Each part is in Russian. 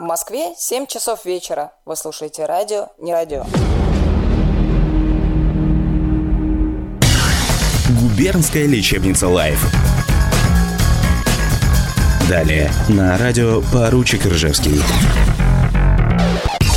В Москве 7 часов вечера. Вы слушаете радио «Не радио». Губернская лечебница «Live». Далее на радио «Поручик Ржевский».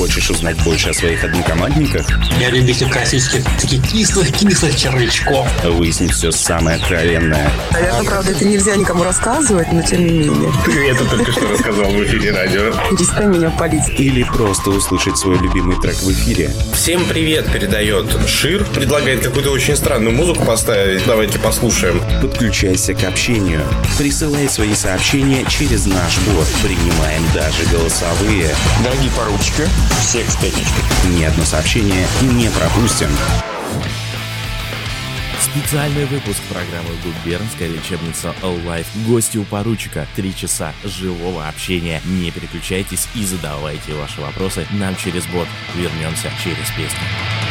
Хочешь узнать больше о своих однокомандниках? Я любитель классических таких кислых-кислых червячков. Выяснить все самое откровенное. Наверное, правда, это нельзя никому рассказывать, но тем не менее. Ты это только что рассказал в эфире радио. Перестань меня палить. Или просто услышать свой любимый трек в эфире. Всем привет передает Шир. Предлагает какую-то очень странную музыку поставить. Давайте послушаем. Подключайся к общению. Присылай свои сообщения через наш бот. Принимаем даже голосовые. Дорогие поручики, всех с пятничкой. Ни одно сообщение не пропустим. Специальный выпуск программы «Губернская лечебница All Life». Гости у поручика. Три часа живого общения. Не переключайтесь и задавайте ваши вопросы нам через бот. Вернемся через песню.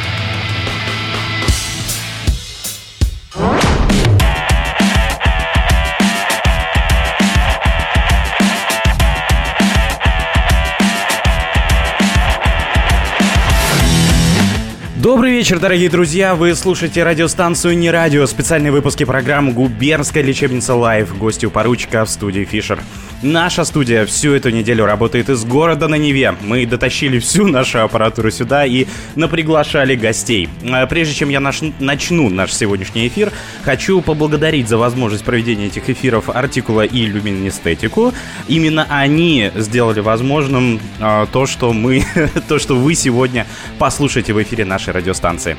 Вечер, дорогие друзья! Вы слушаете радиостанцию «Не радио», специальные выпуски программ «Губернская лечебница Лайв». Гостью поручика в студии Фишер. Наша студия всю эту неделю работает из города на Неве. Мы дотащили всю нашу аппаратуру сюда и наприглашали гостей. А Прежде чем я наш, начну наш сегодняшний эфир, хочу поблагодарить за возможность проведения этих эфиров Артикула и Люминестетику. Именно они сделали возможным а, то, что мы, то, что вы сегодня послушаете в эфире нашей радиостанции.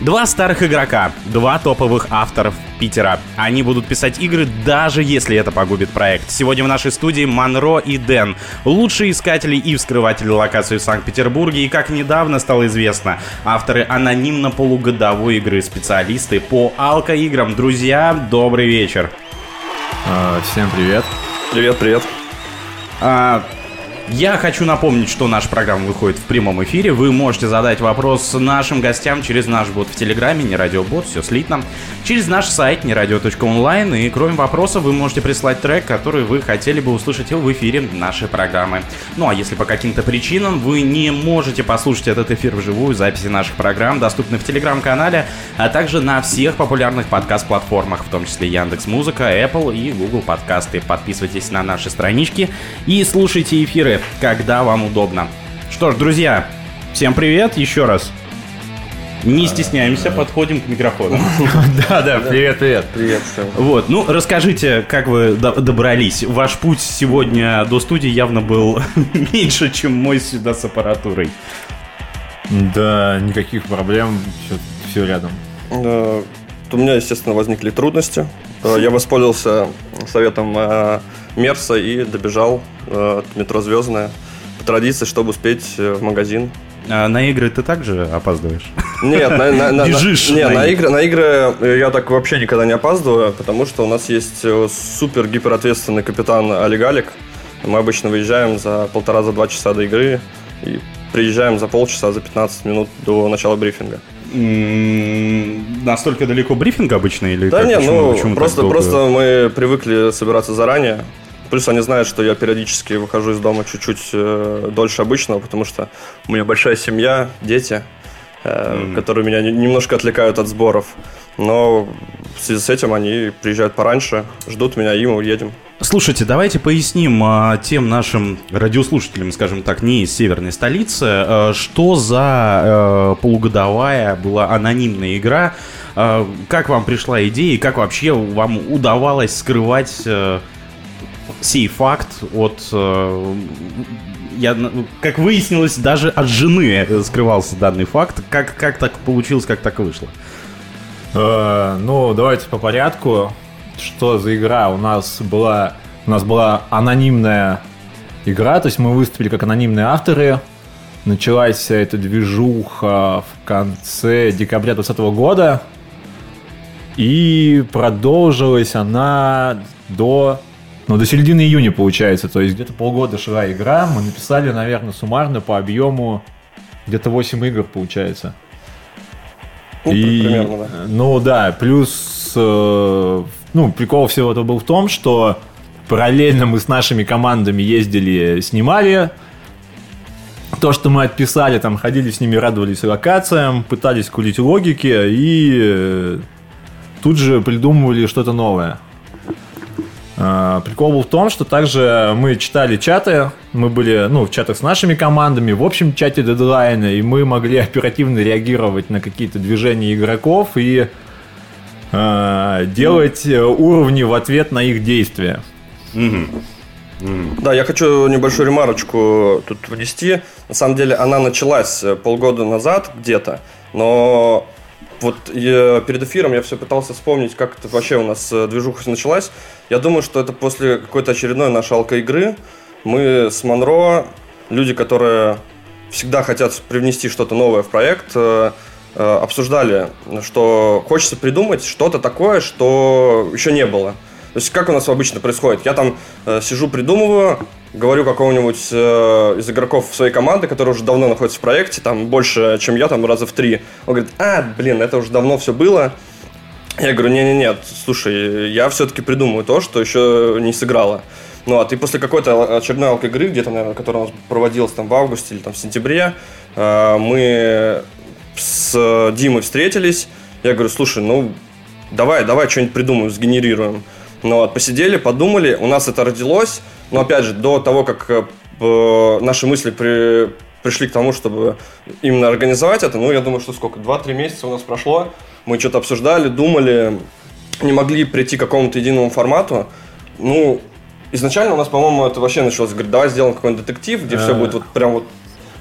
Два старых игрока, два топовых авторов Питера. Они будут писать игры, даже если это погубит проект. Сегодня в нашей студии Монро и Дэн. Лучшие искатели и вскрыватели локаций в Санкт-Петербурге. И, как недавно стало известно, авторы анонимно-полугодовой игры, специалисты по алкоиграм. Друзья, добрый вечер. А, Всем привет. Привет, привет. А, Я хочу напомнить, что наша программа выходит в прямом эфире. Вы можете задать вопрос нашим гостям через наш бот в Телеграме, не радиобот, все слитно. Через наш сайт нерадио.онлайн. И кроме вопроса, вы можете прислать трек, который вы хотели бы услышать в эфире нашей программы. Ну а если по каким-то причинам вы не можете послушать этот эфир вживую, записи наших программ доступны в Телеграм-канале, а также на всех популярных подкаст-платформах, в том числе Яндекс Музыка, Apple и Google Подкасты. Подписывайтесь на наши странички и слушайте эфиры, когда вам удобно. Что ж, друзья, всем привет еще раз. Не стесняемся, подходим к микрофону. Да, да, привет, привет. Привет всем. Вот, ну расскажите, как вы до- добрались. Ваш путь сегодня до студии явно был меньше, чем мой сюда с аппаратурой. Да, никаких проблем, все, рядом. У меня, естественно, возникли трудности. Э, Я воспользовался советом э, Мерса и добежал э, от метро Звездная по традиции, чтобы успеть э, в магазин. А на игры ты также опаздываешь? Нет, на, на- на- Бежишь не, на на, игры. на игры я так вообще никогда не опаздываю, потому что у нас есть э, супер гиперответственный капитан Олегалик. Мы обычно выезжаем за полтора-за два часа до игры и приезжаем за полчаса, за 15 минут до начала брифинга. Настолько далеко брифинг обычно или Да как? нет, Почему- ну почему просто, просто мы привыкли собираться заранее. Плюс они знают, что я периодически выхожу из дома чуть-чуть э, дольше обычного, потому что у меня большая семья, дети, э, которые меня не- немножко отвлекают от сборов. Но в связи с этим они приезжают пораньше, ждут меня, и мы уедем. Слушайте, давайте поясним а, тем нашим радиослушателям, скажем так, не из северной столицы, э, что за э, полугодовая была анонимная игра, э, как вам пришла идея и как вообще вам удавалось скрывать э, сей факт от... э, я, как выяснилось, даже от жены скрывался данный факт. Как, как так получилось, как так вышло? Э, ну, давайте по порядку. Что за игра? У нас была, у нас была анонимная игра, то есть мы выступили как анонимные авторы. Началась вся эта движуха в конце декабря 2020 года. И продолжилась она до, ну, до середины июня, получается. То есть где-то полгода шла игра. Мы написали, наверное, суммарно по объему где-то 8 игр, получается. Ну, И, примерно, да. Ну да, плюс, э, ну, прикол всего этого был в том, что параллельно мы с нашими командами ездили, снимали то, что мы отписали, там ходили с ними, радовались локациям, пытались кулить логики и э, тут же придумывали что-то новое. А, Прикол был в том, что также мы читали чаты, мы были ну, в чатах с нашими командами, в общем чате дедлайна, и мы могли оперативно реагировать на какие-то движения игроков и э, делать э, уровни в ответ на их действия. Да, я хочу небольшую ремарочку тут внести. На самом деле она началась э, полгода назад где-то, но вот я- перед эфиром я все пытался вспомнить, как это вообще у нас э, движуха началась. Я думаю, что это после какой-то очередной нашей алко-игры. Мы с Монро, люди, которые всегда хотят привнести что-то новое в проект, э, э, обсуждали, что хочется придумать что-то такое, что еще не было. То есть как у нас обычно происходит? Я там сижу, придумываю, говорю какому-нибудь э, из игроков своей команды, который уже давно находится в проекте, там больше, чем я, там раза в три. Он говорит, а, блин, это уже давно все было. Я говорю, не-не-не, слушай, я все-таки придумаю то, что еще не сыграло. Ну, а ты после какой-то очередной алк игры, где-то, наверное, которая у нас проводилась там в августе или там в сентябре, э, мы с Димой встретились. Я говорю, слушай, ну, давай, давай что-нибудь придумаем, сгенерируем. Ну, вот, посидели, подумали, у нас это родилось, но, опять же, до того, как э, наши мысли при- пришли к тому, чтобы именно организовать это, ну, я думаю, что сколько, 2-3 месяца у нас прошло, мы что-то обсуждали, думали, не могли прийти к какому-то единому формату. Ну, изначально у нас, по-моему, это вообще началось, говорит, давай сделаем какой-нибудь детектив, где все Э. будет вот прям вот,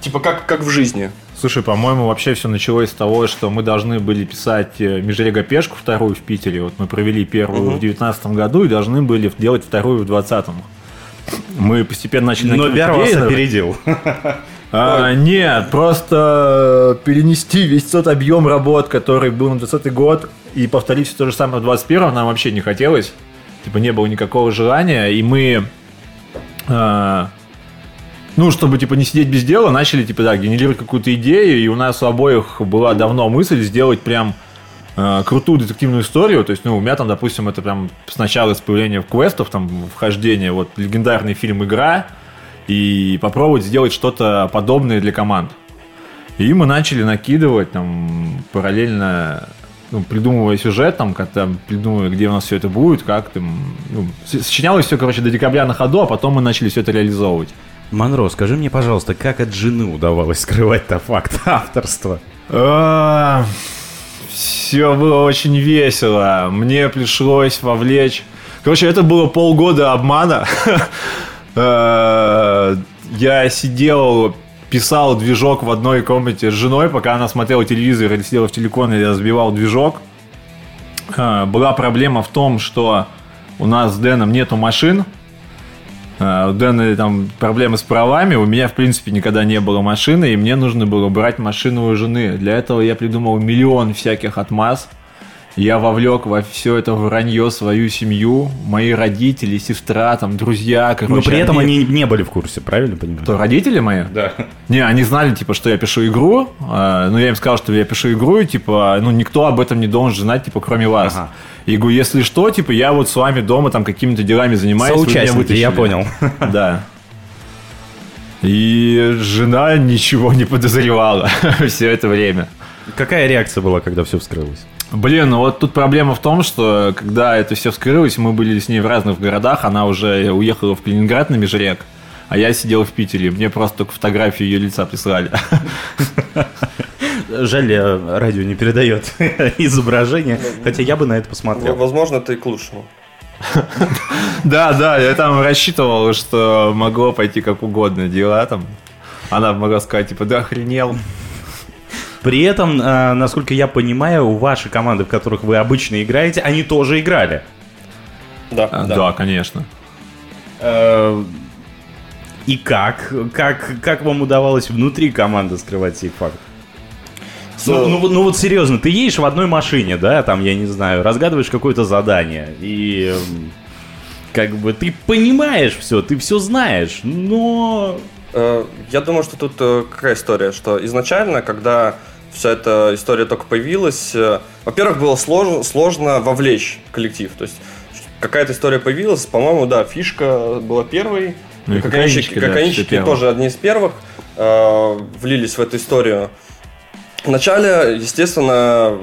типа как, как в жизни. Слушай, по-моему, вообще все началось с того, что мы должны были писать э, Межрега Пешку вторую в Питере. Вот мы провели первую Мгм. в девятнадцатом году и должны были делать вторую в двадцатом. Мы постепенно начали Но Бяр вас опередил. А, нет, просто перенести весь тот объем работ, который был на 20 год, и повторить все то же самое в 21 нам вообще не хотелось. Типа не было никакого желания, и мы, а, ну, чтобы типа не сидеть без дела, начали типа да, генерировать какую-то идею, и у нас у обоих была давно мысль сделать прям а, крутую детективную историю. То есть, ну, у меня там, допустим, это прям сначала с появления квестов, там, вхождение, вот, легендарный фильм «Игра», и попробовать сделать что-то подобное для команд. И мы начали накидывать там параллельно ну, придумывая сюжет, там, как там, придумывая, где у нас все это будет, как там, ну, сочинялось все, короче, до декабря на ходу, а потом мы начали все это реализовывать. Монро, скажи мне, пожалуйста, как от жены удавалось скрывать-то факт авторства? Все было очень весело. Мне пришлось вовлечь. Короче, это было полгода обмана. Э, Я сидел, писал движок в одной комнате с женой, пока она смотрела телевизор или сидела в телеконе, я разбивал движок. Э, Была проблема в том, что у нас с Дэном нету машин. Э, У Дэна там проблемы с правами, у меня, в принципе, никогда не было машины, и мне нужно было брать машину у жены. Для этого я придумал миллион всяких отмаз. Я вовлек во все это вранье свою семью, мои родители, сестра, там, друзья, короче. Но при этом они не были в курсе, правильно понимаю? Кто, родители мои? Да. Не, они знали, типа, что я пишу игру, э, но я им сказал, что я пишу игру, и, типа, ну, никто об этом не должен знать, типа, кроме вас. Ага. И говорю, если что, типа, я вот с вами дома там какими-то делами занимаюсь. Соучастники, я вытащили». понял. Да. И жена ничего не подозревала все это время. Какая реакция была, когда все вскрылось? Блин, ну вот тут проблема в том, что когда это все вскрылось, мы были с ней в разных городах, она уже уехала в Калининград на Межрек, а я сидел в Питере, мне просто только фотографию ее лица прислали. Жаль, радио не передает изображение, хотя я бы на это посмотрел. Возможно, это и к лучшему. Да, да, я там рассчитывал, что могло пойти как угодно дела там. Она могла сказать, типа, да охренел. При этом, э, насколько я понимаю, ваши команды, в которых вы обычно играете, они тоже играли. Да, А, да. Да, конечно. Э, И как? Как, как вам удавалось внутри команды скрывать сей факт? Ну, ну, вот- ну вот серьезно, ты едешь в одной машине, да, там, я не знаю, разгадываешь какое-то задание, и эм, как бы ты понимаешь все, ты все знаешь, но... Э, Я думаю, что тут какая история, что изначально, когда вся эта история только появилась, э, во-первых, было сложно, сложно вовлечь коллектив. То есть какая-то история появилась, по-моему, да, фишка была первой, Ну и Кокаинщики, кокаинщики, да, тоже одни из первых. э, влились в эту историю. Вначале, естественно,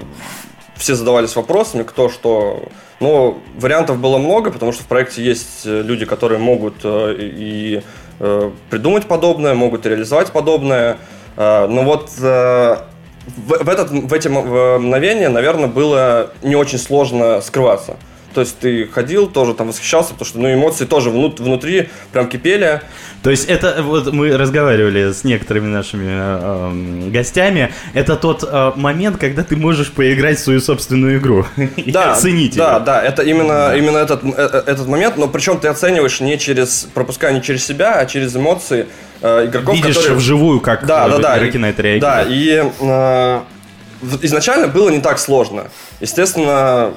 все задавались вопросами, кто что. Но вариантов было много, потому что в проекте есть э, люди, которые могут э, и придумать подобное, могут реализовать подобное. Но вот в, в, этот, в эти мгновения, наверное, было не очень сложно скрываться. То есть ты ходил, тоже там восхищался, потому что ну, эмоции тоже внут, внутри прям кипели. То есть это, вот мы разговаривали с некоторыми нашими э, э, гостями, это тот э, момент, когда ты можешь поиграть в свою собственную игру да, оценить Да, ее. да, это именно, да. именно этот, э, э, этот момент, но причем ты оцениваешь не через, пропуская не через себя, а через эмоции э, игроков, Видишь которые... вживую, как да, да, да, игроки на это реагируют. Да, и э, изначально было не так сложно. Естественно,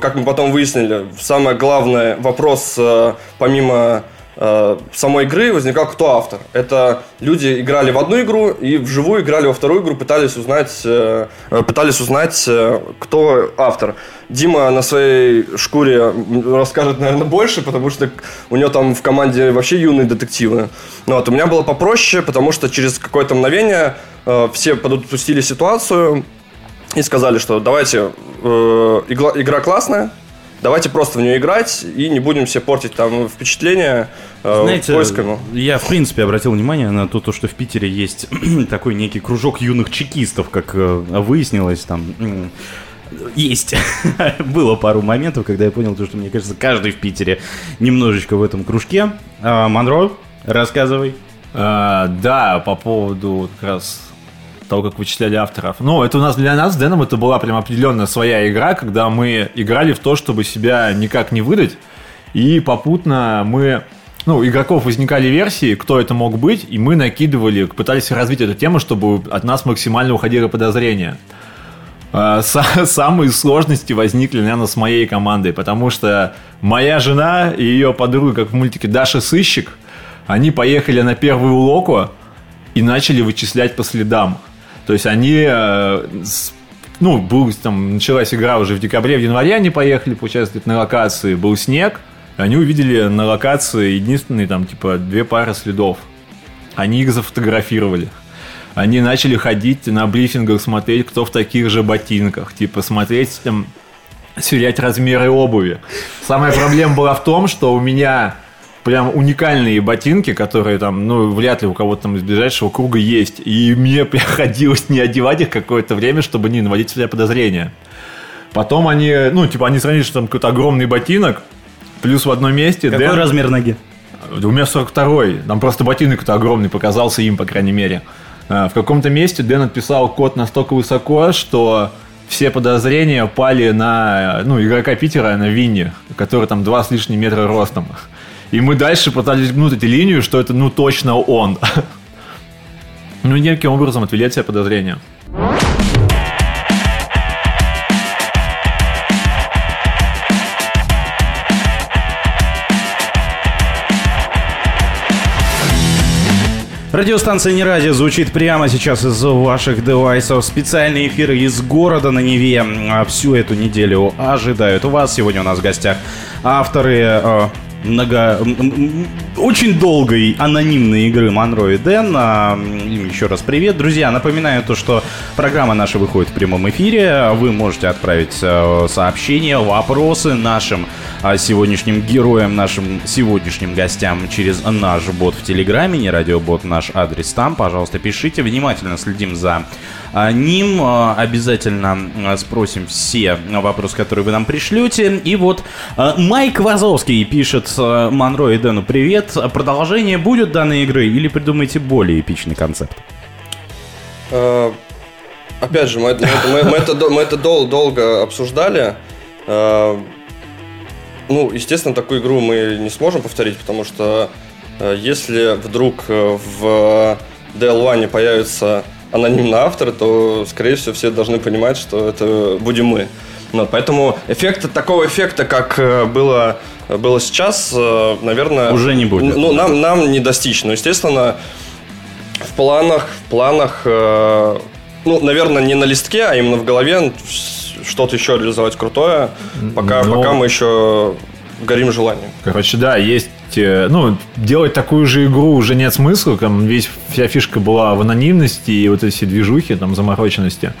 как мы потом выяснили, самое главное вопрос, э, помимо э, самой игры, возникал кто автор. Это люди играли в одну игру и вживую играли во вторую игру, пытались узнать, э, пытались узнать, кто автор. Дима на своей шкуре расскажет, наверное, больше, потому что у него там в команде вообще юные детективы. Ну вот, у меня было попроще, потому что через какое-то мгновение все подпустили ситуацию, и сказали, что давайте, э, игра классная, давайте просто в нее играть и не будем себе портить там впечатления э, Знаете, поисками. Я, в принципе, обратил внимание на то, то, что в Питере есть такой некий кружок юных чекистов, как э, выяснилось, там есть. Было пару моментов, когда я понял, что, мне кажется, каждый в Питере немножечко в этом кружке. А, Монро, рассказывай. А, да, по поводу как раз того, как вычисляли авторов. Ну, это у нас для нас с Дэном это была прям определенная своя игра, когда мы играли в то, чтобы себя никак не выдать. И попутно мы ну, игроков возникали версии, кто это мог быть, и мы накидывали, пытались развить эту тему, чтобы от нас максимально уходили подозрения. А, самые сложности возникли, наверное, с моей командой, потому что моя жена и ее подруга, как в мультике Даша Сыщик, они поехали на первую локу и начали вычислять по следам. То есть они э, ну, был, там, началась игра уже в декабре, в январе они поехали поучаствовать на локации, был снег, и они увидели на локации единственные, там, типа, две пары следов. Они их зафотографировали. Они начали ходить на брифингах, смотреть, кто в таких же ботинках, типа, смотреть, там, сверять размеры обуви. Самая проблема была в том, что у меня прям уникальные ботинки, которые там, ну, вряд ли у кого-то там из ближайшего круга есть. И мне приходилось не одевать их какое-то время, чтобы не наводить себя подозрения. Потом они, ну, типа, они сравнили, что там какой-то огромный ботинок, плюс в одном месте... Какой Дэн... размер ноги? У меня 42-й. Там просто ботинок-то огромный показался им, по крайней мере. А, в каком-то месте Дэн отписал код настолько высоко, что все подозрения пали на ну, игрока Питера, на Винни, который там 2 с лишним метра ростом. И мы дальше пытались гнуть эту линию, что это ну точно он. Ну, неким образом отвели от себя подозрения. Радиостанция «Не радио» звучит прямо сейчас из ваших девайсов. Специальные эфиры из города на Неве а всю эту неделю ожидают вас. Сегодня у нас в гостях авторы э, много... очень долгой анонимной игры Монро и Дэн. А, им еще раз привет. Друзья, напоминаю то, что программа наша выходит в прямом эфире. Вы можете отправить э, сообщения, вопросы нашим а, сегодняшним героям, нашим сегодняшним гостям через наш бот в Телеграме, не радиобот, наш адрес там. Пожалуйста, пишите. Внимательно следим за ним. Обязательно спросим все вопросы, которые вы нам пришлете. И вот Майк Вазовский пишет Э, Монро и Дэну привет. Продолжение будет данной игры или придумаете более эпичный концепт? Э, опять же, мы, мы, мы, мы это, мы это дол, долго обсуждали. Э, ну, естественно, такую игру мы не сможем повторить, потому что если вдруг в DL1 появится анонимный автор, то, скорее всего, все должны понимать, что это будем мы. Вот, поэтому эффекта, такого эффекта, как было было сейчас, э, наверное... Уже не будет. Ну, нам, нам не достичь. Но, естественно, в планах, в планах, э, ну, наверное, не на листке, а именно в голове что-то еще реализовать крутое, пока, Но... пока мы еще горим желанием. Короче, да, есть... э, Ну, делать такую же игру уже нет смысла. Там весь, вся фишка была в анонимности и вот эти все движухи, там, замороченности.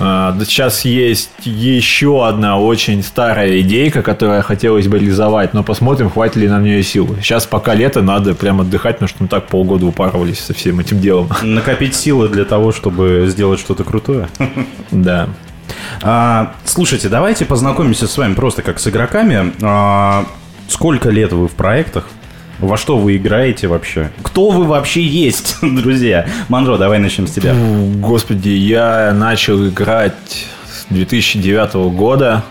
А, сейчас есть еще одна очень старая идейка, которую хотелось бы реализовать, но посмотрим, хватит ли нам нее сил. Сейчас пока лето, надо прям отдыхать, потому что мы так полгода упарывались со всем этим делом. Накопить силы для того, чтобы сделать что-то крутое. Да. А, слушайте, давайте познакомимся с вами просто как с игроками. А, сколько лет вы в проектах? Во что вы играете вообще? Кто вы вообще есть, друзья? Манро, давай начнем с тебя. Господи, я начал играть с 2009 года.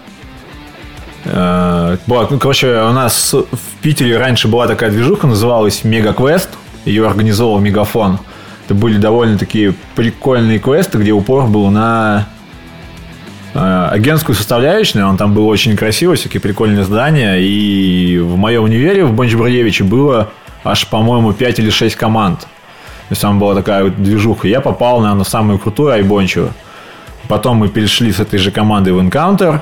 Э, была- ну, короче, у нас в Питере раньше была такая движуха, называлась Мега Квест. Ее организовал Мегафон. Это были довольно такие прикольные квесты, где упор был на агентскую составляющую. Он там был очень красивый, всякие прикольные здания. И в моем универе в Бонч-Бруевиче было аж, по-моему, 5 или 6 команд. То есть там была такая вот движуха. Я попал, наверное, в самую крутую Айбончу. Потом мы перешли с этой же командой в Encounter.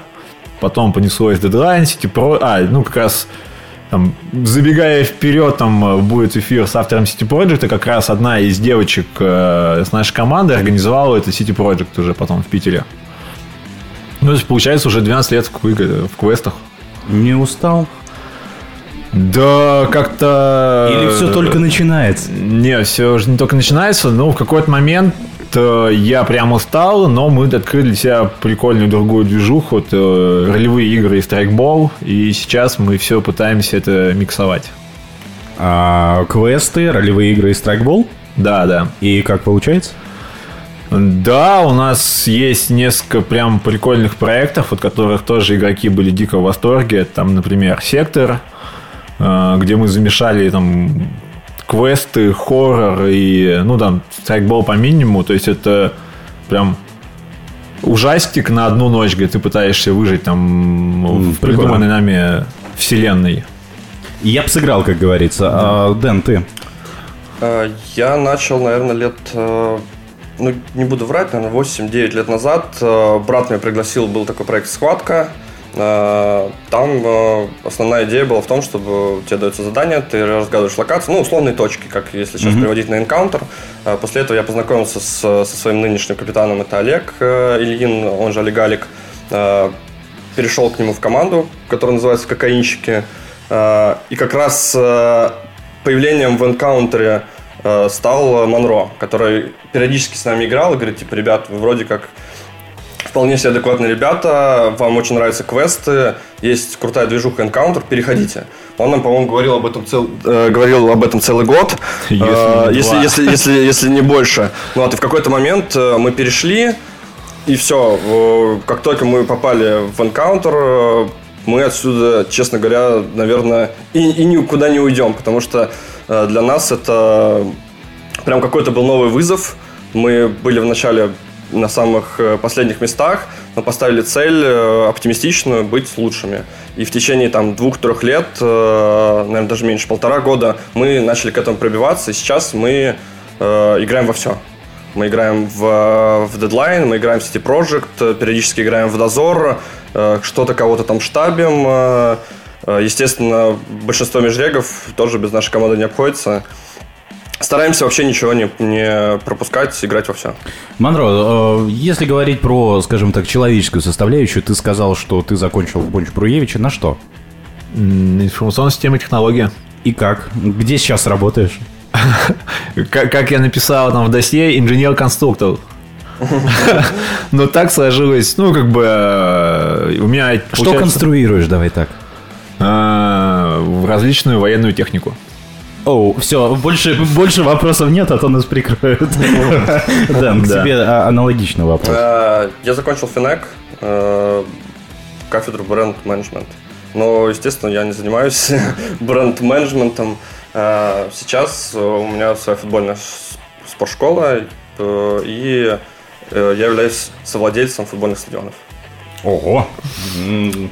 Потом понеслось Deadline, City Pro. А, ну как раз там, забегая вперед, там э, будет эфир с автором City Project, как раз одна из девочек э, с нашей команды организовала это City Project уже потом в Питере. Ну, то есть, получается, уже 12 лет в, квестах. Не устал? Да, как-то... Или все только начинается? Не, все уже не только начинается, но в какой-то момент э, я прям устал, но мы открыли для себя прикольную другую движуху, вот, э, ролевые игры и страйкбол, и сейчас мы все пытаемся это миксовать. А, квесты, ролевые игры и страйкбол? Да, да. И как получается? Да, у нас есть несколько прям прикольных проектов, от которых тоже игроки были дико в восторге. Там, например, Сектор, э, где мы замешали там квесты, хоррор и, ну, там, страйкбол по минимуму. То есть это прям ужастик на одну ночь, где ты пытаешься выжить там в прикольно. придуманной нами вселенной. Я бы сыграл, как говорится. А, Дэн, ты? Э, Я начал, наверное, лет, э, ну, не буду врать, наверное, 8-9 лет назад. Э, Брат меня пригласил, был такой проект «Схватка». Э, Там э, основная идея была в том, чтобы тебе дается задание, ты разгадываешь локацию, ну, условные точки, как если сейчас переводить на энкаунтер. После этого я познакомился с, со своим нынешним капитаном, это Олег Ильин, он же Олег Галик. Э, Перешел к нему в команду, которая называется «Кокаинщики». И как раз появлением в энкаунтере стал Монро, который периодически с нами играл и говорит, типа, ребят, вы вроде как вполне себе адекватные ребята, вам очень нравятся квесты, есть крутая движуха Encounter, переходите. Он нам, по-моему, говорил об этом, цел, э, говорил об этом целый год, Если Э, не если, если, если, если не больше. Ну, вот, и в какой-то момент э, мы перешли, и все, как только мы попали в Encounter, э, мы отсюда, честно говоря, наверное, и, и никуда не уйдем, потому что э, для нас это прям какой-то был новый вызов. Мы были вначале на самых э, последних местах, но поставили цель э, оптимистичную быть лучшими. И в течение там двух-трех лет, э, наверное, даже меньше полтора года, мы начали к этому пробиваться, и сейчас мы э, играем во все. Мы играем в, в Deadline, мы играем в City Project, э, периодически играем в Дозор, э, что-то кого-то там штабим. Э, Естественно, большинство межрегов тоже без нашей команды не обходится. Стараемся вообще ничего не, не пропускать, играть во все. Монро, э, если говорить про, скажем так, человеческую составляющую, ты сказал, что ты закончил в Бонч Бруевиче. На что? Информационная система и технология. И как? Где сейчас работаешь? Как, как я написал там в досье, инженер-конструктор. Но так сложилось, ну, как бы, э, у меня... Что конструируешь, давай так? Э, в различную военную технику. О, все, больше, больше вопросов нет, а то нас прикроют. Дэн, к Да. тебе а, аналогичный вопрос. Э, Я закончил Финек, э, кафедру бренд-менеджмент. Но, естественно, я не занимаюсь бренд-менеджментом. Сейчас у меня своя футбольная спортшкола, э, и э, я являюсь совладельцем футбольных стадионов. Ого.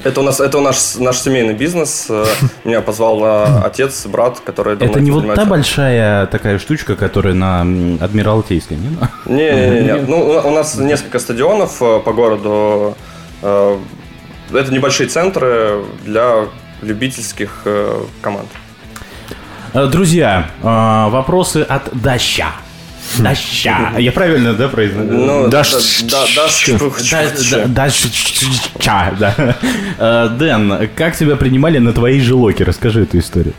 Это у нас это у наш наш семейный бизнес. Э, Меня позвал э, отец, брат, которые давно Это не вот та большая такая штучка, которая на Адмиралтейской, не? Не, не, не. Ну, у- нас несколько стадионов э, по городу. Это небольшие центры для любительских команд. Друзья, вопросы от Даща. Даща. Я правильно, да, произнес? Даща, да. Дэн, как тебя принимали на твои жилоки? Расскажи эту историю.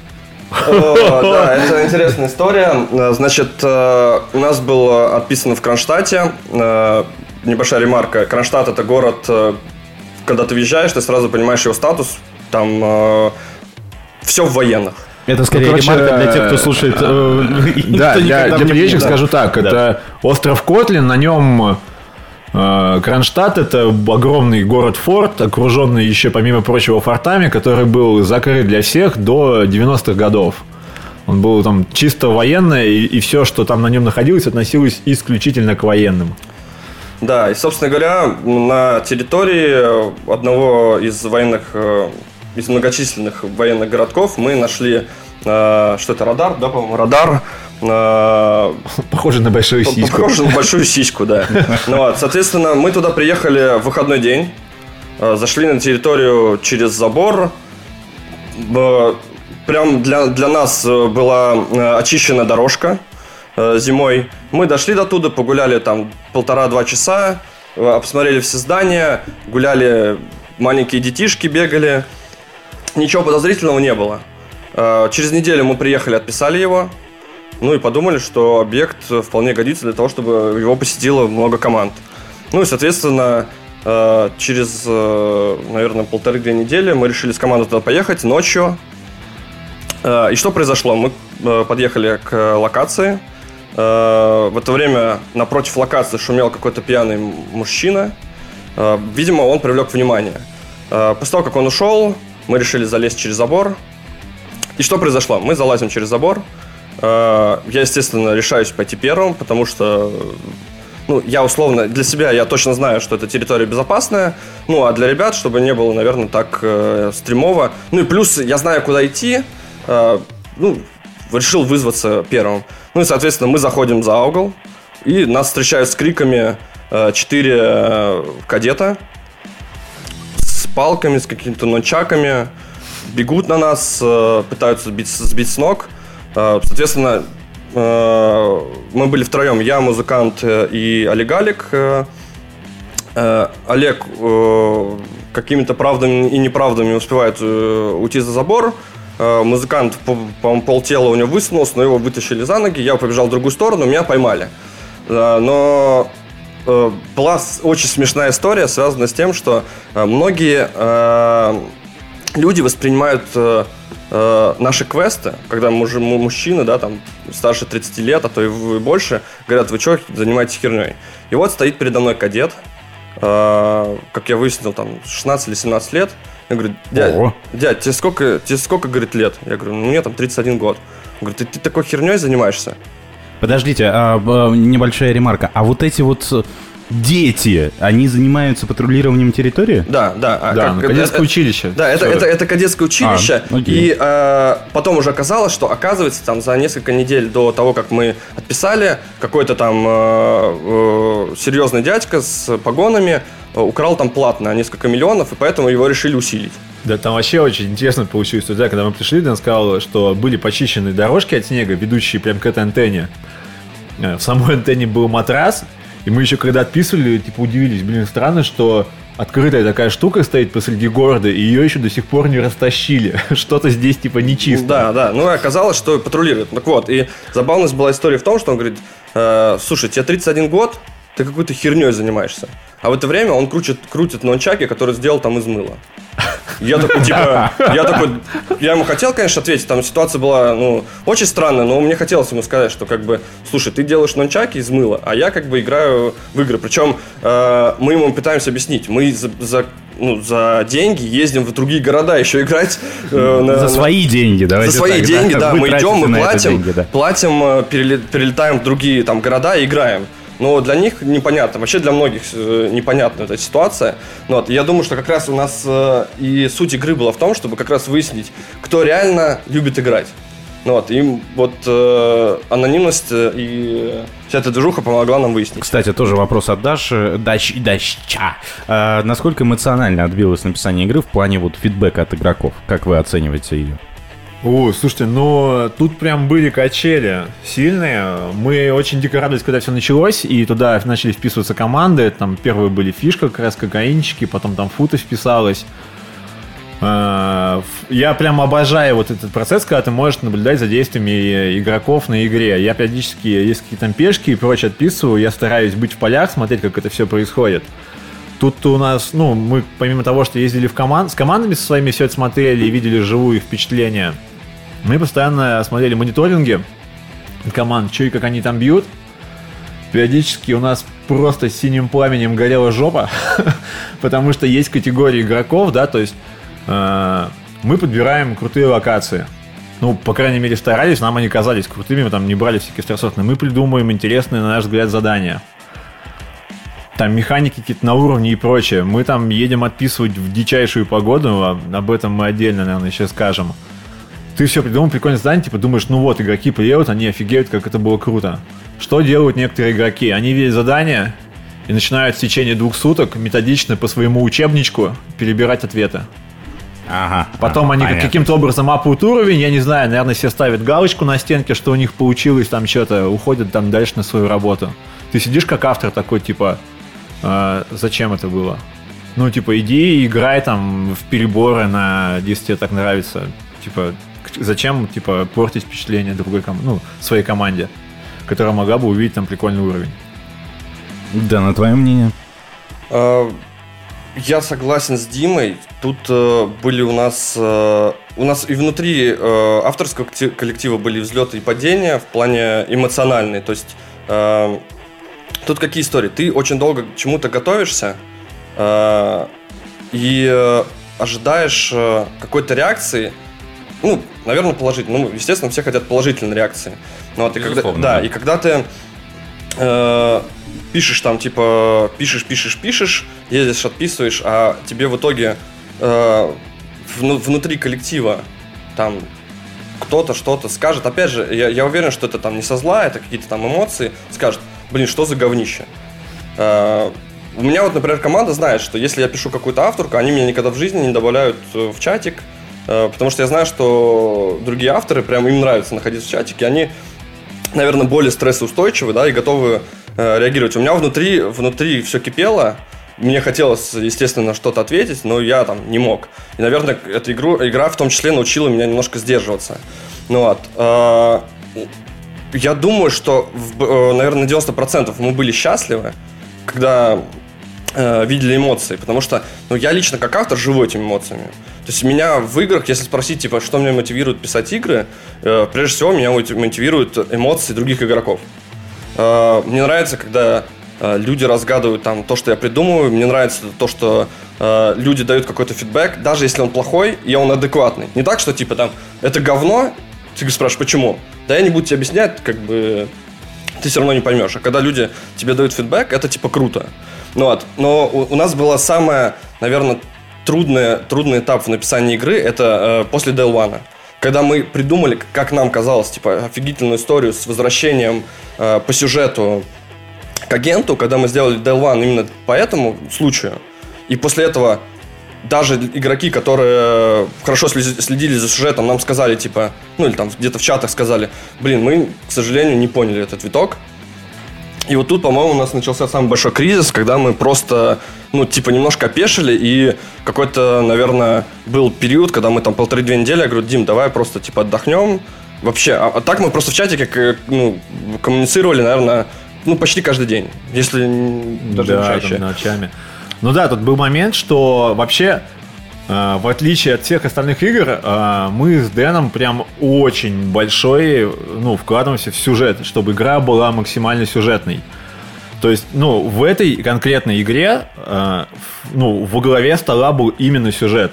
О, Да, это интересная история. Э, Значит, э, у нас был отписан в Кронштадте. Э, Небольшая ремарка. Кронштадт – это город, когда ты въезжаешь, ты сразу понимаешь его статус. Там все в военных. Это скорее Ну, короче, ремарка для тех, кто слушает. э, и Да, для, для приезжих скажу так. Это остров Котлин, на нем э, Кронштадт, это огромный город-форт, окруженный еще, помимо прочего, фортами, который был закрыт для всех до 90-х годов. Он был там чисто военный, и, все, что там на нем находилось, относилось исключительно к военным. Да, и, собственно говоря, на территории одного из военных, э, из многочисленных военных городков мы нашли, э, что это, радар, да, по-моему, радар, э, Похоже на большую сиську. Похоже на большую сиську, да. Ну вот, соответственно, мы туда приехали в выходной день, э, зашли на территорию через забор. Э, Прям для, для нас э, была э, очищена дорожка э, зимой. Мы дошли до туда, погуляли там полтора-два часа, э, обсмотрели все здания, гуляли, маленькие детишки бегали. Ничего подозрительного не было. Э, Через неделю мы приехали, отписали его. Ну и подумали, что объект вполне годится для того, чтобы его посетило много команд. Ну и, соответственно, э, через, э, наверное, полторы-две недели мы решили с командой туда поехать ночью. И что произошло? Мы подъехали к локации. В это время напротив локации шумел какой-то пьяный мужчина. Видимо, он привлек внимание. После того, как он ушел, мы решили залезть через забор. И что произошло? Мы залазим через забор. Э, Я, естественно, решаюсь пойти первым, потому что, ну, я условно, для себя я точно знаю, что эта территория безопасная. Ну, а для ребят, чтобы не было, наверное, так э, стремово. Ну и плюс я знаю, куда идти. Э, Ну, решил вызваться первым. Ну и, соответственно, мы заходим за угол. И нас встречают с криками э, четыре э, кадета с палками, с какими-то нончаками, бегут на нас, э, пытаются сбить, сбить с ног. Э, Соответственно, э, мы были втроем, я, музыкант и Олег Алик. Олег какими-то правдами и неправдами успевает уйти за забор. Музыкант, по- по-моему, полтела у него высунулся, но его вытащили за ноги. Я побежал в другую сторону, меня поймали. Но была с- очень смешная история, связанная с тем, что э, многие э, люди воспринимают э, э, наши квесты, когда мы уже мы мужчины, да, там, старше 30 лет, а то и больше, говорят, вы что занимаетесь херней? И вот стоит передо мной кадет, э, как я выяснил, там, 16 или 17 лет. Я говорю, дядь, Ого. дядь тебе сколько, тебе сколько, говорит, лет? Я говорю, ну, мне там 31 год. Он говорит, ты, ты такой херней занимаешься? Подождите, а, б- небольшая ремарка. А вот эти вот э, дети, они занимаются патрулированием территории? Да, да. а Да, как- ну, кадетское это- училище. Да, это, это, это кадетское училище. А, окей. и э, потом уже оказалось, что, оказывается, там за несколько недель до того, как мы отписали, какой-то там э, э, серьезный дядька с погонами э, украл там платно несколько миллионов, и поэтому его решили усилить. Да, там вообще очень интересно получилось. Да, когда мы пришли, Дэн сказал, что были почищены дорожки от снега, ведущие прям к этой антенне. Э, В самой антенне был матрас, и мы еще когда отписывали, типа удивились, блин, странно, что открытая такая штука стоит посреди города, и ее еще до сих пор не растащили. Что-то здесь типа нечисто. Да, да. Ну оказалось, что патрулирует. Так вот, и забавность была история в том, что он говорит, «Э, слушай, тебе 31 год, ты какой-то херней занимаешься. А в это время он крутит, крутит нончаки, который сделал там из мыла. Я такой, типа, я такой, я ему хотел, конечно, ответить, там ситуация была, ну, очень странная, но мне хотелось ему сказать, что, как бы, слушай, ты делаешь нончаки из мыла, а я, как бы, играю в игры. Причем э, мы ему пытаемся объяснить, мы за, за, ну, за деньги ездим в другие города еще играть. э, на- За свои деньги, давайте за свои так, деньги, да, Вы мы идем, мы платим, деньги, да. платим, э, переле- перелетаем в другие там города и играем. Но для них непонятно, вообще для многих э, непонятна эта ситуация. Ну Вот, я думаю, что как раз у нас э, и суть игры была в том, чтобы как раз выяснить, кто реально любит играть. Ну вот, и вот э, анонимность э, и вся эта движуха помогла нам выяснить. Кстати, тоже вопрос от Даши. Дащ, Даща. А, насколько эмоционально отбилось написание игры в плане вот фидбэка от игроков? Как вы оцениваете ее? О, слушайте, ну тут прям были качели сильные. Мы очень дико радовались, когда все началось, и туда начали вписываться команды. Там первые были фишка, как раз кокаинчики, потом там фута вписалась. А, Я прям обожаю вот этот процесс, когда ты можешь наблюдать за действиями игроков на игре. Я периодически, есть какие-то там пешки и прочее отписываю, я стараюсь быть в полях, смотреть, как это все происходит. Тут у нас, ну, мы помимо того, что ездили в команд, с командами со своими все это смотрели и видели их впечатления, мы постоянно смотрели мониторинги команд, и как они там бьют. Периодически у нас просто синим пламенем горела жопа, потому что есть категории игроков, да, то есть э, мы подбираем крутые локации. Ну, по крайней мере, старались, нам они казались крутыми, мы там не брали всякие стрессовные. Мы придумываем интересные, на наш взгляд, задания. Там механики какие-то на уровне и прочее. Мы там едем отписывать в дичайшую погоду, а- об этом мы отдельно, наверное, еще скажем. Ты все придумал, прикольное задание, типа думаешь, ну вот, игроки приедут, они офигеют, как это было круто. Что делают некоторые игроки? Они видят задание и начинают в течение двух суток методично по своему учебничку перебирать ответы. Ага. Потом ага, они каким-то образом апают уровень, я не знаю, наверное, все ставят галочку на стенке, что у них получилось, там что-то, уходят там дальше на свою работу. Ты сидишь как автор такой, типа, «А, зачем это было? Ну, типа, иди и играй там в переборы на, если тебе так нравится. Типа, зачем, типа, портить впечатление другой ком- ну, своей команде, которая могла бы увидеть там прикольный уровень. Да, на твое мнение? Э, Я согласен с Димой. Тут э, были у нас... э, у нас и внутри э, авторского коллектив- коллектива были взлеты и падения в плане эмоциональной. То есть э, тут какие истории? Ты очень долго к чему-то готовишься э, и э, ожидаешь э, какой-то реакции, ну, наверное, положительной. Ну, естественно, все хотят положительной реакции. Ну, вот, и когда, да, да. и когда ты э, пишешь там, типа, пишешь, пишешь, пишешь, ездишь, отписываешь, а тебе в итоге э, вну- внутри коллектива там кто-то что-то скажет. Опять же, я, я уверен, что это там не со зла, это какие-то там эмоции. Скажет, блин, что за говнище. Э, у меня вот, например, команда знает, что если я пишу какую-то авторку, они меня никогда в жизни не добавляют э, в чатик, потому что я знаю, что другие авторы, прям им нравится находиться в чатике, они, наверное, более стрессоустойчивы, да, и готовы э, реагировать. У меня внутри, внутри все кипело, мне хотелось, естественно, что-то ответить, но я там не мог. И, наверное, эта игру, игра в том числе научила меня немножко сдерживаться. Ну вот. э, я думаю, что, в- э, наверное, на 90% мы были счастливы, когда э, видели эмоции, потому что ну, я лично как автор живу этими эмоциями. То есть меня в играх, если спросить, типа, что меня мотивирует писать игры, э, прежде всего меня мотив- мотивируют эмоции других игроков. Э, мне нравится, когда э, люди разгадывают там то, что я придумываю. Мне нравится то, что э, люди дают какой-то фидбэк, даже если он плохой, и он адекватный. Не так, что типа там это говно, ты спрашиваешь, почему? Да я не буду тебе объяснять, как бы ты все равно не поймешь. А когда люди тебе дают фидбэк, это типа круто. Ну вот. Но у, у нас была самая, наверное, трудная, трудный этап в написании игры, это э, после Day One. Когда мы придумали, как нам казалось, типа, офигительную историю с возвращением э, по сюжету к агенту, когда мы сделали Day One именно по этому случаю. И после этого даже игроки, которые хорошо следили за сюжетом, нам сказали, типа, ну или там где-то в чатах сказали, блин, мы, к сожалению, не поняли этот виток. И вот тут, по-моему, у нас начался самый большой кризис, когда мы просто, ну, типа, немножко опешили, и какой-то, наверное, был период, когда мы там полторы-две недели, я говорю, Дим, давай просто, типа, отдохнем. Вообще, а, а так мы просто в чатике, к- ну, коммуницировали, наверное, ну, почти каждый день, если даже да, не чаще. ночами. Ну да, тут был момент, что вообще, э, в отличие от всех остальных игр, э, мы с Дэном прям очень большой, ну, вкладываемся в сюжет, чтобы игра была максимально сюжетной. То есть, ну, в этой конкретной игре, в- ну, во главе стола был именно сюжет.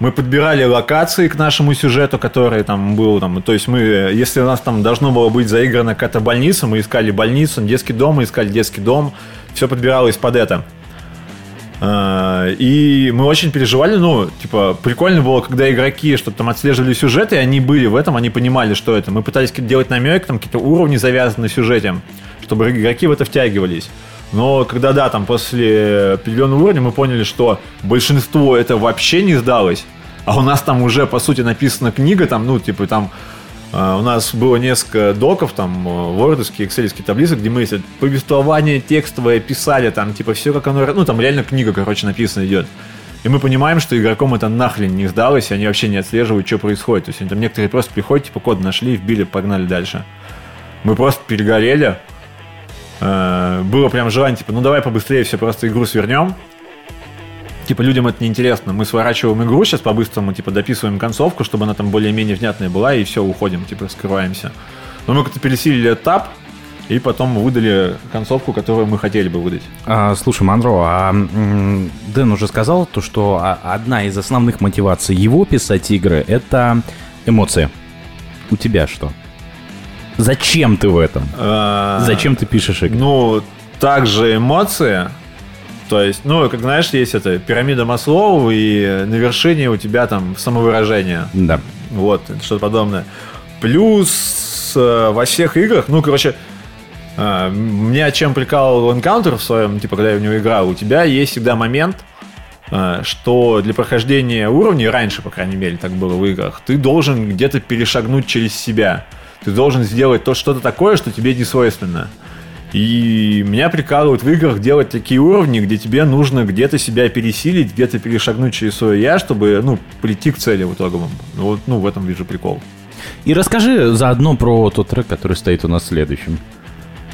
Мы подбирали локации к нашему сюжету, который там был, там, то есть мы, если у нас там должно было быть заиграна какая-то больница, мы искали больницу, детский дом, мы искали детский дом, все подбиралось под это. А, И мы очень переживали, ну, типа, прикольно было, когда игроки что-то там отслеживали сюжет, и они были в этом, они понимали, что это. Мы пытались делать намек, там какие-то уровни завязаны на сюжете, чтобы игроки в это втягивались. Но когда, да, там после определенного уровня мы поняли, что большинство это вообще не сдалось, а у нас там уже, по сути, написана книга, там, ну, типа, там у нас было несколько доков, там, вордовские, экселевские таблицы, где мы эти повествование текстовое писали, там, типа, все как оно... Ну, там реально книга, короче, написана идет. И мы понимаем, что игрокам это нахрен не сдалось, и они вообще не отслеживают, что происходит. То есть там некоторые просто приходят, типа, код нашли, вбили, погнали дальше. Мы просто перегорели. Э, Было прям желание, типа, ну давай побыстрее все, просто игру свернем. Типа, людям это неинтересно. Мы сворачиваем игру сейчас по-быстрому, типа, дописываем концовку, чтобы она там более-менее внятная была, и все, уходим, типа, скрываемся. Но мы как-то пересилили этап, и потом выдали концовку, которую мы хотели бы выдать. А, слушай, Монро, а Дэн уже сказал то, что а, одна из основных мотиваций его писать игры — это эмоции. У тебя что? Зачем ты в этом? А, Зачем ты пишешь игры? Ну, также эмоции. То есть, ну, как знаешь, есть это пирамида Маслоу, и на вершине у тебя там самовыражение. Да. Вот, что-то подобное. Плюс э, во всех играх, ну, короче, э, меня чем прикалывал Encounter в своем, типа, когда я в него играл, у тебя есть всегда момент, э, что для прохождения уровней, раньше, по крайней мере, так было в играх, ты должен где-то перешагнуть через себя. Ты должен сделать то что-то такое, что тебе не свойственно. И меня прикалывают в играх делать такие уровни, где тебе нужно где-то себя пересилить, где-то перешагнуть через свое я, чтобы, ну, прийти к цели в итоговом. Ну, Вот, ну, в этом вижу прикол. И расскажи заодно про тот трек, который стоит у нас следующим.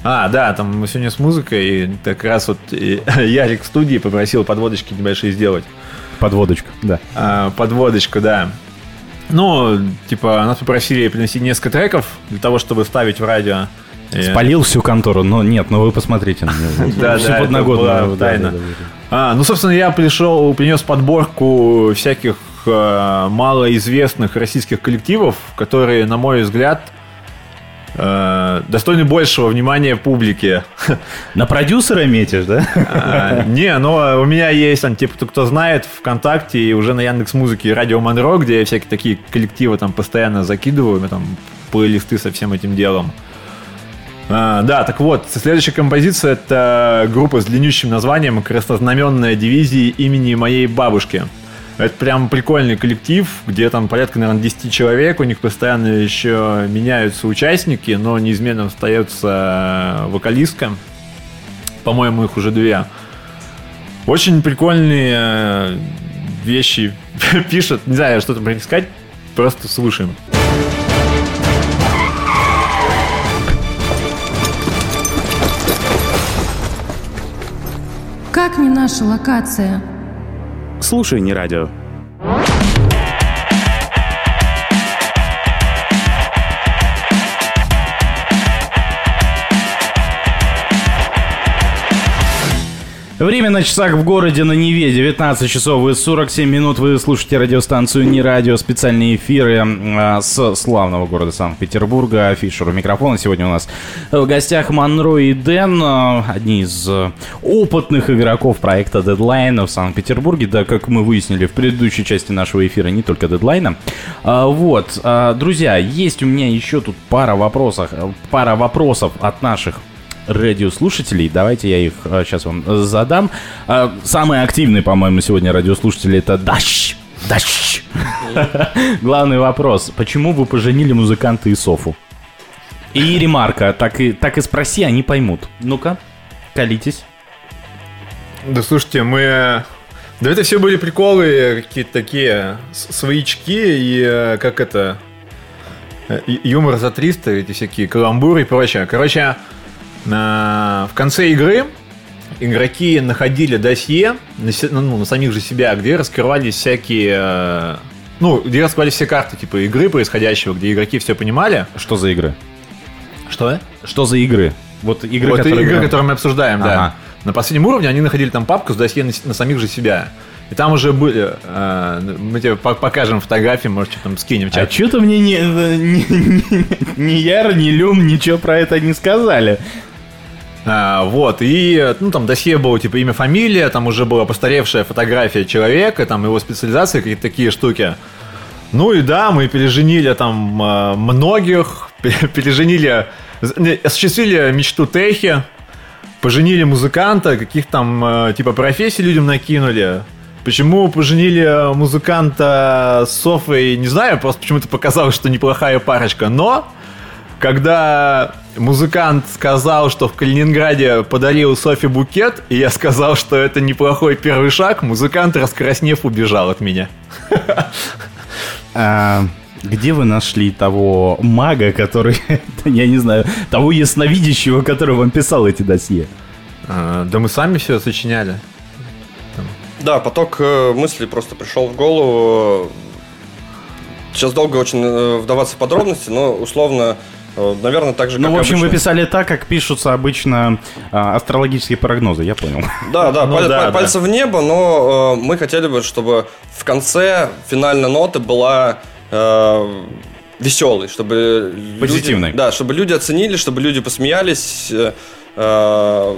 А, да, там мы сегодня с музыкой, и как раз вот и Ярик в студии попросил подводочки небольшие сделать. Подводочка, да. А, подводочку, да. Ну, типа, нас попросили приносить несколько треков для того, чтобы ставить в радио. И- Спалил всю контору, но нет, ну вы посмотрите на него. Да, Всю да, тайна. А, ну, собственно, я пришел, принес подборку всяких э, малоизвестных российских коллективов, которые, на мой взгляд, э, достойны большего внимания публики. На продюсера метишь, да? А, Не, но у меня есть, там, типа, кто знает, ВКонтакте и уже на Яндекс Музыке Радио Монро, где я всякие такие коллективы там постоянно закидываю, там, плейлисты со всем этим делом. А, да, так вот, следующая композиция это группа с длиннющим названием «Краснознаменная дивизия имени моей бабушки». Это прям прикольный коллектив, где там порядка, наверное, 10 человек, у них постоянно еще меняются участники, но неизменно остается вокалистка. По-моему, их уже две. Очень прикольные э, вещи пишет. Не знаю, что там про них сказать. Просто слушаем. Наша локация? Слушай, не радио. Время на часах в городе на Неве 19 часов и 47 минут. Вы слушаете радиостанцию «Не радио». Специальные эфиры а, с славного города Санкт-Петербурга. Фишер у микрофона. Сегодня у нас в гостях Монро и Дэн. а, Одни из а, опытных игроков проекта Deadline в Санкт-Петербурге. Да, как мы выяснили в предыдущей части нашего эфира, не только Дедлайна. А, Вот, друзья, есть у меня еще тут пара вопросов, пара вопросов от наших радиослушателей. Давайте я их сейчас вам задам. А, Самые активные, по-моему, сегодня радиослушатели это Дащ. Дащ. Главный вопрос. Почему вы поженили музыканта и Софу? И ремарка. Так и, так и спроси, они поймут. Ну-ка, колитесь. Да слушайте, мы... Да это все были приколы какие-то такие своячки и э, как это... э, Юмор за 300, эти всякие каламбуры и прочее. Короче, в конце игры игроки находили досье на, ну, на самих же себя, где раскрывались всякие... э, Ну, где раскрывались все карты, типа, игры происходящего, где игроки все понимали. Что за игры? Что? Что за игры? Вот игры, вот которые... игры, которые мы обсуждаем, да. Ага. На последнем уровне они находили там папку с досье на, на самих же себя. И там уже были... э, мы тебе по- покажем фотографии, может, что там скинем в А чат. что-то мне ни, ни, ни- ни Яр, ни Люм ничего про это не сказали. А, вот, и, ну, там досье было, типа, имя, фамилия, там уже была постаревшая фотография человека, там его специализация, какие-то такие штуки. Ну и да, мы переженили там э, многих, переженили, осуществили мечту Техи, поженили музыканта, каких там, э, типа, профессий людям накинули. Почему поженили музыканта с Софой, не знаю, просто почему-то показалось, что неплохая парочка, но когда музыкант сказал, что в Калининграде подарил Софи букет, и я сказал, что это неплохой первый шаг, музыкант, раскраснев, убежал от меня. А, где вы нашли того мага, который, я не знаю, того ясновидящего, который вам писал эти досье? А, да мы сами все сочиняли. Да, поток э, мыслей просто пришел в голову. Сейчас долго очень э, вдаваться в подробности, но условно наверное, так же, ну, как Ну, в общем, обычно. вы писали так, как пишутся обычно а, астрологические прогнозы, я понял. Да, да, Ну паль- да, паль- пальцы в небо, но э, мы хотели бы, чтобы в конце финальная нота была э, веселой, чтобы Позитивной. Люди, да, чтобы люди оценили, чтобы люди посмеялись, э, э,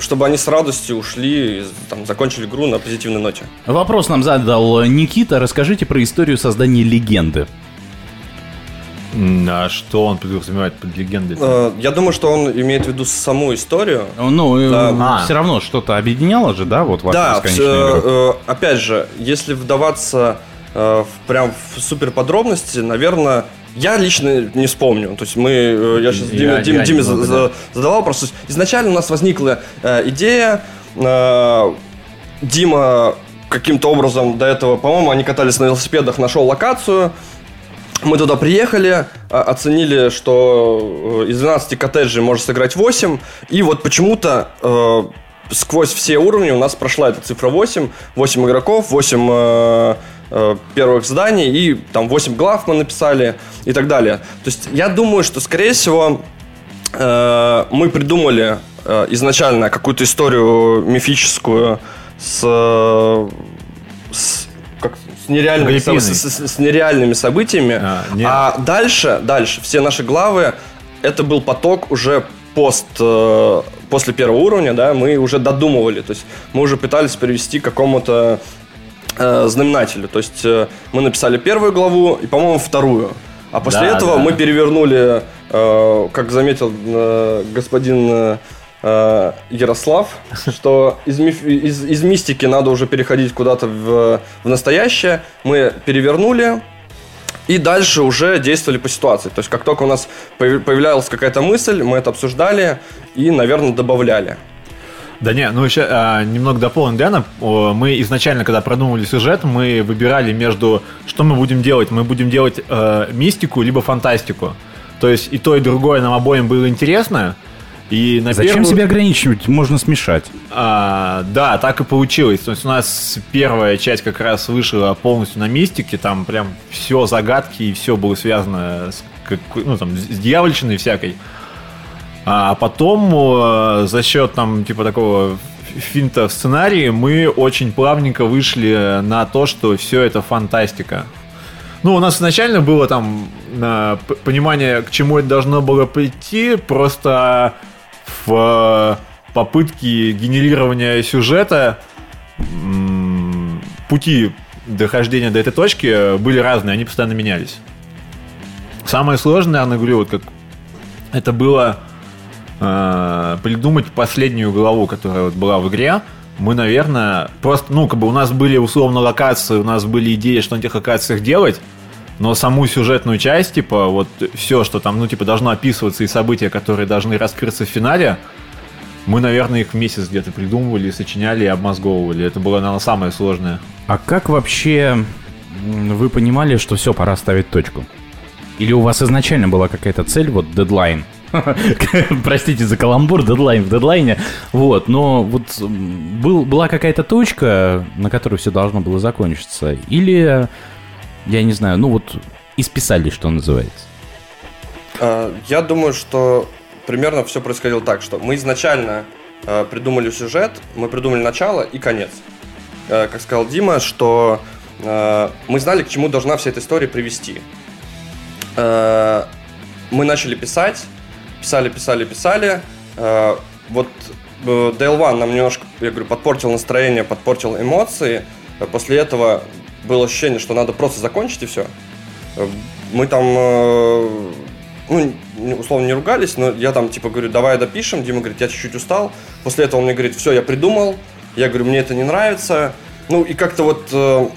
чтобы они с радостью ушли, и, там, закончили игру на позитивной ноте. Вопрос нам задал Никита. Расскажите про историю создания легенды. А что он подразумевает под легендой? Э, я думаю, что он имеет в виду саму историю. Ну, э, Да. все равно что-то объединяло же, да, вот вашу Да, э, э, опять же, если вдаваться э, в, прям в супер подробности, наверное, я лично не вспомню. То есть мы, э, я сейчас Я- Диме, я Диме- Диме за- за- задавал просто. Изначально у нас возникла э, идея. э, Дима каким-то образом до этого, по-моему, они катались на велосипедах, нашел локацию. Мы туда приехали, а, оценили, что э, из 12 коттеджей можно сыграть 8. И вот почему-то э, сквозь все уровни у нас прошла эта цифра 8. 8 игроков, 8 э, э, первых зданий и там 8 глав мы написали и так далее. То есть я думаю, что, скорее всего, э, мы придумали э, изначально какую-то историю мифическую с, с, с нереальными, с- с- с нереальными событиями. А, А дальше, дальше, все наши главы, это был поток уже пост, э, после первого уровня, да, мы уже додумывали, то есть мы уже пытались перевести к какому-то э, знаменателю, то есть э, мы написали первую главу и, по-моему, вторую, а после Да, этого да. мы перевернули, э, как заметил э, господин э, Ярослав, что из, миф- из- из мистики надо уже переходить куда-то в, в настоящее. Мы перевернули и дальше уже действовали по ситуации. То есть как только у нас появ- появлялась какая-то мысль, мы это обсуждали и, наверное, добавляли. Да не, ну еще а, немного дополню Дэна. Мы изначально, когда продумывали сюжет, мы выбирали между, что мы будем делать. Мы будем делать э, мистику либо фантастику. То есть и то, и другое нам обоим было интересно. И на Зачем первую- себя ограничивать? Можно смешать. А, да, так и получилось. То есть у нас первая часть как раз вышла полностью на мистике, там прям все загадки и все было связано с, какой- ну, там, с дьявольщиной всякой. А потом э, за счет там типа такого финта в сценарии мы очень плавненько вышли на то, что все это фантастика. Ну, у нас изначально было там э, понимание, к чему это должно было прийти, просто в э, попытке генерирования сюжета пути дохождения до этой точки были разные, они постоянно менялись. Самое сложное, наверное, говорю, вот как это было э, придумать последнюю главу, которая вот была в игре. Мы, наверное, просто, ну, как бы у нас были условно локации, у нас были идеи, что на этих локациях делать, но саму сюжетную часть, типа, вот все, что там, ну, типа, должно описываться и события, которые должны раскрыться в финале, мы, наверное, их месяц где-то придумывали, сочиняли и обмозговывали. Это было, наверное, самое сложное. А как вообще вы понимали, что все, пора ставить точку? Или у вас изначально была какая-то цель, вот дедлайн? Простите за каламбур, дедлайн в дедлайне. Вот, но вот был, была какая-то точка, на которой все должно было закончиться. Или, я не знаю, ну вот исписали, что называется. Э, Я думаю, что примерно все происходило так, что мы изначально э, придумали сюжет, мы придумали начало и конец. Э, Как сказал Дима, что мы знали, к чему должна вся эта история привести. Мы начали писать, писали, писали, писали. Вот э, DL1 нам немножко, я говорю, подпортил настроение, подпортил эмоции. Э, После этого было ощущение, что надо просто закончить и все. Мы там, э, ну, условно, не ругались, но я там, типа, говорю, давай допишем. Дима говорит, я чуть-чуть устал. После этого он мне говорит, все, я придумал. Я говорю, мне это не нравится. Ну, и как-то вот э,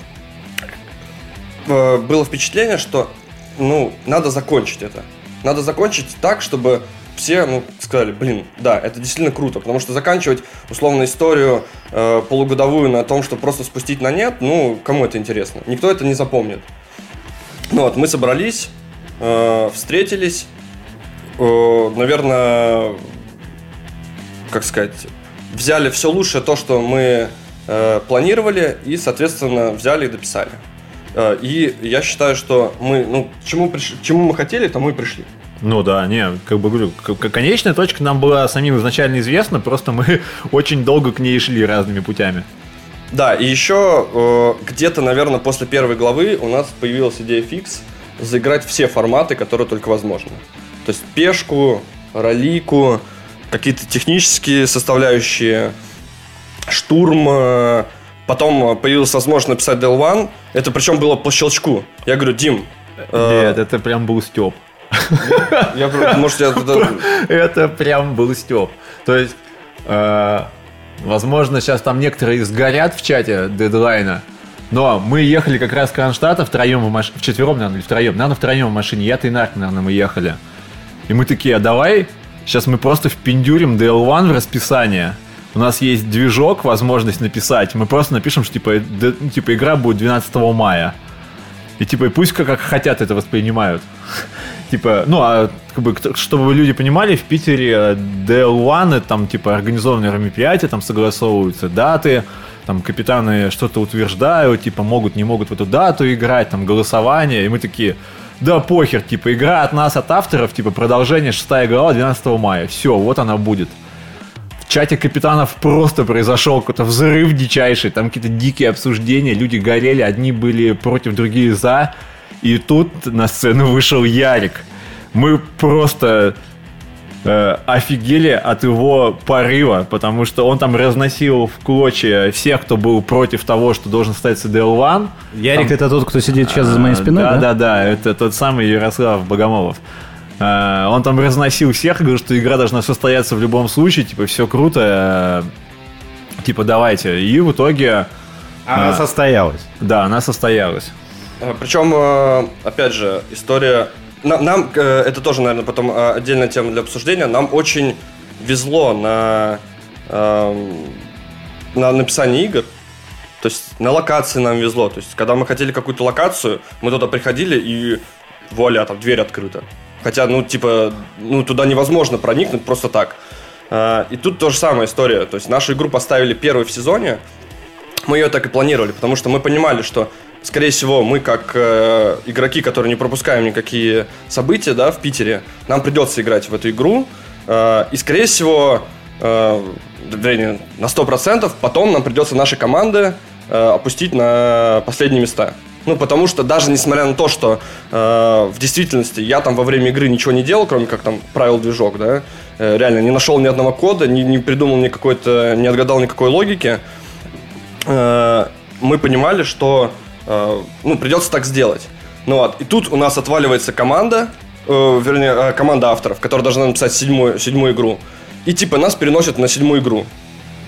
э, было впечатление, что, ну, надо закончить это. Надо закончить так, чтобы все, ну, сказали, блин, да, это действительно круто, потому что заканчивать условно историю э, полугодовую на том, что просто спустить на нет, ну, кому это интересно? Никто это не запомнит. Ну вот, мы собрались, э, встретились, э, наверное, как сказать, взяли все лучшее то, что мы э, планировали, и, соответственно, взяли и дописали. Э, и я считаю, что мы, ну, к чему, приш- к чему мы хотели, тому и пришли. Ну да, не, как бы говорю, конечная точка нам была самим изначально известна, просто мы очень долго к ней шли разными путями. Да, и еще э, где-то, наверное, после первой главы у нас появилась идея фикс заиграть все форматы, которые только возможно. То есть пешку, ролику, какие-то технические составляющие, штурм. э, Потом появилась возможность написать Del One. Это причем было по щелчку. Я говорю, Дим, э, Нет, это прям был Степ. Я говорю, может, я это- Это прям был Степ. То есть, э, возможно, сейчас там некоторые сгорят в чате дедлайна, но мы ехали как раз к Кронштадту втроем, в маш... вчетвером, наверное, или втроем, наверное, втроем в машине, я, ты Нарк, наверное, мы ехали. И мы такие, а давай, сейчас мы просто впендюрим DL1 в расписание. У нас есть движок, возможность написать. Мы просто напишем, что типа, д- ну, типа игра будет 12 мая. И типа, и пусть как, как хотят это воспринимают. Типа, ну, а как бы, чтобы люди понимали, в Питере э, DL1 это там, типа, организованные мероприятия, там согласовываются даты, там капитаны что-то утверждают, типа, могут, не могут в эту дату играть, там, голосование, и мы такие, да похер, типа, игра от нас, от авторов, типа, продолжение, шестая глава, 12 мая, все, вот она будет. В чате капитанов просто произошел какой-то взрыв дичайший, там какие-то дикие обсуждения, люди горели, одни были против, другие за. И тут на сцену вышел Ярик. Мы просто э, офигели от его порыва, потому что он там разносил в клочья всех, кто был против того, что должен стать CDL-1. Ярик это тот, кто сидит сейчас за моей спиной, да? да? Да, да, это тот самый Ярослав Богомолов. Э, Он там разносил всех, говорил, что игра должна состояться в любом случае, типа, все круто, э, типа, давайте. И в итоге... Она э, состоялась. Да, она состоялась. Э, Причем, э, опять же, история... Нам, нам, э, это тоже, наверное, потом отдельная тема для обсуждения. Нам очень везло на, эм, на написание игр. То есть на локации нам везло. То есть когда мы хотели какую-то локацию, мы туда приходили и вуаля, там дверь открыта. Хотя, ну, типа, ну, туда невозможно проникнуть просто так. И тут тоже самая история. То есть нашу игру поставили первой в сезоне, мы ее так и планировали, потому что мы понимали, что, скорее всего, мы как э, игроки, которые не пропускаем никакие события, да, в Питере, нам придется играть в эту игру, э, и, скорее всего, э, на 100% потом нам придется наши команды э, опустить на последние места. Ну, потому что даже несмотря на то, что э, в действительности я там во время игры ничего не делал, кроме как там правил движок, да, э, реально не нашел ни одного кода, не, не придумал ни какой-то, не отгадал никакой логики, э, мы понимали, что ну, придется так сделать. Ну вот, и тут у нас отваливается команда, э, вернее, э, команда авторов, которая должна написать седьмую, седьмую игру. И типа нас переносят на седьмую игру.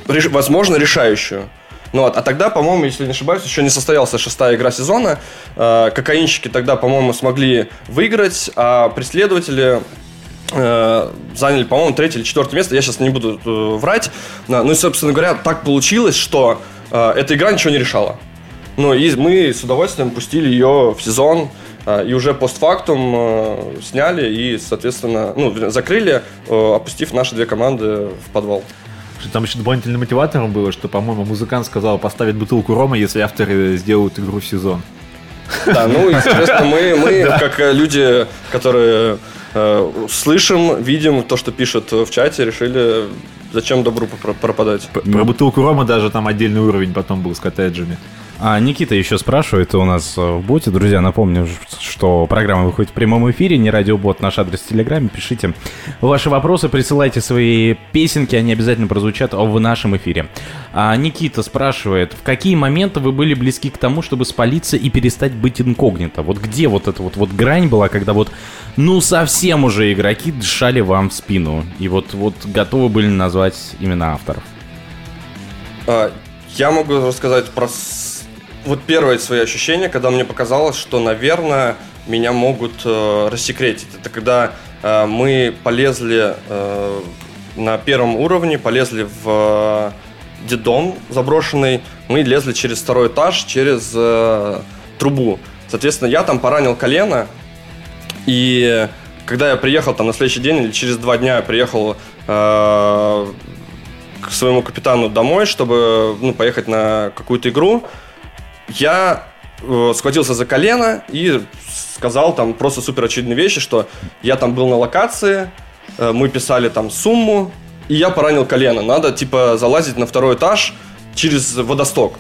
Реш- возможно, решающую. Ну вот, а тогда, по-моему, если не ошибаюсь, еще не состоялась шестая игра сезона. Э, кокаинщики тогда, по-моему, смогли выиграть, а преследователи э, заняли, по-моему, третье или четвертое место. Я сейчас не буду э, врать. Ну и, собственно говоря, так получилось, что э, эта игра ничего не решала. Ну и мы с удовольствием пустили ее в сезон э, и уже постфактум э, сняли и, соответственно, ну, закрыли, э, опустив наши две команды в подвал. Там еще дополнительным мотиватором было, что, по-моему, музыкант сказал поставить бутылку рома, если авторы сделают игру в сезон. Да, ну и, соответственно, мы, мы как э, люди, которые э, слышим, видим то, что пишут в чате, решили, зачем добру пропадать. Про бутылку рома даже там отдельный уровень потом был с коттеджами. А Никита еще спрашивает у нас э, в боте. Друзья, напомню, что программа выходит в прямом эфире, не радиобот, наш адрес в Телеграме. Пишите ваши вопросы, присылайте свои песенки, они обязательно прозвучат в нашем эфире. А Никита спрашивает, в какие моменты вы были близки к тому, чтобы спалиться и перестать быть инкогнито? Вот где вот эта вот, вот грань была, когда вот, ну, совсем уже игроки дышали вам в спину, и вот, вот готовы были назвать имена авторов? А, Я могу рассказать про вот первые свои ощущения, когда мне показалось, что, наверное, меня могут э, рассекретить. Это когда э, мы полезли э, на первом уровне, полезли в э, детдом заброшенный, мы лезли через второй этаж, через э, трубу. Соответственно, я там поранил колено, и когда я приехал там на следующий день или через два дня я приехал э, к своему капитану домой, чтобы ну, поехать на какую-то игру, я э, схватился за колено и сказал там просто супер очевидные вещи, что я там был на локации, э, мы писали там сумму, и я поранил колено. Надо типа залазить на второй этаж через водосток.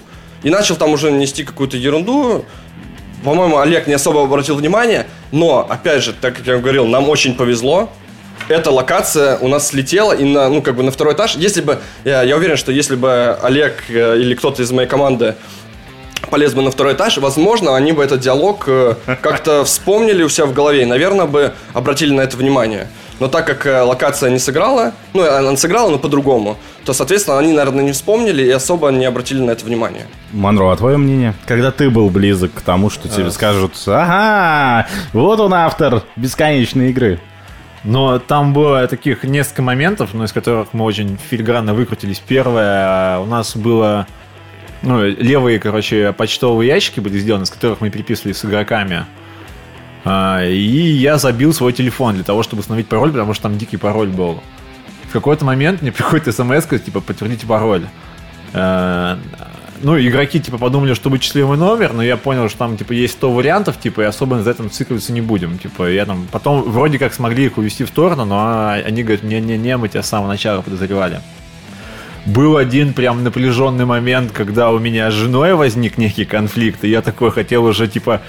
И начал там уже нести какую-то ерунду. По-моему, Олег не особо обратил внимание, но, опять же, так как я говорил, нам очень повезло. Эта локация у нас слетела и на, ну, как бы на второй этаж. Если бы, я, я уверен, что если бы Олег э, или кто-то из моей команды полез бы на второй этаж, возможно, они бы этот диалог э, как-то вспомнили у себя в голове и, наверное, бы обратили на это внимание. Но так как э, локация не сыграла, ну, она сыграла, но по-другому, то, соответственно, они, наверное, не вспомнили и особо не обратили на это внимание. Монро, а твое мнение? Когда ты был близок к тому, что тебе А. скажут, ага, вот он автор бесконечной игры. Но там было таких несколько моментов, ну, из которых мы очень филигранно выкрутились. Первое, у нас было... Ну, левые, короче, почтовые ящики были сделаны, с которых мы переписывали с игроками. А, и я забил свой телефон для того, чтобы установить пароль, потому что там дикий пароль был. В какой-то момент мне приходит смс типа, подтвердите пароль. Э, Ну, игроки, типа, подумали, что вычислили мой номер, но я понял, что там, типа, есть 100 вариантов, типа, и особо за этом цикливаться не будем. Типа, я там... Потом вроде как смогли их увести в сторону, но они говорят, не-не-не, мы тебя с самого начала подозревали. Был один прям напряженный момент, когда у меня с женой возник некий конфликт, и я такой хотел уже, типа,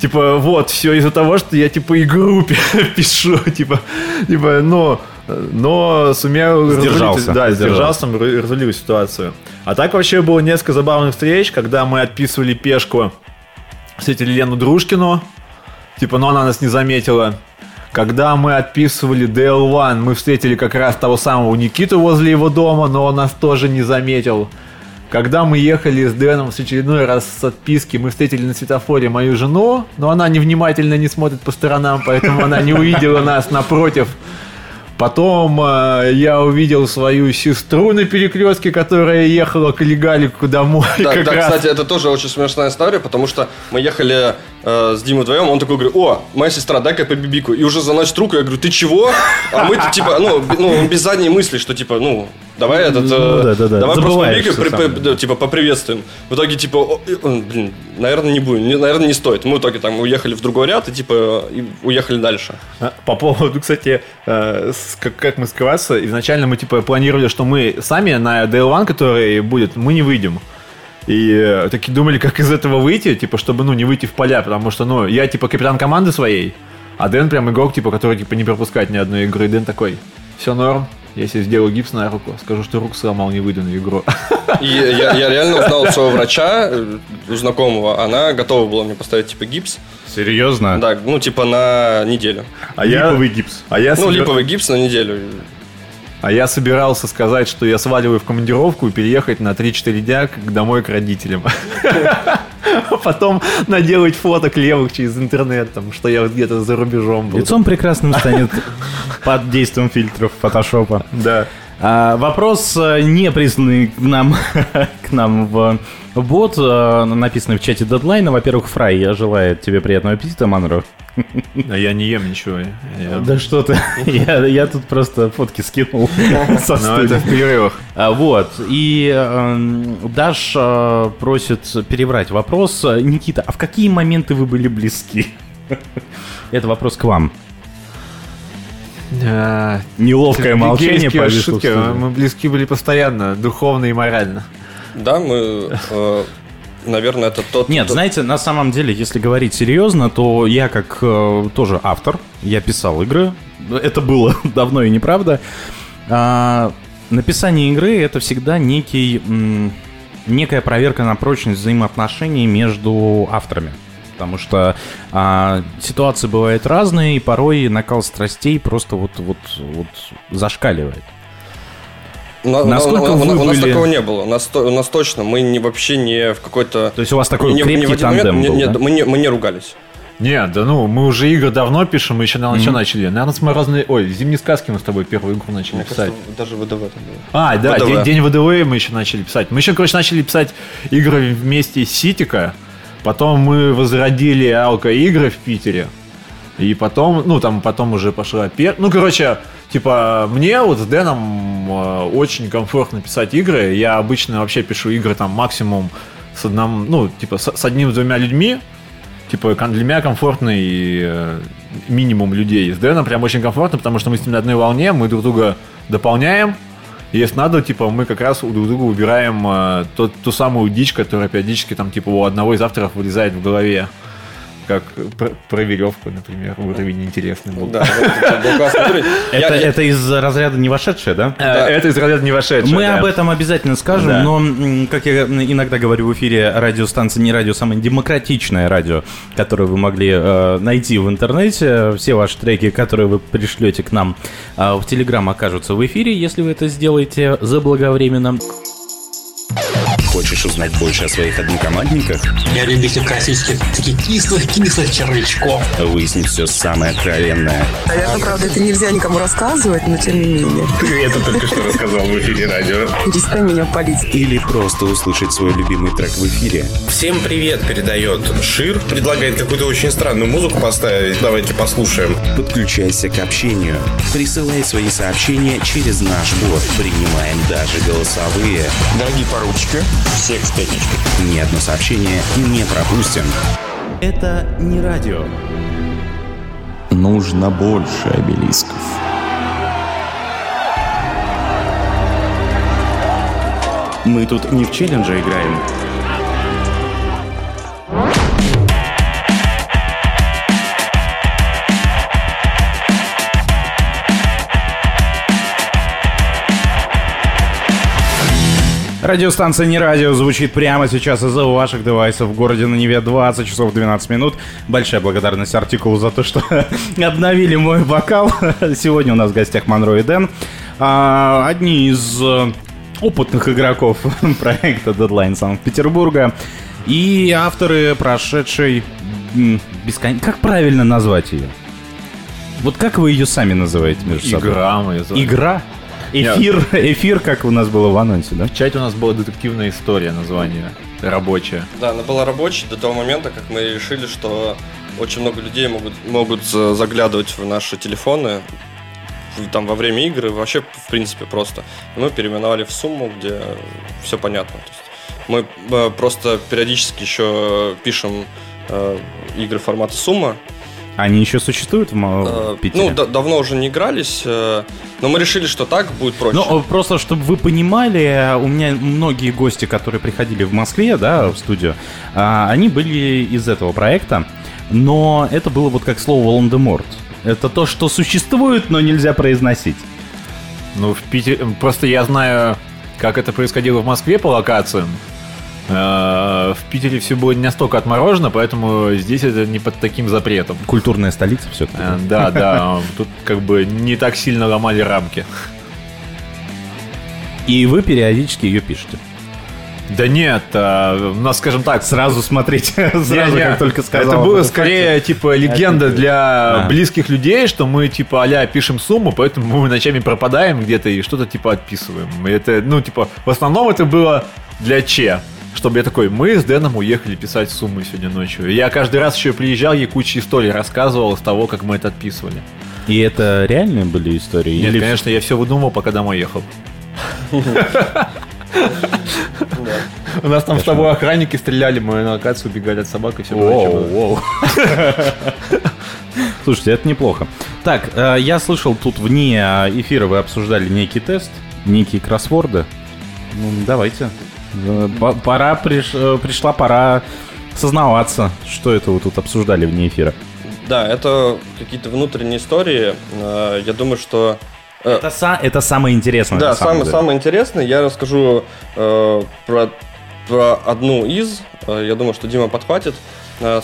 Типа, вот, все из-за того, что я, типа, игру пишу, типа, типа, но, но сумел... Сдержался. Да, Сдержался. разрулил ситуацию. А так вообще было несколько забавных встреч, когда мы отписывали пешку, встретили Лену Дружкину, типа, но она нас не заметила. Когда мы отписывали DL1, мы встретили как раз того самого Никиту возле его дома, но он нас тоже не заметил. Когда мы ехали с Дэном в очередной раз с отписки, мы встретили на светофоре мою жену, но она невнимательно не смотрит по сторонам, поэтому она не увидела нас напротив. Потом э, я увидел свою сестру на перекрестке, которая ехала к Легалику домой. Да, да, раз. кстати, это тоже очень смешная история, потому что мы ехали э, с Димой вдвоем, он такой говорит, о, моя сестра, дай-ка по бибику. И уже заносит руку, я говорю, ты чего? А мы типа, ну, ну, без задней мысли, что типа, ну, давай этот, э, Ну, да-да-да, давай просто забываешь, побегаем, что при- при- да, типа, поприветствуем. В итоге, типа, о, блин, наверное, не будем, не- наверное, не стоит. Мы в итоге там уехали в другой ряд и, типа, и уехали дальше. А, По поводу, кстати, э, как, как мы скрываться, изначально мы типа планировали, что мы сами на DL1, который будет, мы не выйдем. И э, такие думали, как из этого выйти, типа, чтобы, ну, не выйти в поля, потому что, ну, я, типа, капитан команды своей, а Дэн прям игрок, типа, который, типа, не пропускает ни одной игры. И Дэн такой, все норм, если сделаю гипс на руку, скажу, что руку сломал, не выйду на игру. И я, я реально узнал от своего врача, э, у знакомого, она готова была мне поставить, типа, гипс. Серьезно? Да, ну, типа, на неделю. А я, Липовый гипс. а я Ну, собер- липовый гипс на неделю. А я собирался сказать, что я сваливаю в командировку и переехать на 3-4 дня домой к родителям. А потом наделать фоток левых через интернет, там, что я вот где-то за рубежом был. Лицом прекрасным станет под действием фильтров фотошопа. Да. А, вопрос, э, не присланный к нам, к нам в бот, э, написанный в чате дедлайна. Во-первых, Фрай желает тебе приятного аппетита, Манро. А я не ем ничего. Я- Да что ты, я, я тут просто фотки скинул со Но студии. это в перерывах. А, Вот, и эм, Даш э, просит перебрать вопрос. Никита, а в какие моменты вы были близки? Это вопрос к вам. А, Неловкое молчание повисло шутки. Мы близки были постоянно, духовно и морально. Да, мы... э, наверное, это тот... Нет, тот- знаете, на самом деле, если говорить серьезно, то я как э, тоже автор, я писал игры. Это было давно и неправда. А, написание игры это всегда некий, м, некая проверка на прочность взаимоотношений между авторами. Потому что а, ситуации бывают разные, и порой накал страстей просто вот, вот, вот зашкаливает. На- Насколько у, вы у нас были- такого не было. У нас, у нас точно, мы не, вообще не в какой-то... То есть у вас такой не, крепкий в один тандем момент, был, не- да? нет, мы, не, мы не ругались. Нет, да ну, мы уже игры давно пишем, мы еще, наверное, что начали? Наверное, с морозной... Ой, зимние сказки мы с тобой первую игру начали Мне писать. кажется, даже ВДВ там было. А, да, ВДВ. день, день ВДВ мы еще начали писать. Мы еще, короче, начали писать игры вместе с Ситика. Потом мы возродили алко-игры в Питере. И потом, ну, там потом уже пошла пер... Ну, короче, типа, мне вот с Дэном э, очень комфортно писать игры. Я обычно вообще пишу игры там максимум с одним, ну, типа, с, одним-двумя людьми. Типа, для меня комфортный э, минимум людей. С Дэном прям очень комфортно, потому что мы с ним на одной волне, мы друг друга дополняем. Если надо, типа, мы как раз у друг друга убираем э, тот- ту самую дичь, которая периодически там, типа, у одного из авторов вылезает в голове. Как про, про веревку, например, уровень интересный был. Да, это из разряда не вошедшее, да? Э, Это из разряда не вошедшее. Мы да. об этом обязательно скажем, Да. но, как я иногда говорю в эфире, радиостанция не радио, самое демократичное радио, которое вы могли э, найти в интернете. Все ваши треки, которые вы пришлете к нам э, в Телеграм, окажутся в эфире, если вы это сделаете заблаговременно. Хочешь узнать больше о своих однокомандниках? Я любитель классических таких кислых-кислых червячков. Выяснить все самое откровенное. Наверное, правда, это нельзя никому рассказывать, но тем не менее. Ты это только что рассказал в эфире радио. Перестань меня палить. Или просто услышать свой любимый трек в эфире. Всем привет передает Шир. Предлагает какую-то очень странную музыку поставить. Давайте послушаем. Подключайся к общению. Присылай свои сообщения через наш бот. Принимаем даже голосовые. Дорогие поручики, всех с пятничкой. Ни одно сообщение не пропустим. Это не радио. Нужно больше обелисков. Мы тут не в челлендже играем. Радиостанция «Не радио» звучит прямо сейчас из-за ваших девайсов в городе на Неве 20 часов 12 минут. Большая благодарность артикулу за то, что обновили мой вокал. Сегодня у нас в гостях Монро и Дэн. А, Одни из э, опытных игроков проекта Deadline Санкт-Петербурга и авторы прошедшей бескон... Как правильно назвать ее? Вот как вы ее сами называете между собой? Игра мы называем. Игра? Эфир, эфир, как у нас было в анонсе, да? В чате у нас была детективная история название. Рабочая. Да, она была рабочей до того момента, как мы решили, что очень много людей могут, могут э, заглядывать в наши телефоны там во время игры, вообще в принципе просто. И мы переименовали в сумму, где все понятно. То есть мы э, просто периодически еще пишем э, игры формата сумма. Они еще существуют в, Э, в Питере? ну, да- давно уже не игрались, э, но мы решили, что так будет проще. Ну, э, просто, чтобы вы понимали, у меня многие гости, которые приходили в Москве, да, в студию, а, они были из этого проекта, но это было вот как слово Волан-де-Морт. Это то, что существует, но нельзя произносить. Ну, в Питере... Просто я знаю, как это происходило в Москве по локациям. Э, В Питере все было не настолько отморожено, поэтому здесь это не под таким запретом. Культурная столица все-таки. Э, Да, да, тут как бы не так сильно ломали рамки. И вы периодически ее пишете. Да нет, э, у нас, скажем так, Сразу смотрите, сразу, Не-не, как только сказал. Это было скорее, факте. типа, легенда Это- для А. близких людей, что мы, типа, а пишем сумму, поэтому мы ночами пропадаем где-то и что-то, типа, отписываем. Это, ну, типа, в основном это было для Че. Чтобы я такой, мы с Дэном уехали писать суммы сегодня ночью. Я каждый раз еще приезжал, ей кучу историй рассказывал с того, как мы это отписывали. И это реальные были истории? Нет, Или конечно, я все выдумывал, пока домой ехал. У нас там с тобой охранники стреляли, мы на локацию убегали от собак и все воу. Слушайте, это неплохо. Так, э, я слышал, тут вне эфира вы обсуждали некий тест, некие кроссворды. Ну, давайте. Э, по- Пора, приш- э, пришла пора сознаваться, что это вы тут обсуждали вне эфира. Да, это какие-то внутренние истории. Э, Я думаю, что... Это, са- это самое интересное. Да, самое, самое интересное, я расскажу э, про, про одну из, я думаю, что Дима подхватит.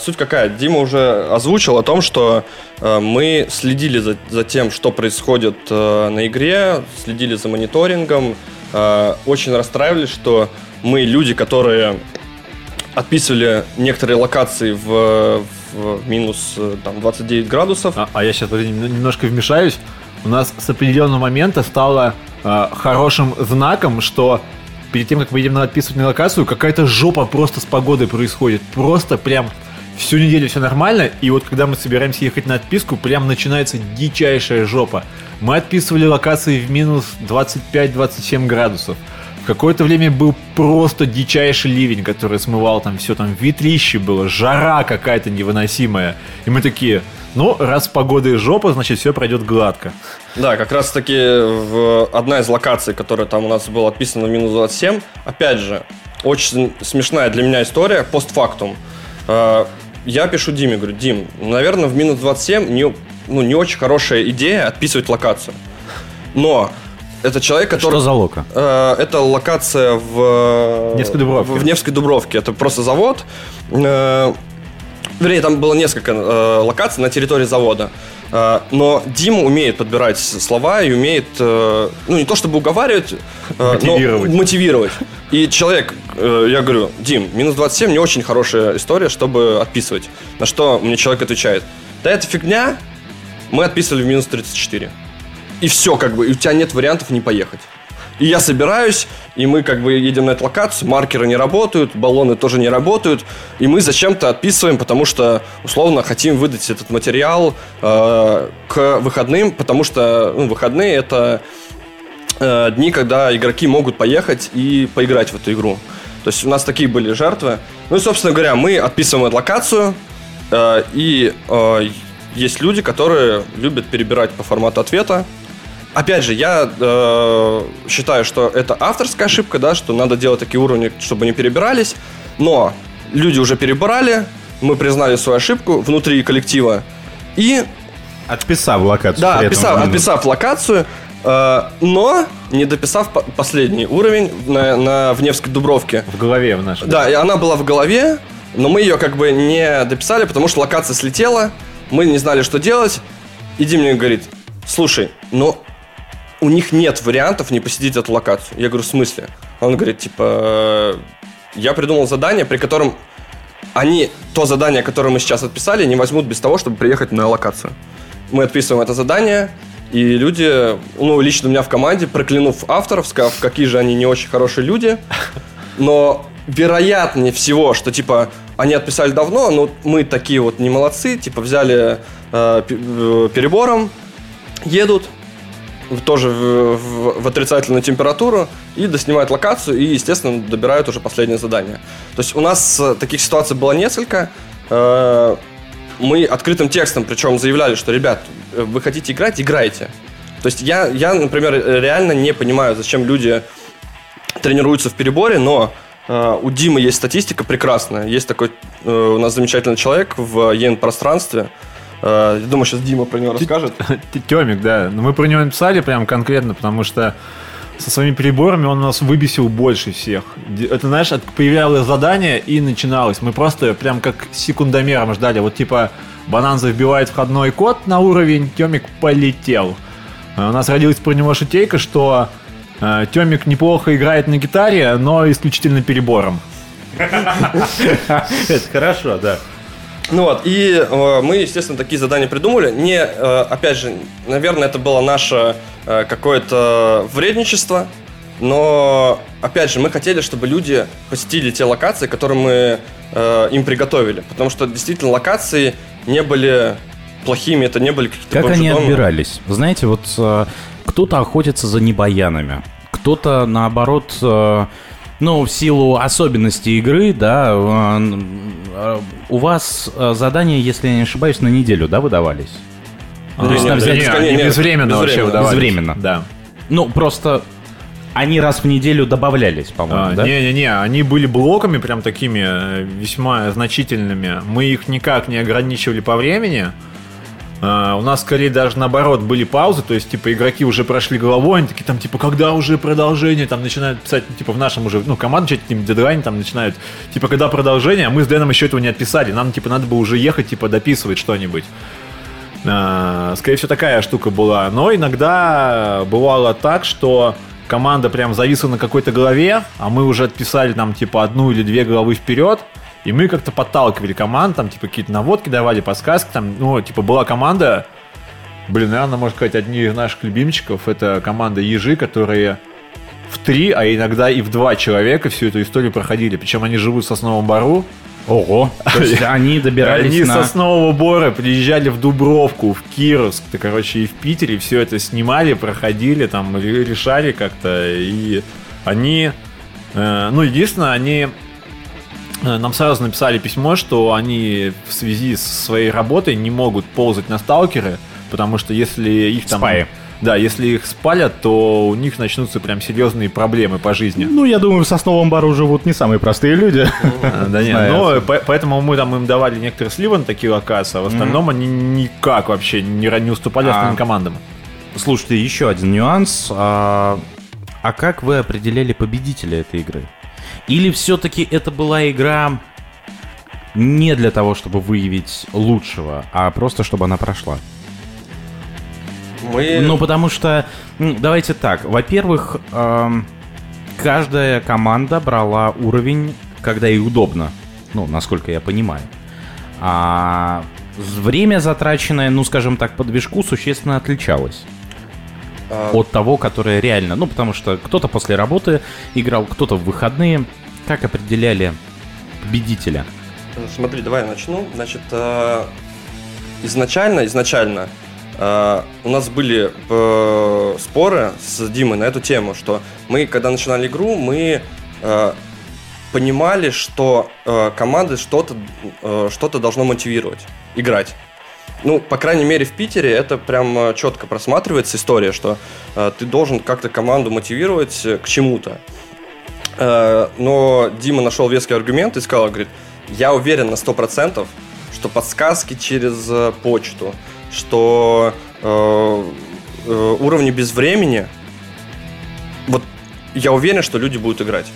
Суть какая? Дима уже озвучил о том, что э, мы следили за, за тем, что происходит э, на игре, следили за мониторингом, э, очень расстраивались, что мы люди, которые отписывали некоторые локации в, в минус э, там, 29 градусов. А, а я сейчас немножко вмешаюсь. У нас с определенного момента стало э, хорошим знаком, что перед тем, как мы идем на отписывательную локацию, какая-то жопа просто с погодой происходит. Просто прям всю неделю все нормально, и вот когда мы собираемся ехать на отписку, прям начинается дичайшая жопа. Мы отписывали локации в минус 25-27 градусов. Какое-то время был просто дичайший ливень, который смывал там все, там ветрище было, жара какая-то невыносимая. И мы такие, ну, раз погода и жопа, значит, все пройдет гладко. Да, как раз таки в одна из локаций, которая там у нас была отписана в минус 27, опять же, очень смешная для меня история, постфактум. Э, Я пишу Диме, говорю, Дим, наверное, в минус 27 не, ну, не очень хорошая идея отписывать локацию. Но это человек, который... Что за лока? Э, Это локация в... Невской Дубровке. В Невской Дубровке. Это просто завод. Э, Вернее, там было несколько э, локаций на территории завода. Э, но Дима умеет подбирать слова и умеет, э, ну, не то чтобы уговаривать, э, Мотивировать. но мотивировать. И человек, э, я говорю, Дим, минус 27 не очень хорошая история, чтобы отписывать. На что мне человек отвечает, да это фигня, мы отписывали в минус 34. И все, как бы, и у тебя нет вариантов не поехать. И я собираюсь, и мы как бы едем на эту локацию, маркеры не работают, баллоны тоже не работают, и мы зачем-то отписываем, потому что, условно, хотим выдать этот материал э, к выходным, потому что ну, выходные это э, дни, когда игроки могут поехать и поиграть в эту игру. То есть у нас такие были жертвы. Ну и, собственно говоря, мы отписываем эту локацию, э, и э, есть люди, которые любят перебирать по формату ответа. Опять же, я э, считаю, что это авторская ошибка, да, что надо делать такие уровни, чтобы не перебирались. Но люди уже перебирали, мы признали свою ошибку внутри коллектива. И Отписав локацию. да, отписав, отписав локацию, э, но не дописав по- последний уровень на, на в Невской Дубровке. В голове в нашей. Да, и она была в голове, но мы ее как бы не дописали, потому что локация слетела, мы не знали, что делать. И Дим мне говорит, слушай, ну у них нет вариантов не посетить эту локацию. Я говорю, в смысле? Он говорит, типа, э, я придумал задание, при котором они то задание, которое мы сейчас отписали, не возьмут без того, чтобы приехать на локацию. Мы отписываем это задание, и люди, ну, лично у меня в команде, проклянув авторов, сказав, какие же они не очень хорошие люди, но вероятнее всего, что, типа, они отписали давно, но мы такие вот не молодцы, типа, взяли э, э, перебором, едут, тоже в, в- в отрицательную температуру и доснимают локацию и, естественно, добирают уже последнее задание. То есть у нас э, таких ситуаций было несколько. Э, Мы открытым текстом, причем заявляли, что, ребят, э, вы хотите играть, играйте. То есть я, я, например, реально не понимаю, зачем люди тренируются в переборе, но у Димы есть статистика прекрасная. Есть такой у нас замечательный человек в ЕН-пространстве. Э, я думаю, сейчас Дима про него расскажет. Темик, да. Но мы про него написали прям конкретно, потому что со своими приборами он нас выбесил больше всех. Это, знаешь, появлялось задание и начиналось. Мы просто прям как секундомером ждали. Вот типа Бананза вбивает входной код на уровень, Темик полетел. А У нас родилась про него шутейка, что э, Темик неплохо играет на гитаре, но исключительно перебором. Это хорошо, да. Ну вот, и э, мы, естественно, такие задания придумали. Не, э, опять же, наверное, это было наше э, какое-то вредничество, но, опять же, мы хотели, чтобы люди посетили те локации, которые мы э, им приготовили. Потому что, действительно, локации не были плохими, это не были какие-то Как они отбирались? Знаете, вот э, кто-то охотится за небоянами, кто-то, наоборот, э, ну, в силу особенностей игры, да, э, э, у вас э, задания, если я не ошибаюсь, на неделю, да, выдавались? А, То есть нет, на взять- не, они безвременно вообще безвременно. выдавались. Безвременно. Да. Ну, просто Они раз в неделю добавлялись, по-моему, А, да? Не-не-не, они были блоками прям такими э, весьма значительными. Мы их никак не ограничивали по времени. А, у нас скорее даже наоборот были паузы, то есть типа игроки уже прошли головой, они такие там типа когда уже продолжение, там начинают писать, ну, типа в нашем уже, ну команда что-то типа, дедлайн там начинают, типа когда продолжение, а мы с Дэном еще этого не отписали, нам типа надо было уже ехать, типа дописывать что-нибудь. А, Скорее всего, такая штука была. Но иногда бывало так, что команда прям зависла на какой-то голове, а мы уже отписали там типа одну или две головы вперед, и мы как-то подталкивали команд, там типа какие-то наводки давали, подсказки, там, ну, типа была команда, блин, наверное, можно сказать, одни из наших любимчиков, это команда Ежи, которые в три, а иногда и в два человека всю эту историю проходили. Причем они живут в Сосновом Бару. Ого. То есть они добирались Они на... Соснового Бора приезжали в Дубровку, в Кировск, да, короче, и в Питере все это снимали, проходили, там, ре- решали как-то, и они, э, ну, единственное, они нам сразу написали письмо, что они в связи со своей работой не могут ползать на сталкеры, потому что если их там... Спаи. Да, если их спалят, то у них начнутся прям серьезные проблемы по жизни. Ну, я думаю, в Сосновом Бару живут не самые простые люди. А, Да нет, но по- поэтому мы там им давали некоторые сливы на такие локации, а в остальном они никак вообще не уступали А. остальным командам. Слушайте, еще один нюанс. А, а как вы определяли победителя этой игры? Или все-таки это была игра не для того, чтобы выявить лучшего, а просто чтобы она прошла? Мы... Ну, потому что, давайте так, во-первых, эм, каждая команда брала уровень, когда ей удобно, ну, насколько я понимаю. А время затраченное, ну, скажем так, по движку существенно отличалось а, от того, которое реально. Ну, потому что кто-то после работы играл, кто-то в выходные. Как определяли победителя? Смотри, давай я начну. Значит, э, изначально, изначально э, у нас были споры с Димой на эту тему, что мы, когда начинали игру, мы понимали, что команды что-то что-то должно мотивировать играть. Ну, по крайней мере, в Питере это прям э, четко просматривается история, что э, ты должен как-то команду мотивировать э, к чему-то. Э, но Дима нашел веский аргумент и сказал, говорит, я уверен на 100%, что подсказки через э, почту, что э, э, уровни без времени, вот я уверен, что люди будут играть.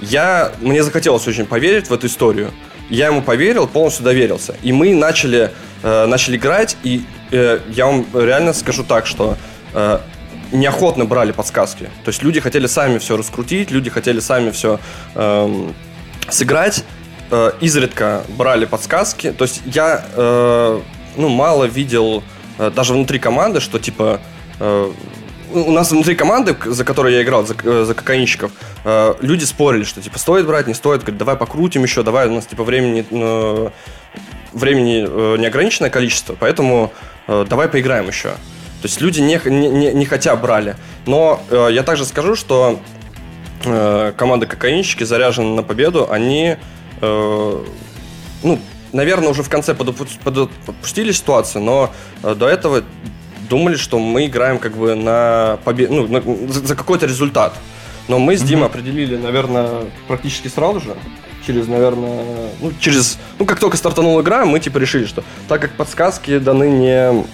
Я, мне захотелось очень поверить в эту историю. Я ему поверил, полностью доверился. И мы начали, э, начали играть, и э, я вам реально скажу так, что э, неохотно брали подсказки. То есть люди хотели сами все раскрутить, люди хотели сами все эм, сыграть. Э, изредка брали подсказки. То есть я э, ну, мало видел э, даже внутри команды, что типа э, у нас внутри команды, за которой я играл, за, э, за кокаинщиков, э, люди спорили, что типа стоит брать, не стоит, говорят, давай покрутим еще, давай, у нас типа времени, э, времени э, неограниченное количество, поэтому э, давай поиграем еще. То есть люди не, не, не, не хотя брали. Но э, я также скажу, что э, команда кокаинщики заряжены на победу, они, э, ну, наверное, уже в конце подопу- подопустили ситуацию, но э, до этого думали, что мы играем как бы на победу, ну, на- за, какой-то результат. Но мы с Димой определили, наверное, практически сразу же, через, наверное, ну, через, ну, как только стартанула игра, мы, типа, решили, что так как подсказки даны не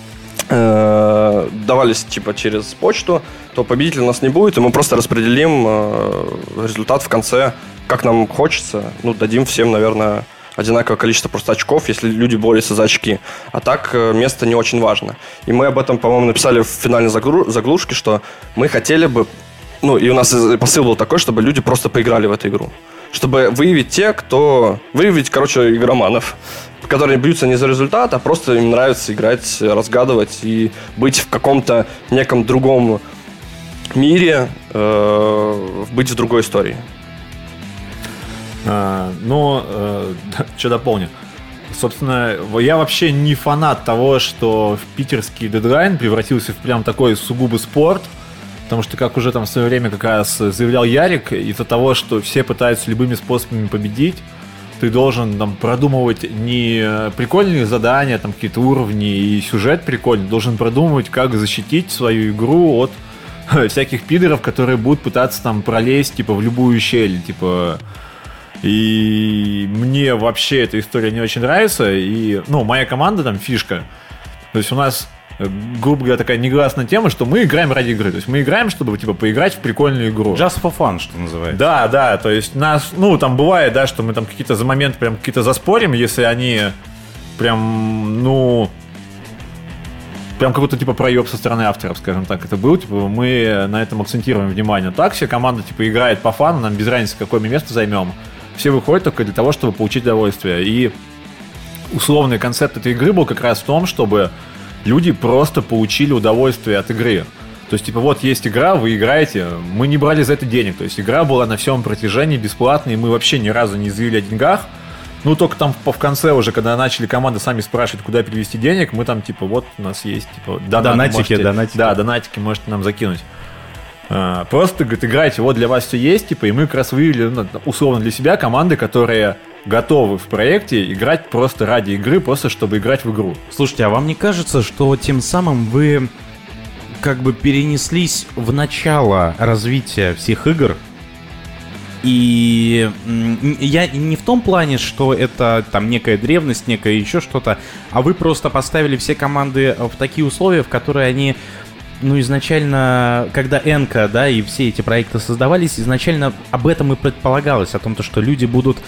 э, давались, типа, через почту, то победителя у нас не будет, и мы просто распределим э, результат в конце, как нам хочется. Ну, дадим всем, наверное, одинаковое количество просто очков, если люди борются за очки. А так э, место не очень важно. И мы об этом, по-моему, написали в финальной заглушке, что мы хотели бы, ну, и у нас посыл был такой, чтобы люди просто поиграли в эту игру. Чтобы выявить те, кто... Выявить, короче, игроманов, которые бьются не за результат, а просто им нравится играть, разгадывать и быть в каком-то неком другом мире, э, быть в другой истории. А, но, что дополню. Собственно, я вообще не фанат того, что в питерский дедлайн превратился в прям такой сугубо спорт. Потому что, как уже там в свое время как раз заявлял Ярик, из-за того, что все пытаются любыми способами победить, ты должен там продумывать не прикольные задания, там какие-то уровни и сюжет прикольный, должен продумывать, как защитить свою игру от всяких пидоров, которые будут пытаться там пролезть, типа, в любую щель, типа... И мне вообще эта история не очень нравится. И, ну, моя команда там фишка. То есть у нас э, грубо говоря, такая негласная тема, что мы играем ради игры. То есть мы играем, чтобы, типа, поиграть в прикольную игру. Just for fun, что называется. Да, да, то есть нас, ну, там бывает, да, что мы там какие-то за момент прям какие-то заспорим, если они прям, ну, прям какой-то типа проеб со стороны авторов, скажем так, это был, типа, мы на этом акцентируем внимание. Так все команда, типа, играет по фану, нам без разницы, какое мы место займем. Все выходят только для того, чтобы получить удовольствие. И условный концепт этой игры был как раз в том, чтобы люди просто получили удовольствие от игры. То есть, типа, вот есть игра, вы играете, мы не брали за это денег. То есть, игра была на всем протяжении бесплатной, и мы вообще ни разу не заявили о деньгах. Ну, только там в, в конце уже, когда начали команды сами спрашивать, куда перевести денег, мы там, типа, вот у нас есть, типа, донаты, Донатики, можете- донатики. Да, донатики можете нам закинуть. А, Просто, говорит, играйте, вот для вас все есть, типа, и мы как раз выявили, ну, условно, для себя команды, которые готовы в проекте играть просто ради игры, просто чтобы играть в игру. Слушайте, а вам не кажется, что тем самым вы как бы перенеслись в начало развития всех игр? И я не в том плане, что это там некая древность, некое еще что-то, а вы просто поставили все команды в такие условия, в которые они ну, изначально, когда Энка, да, и все эти проекты создавались, изначально об этом и предполагалось, о том, то, что люди будут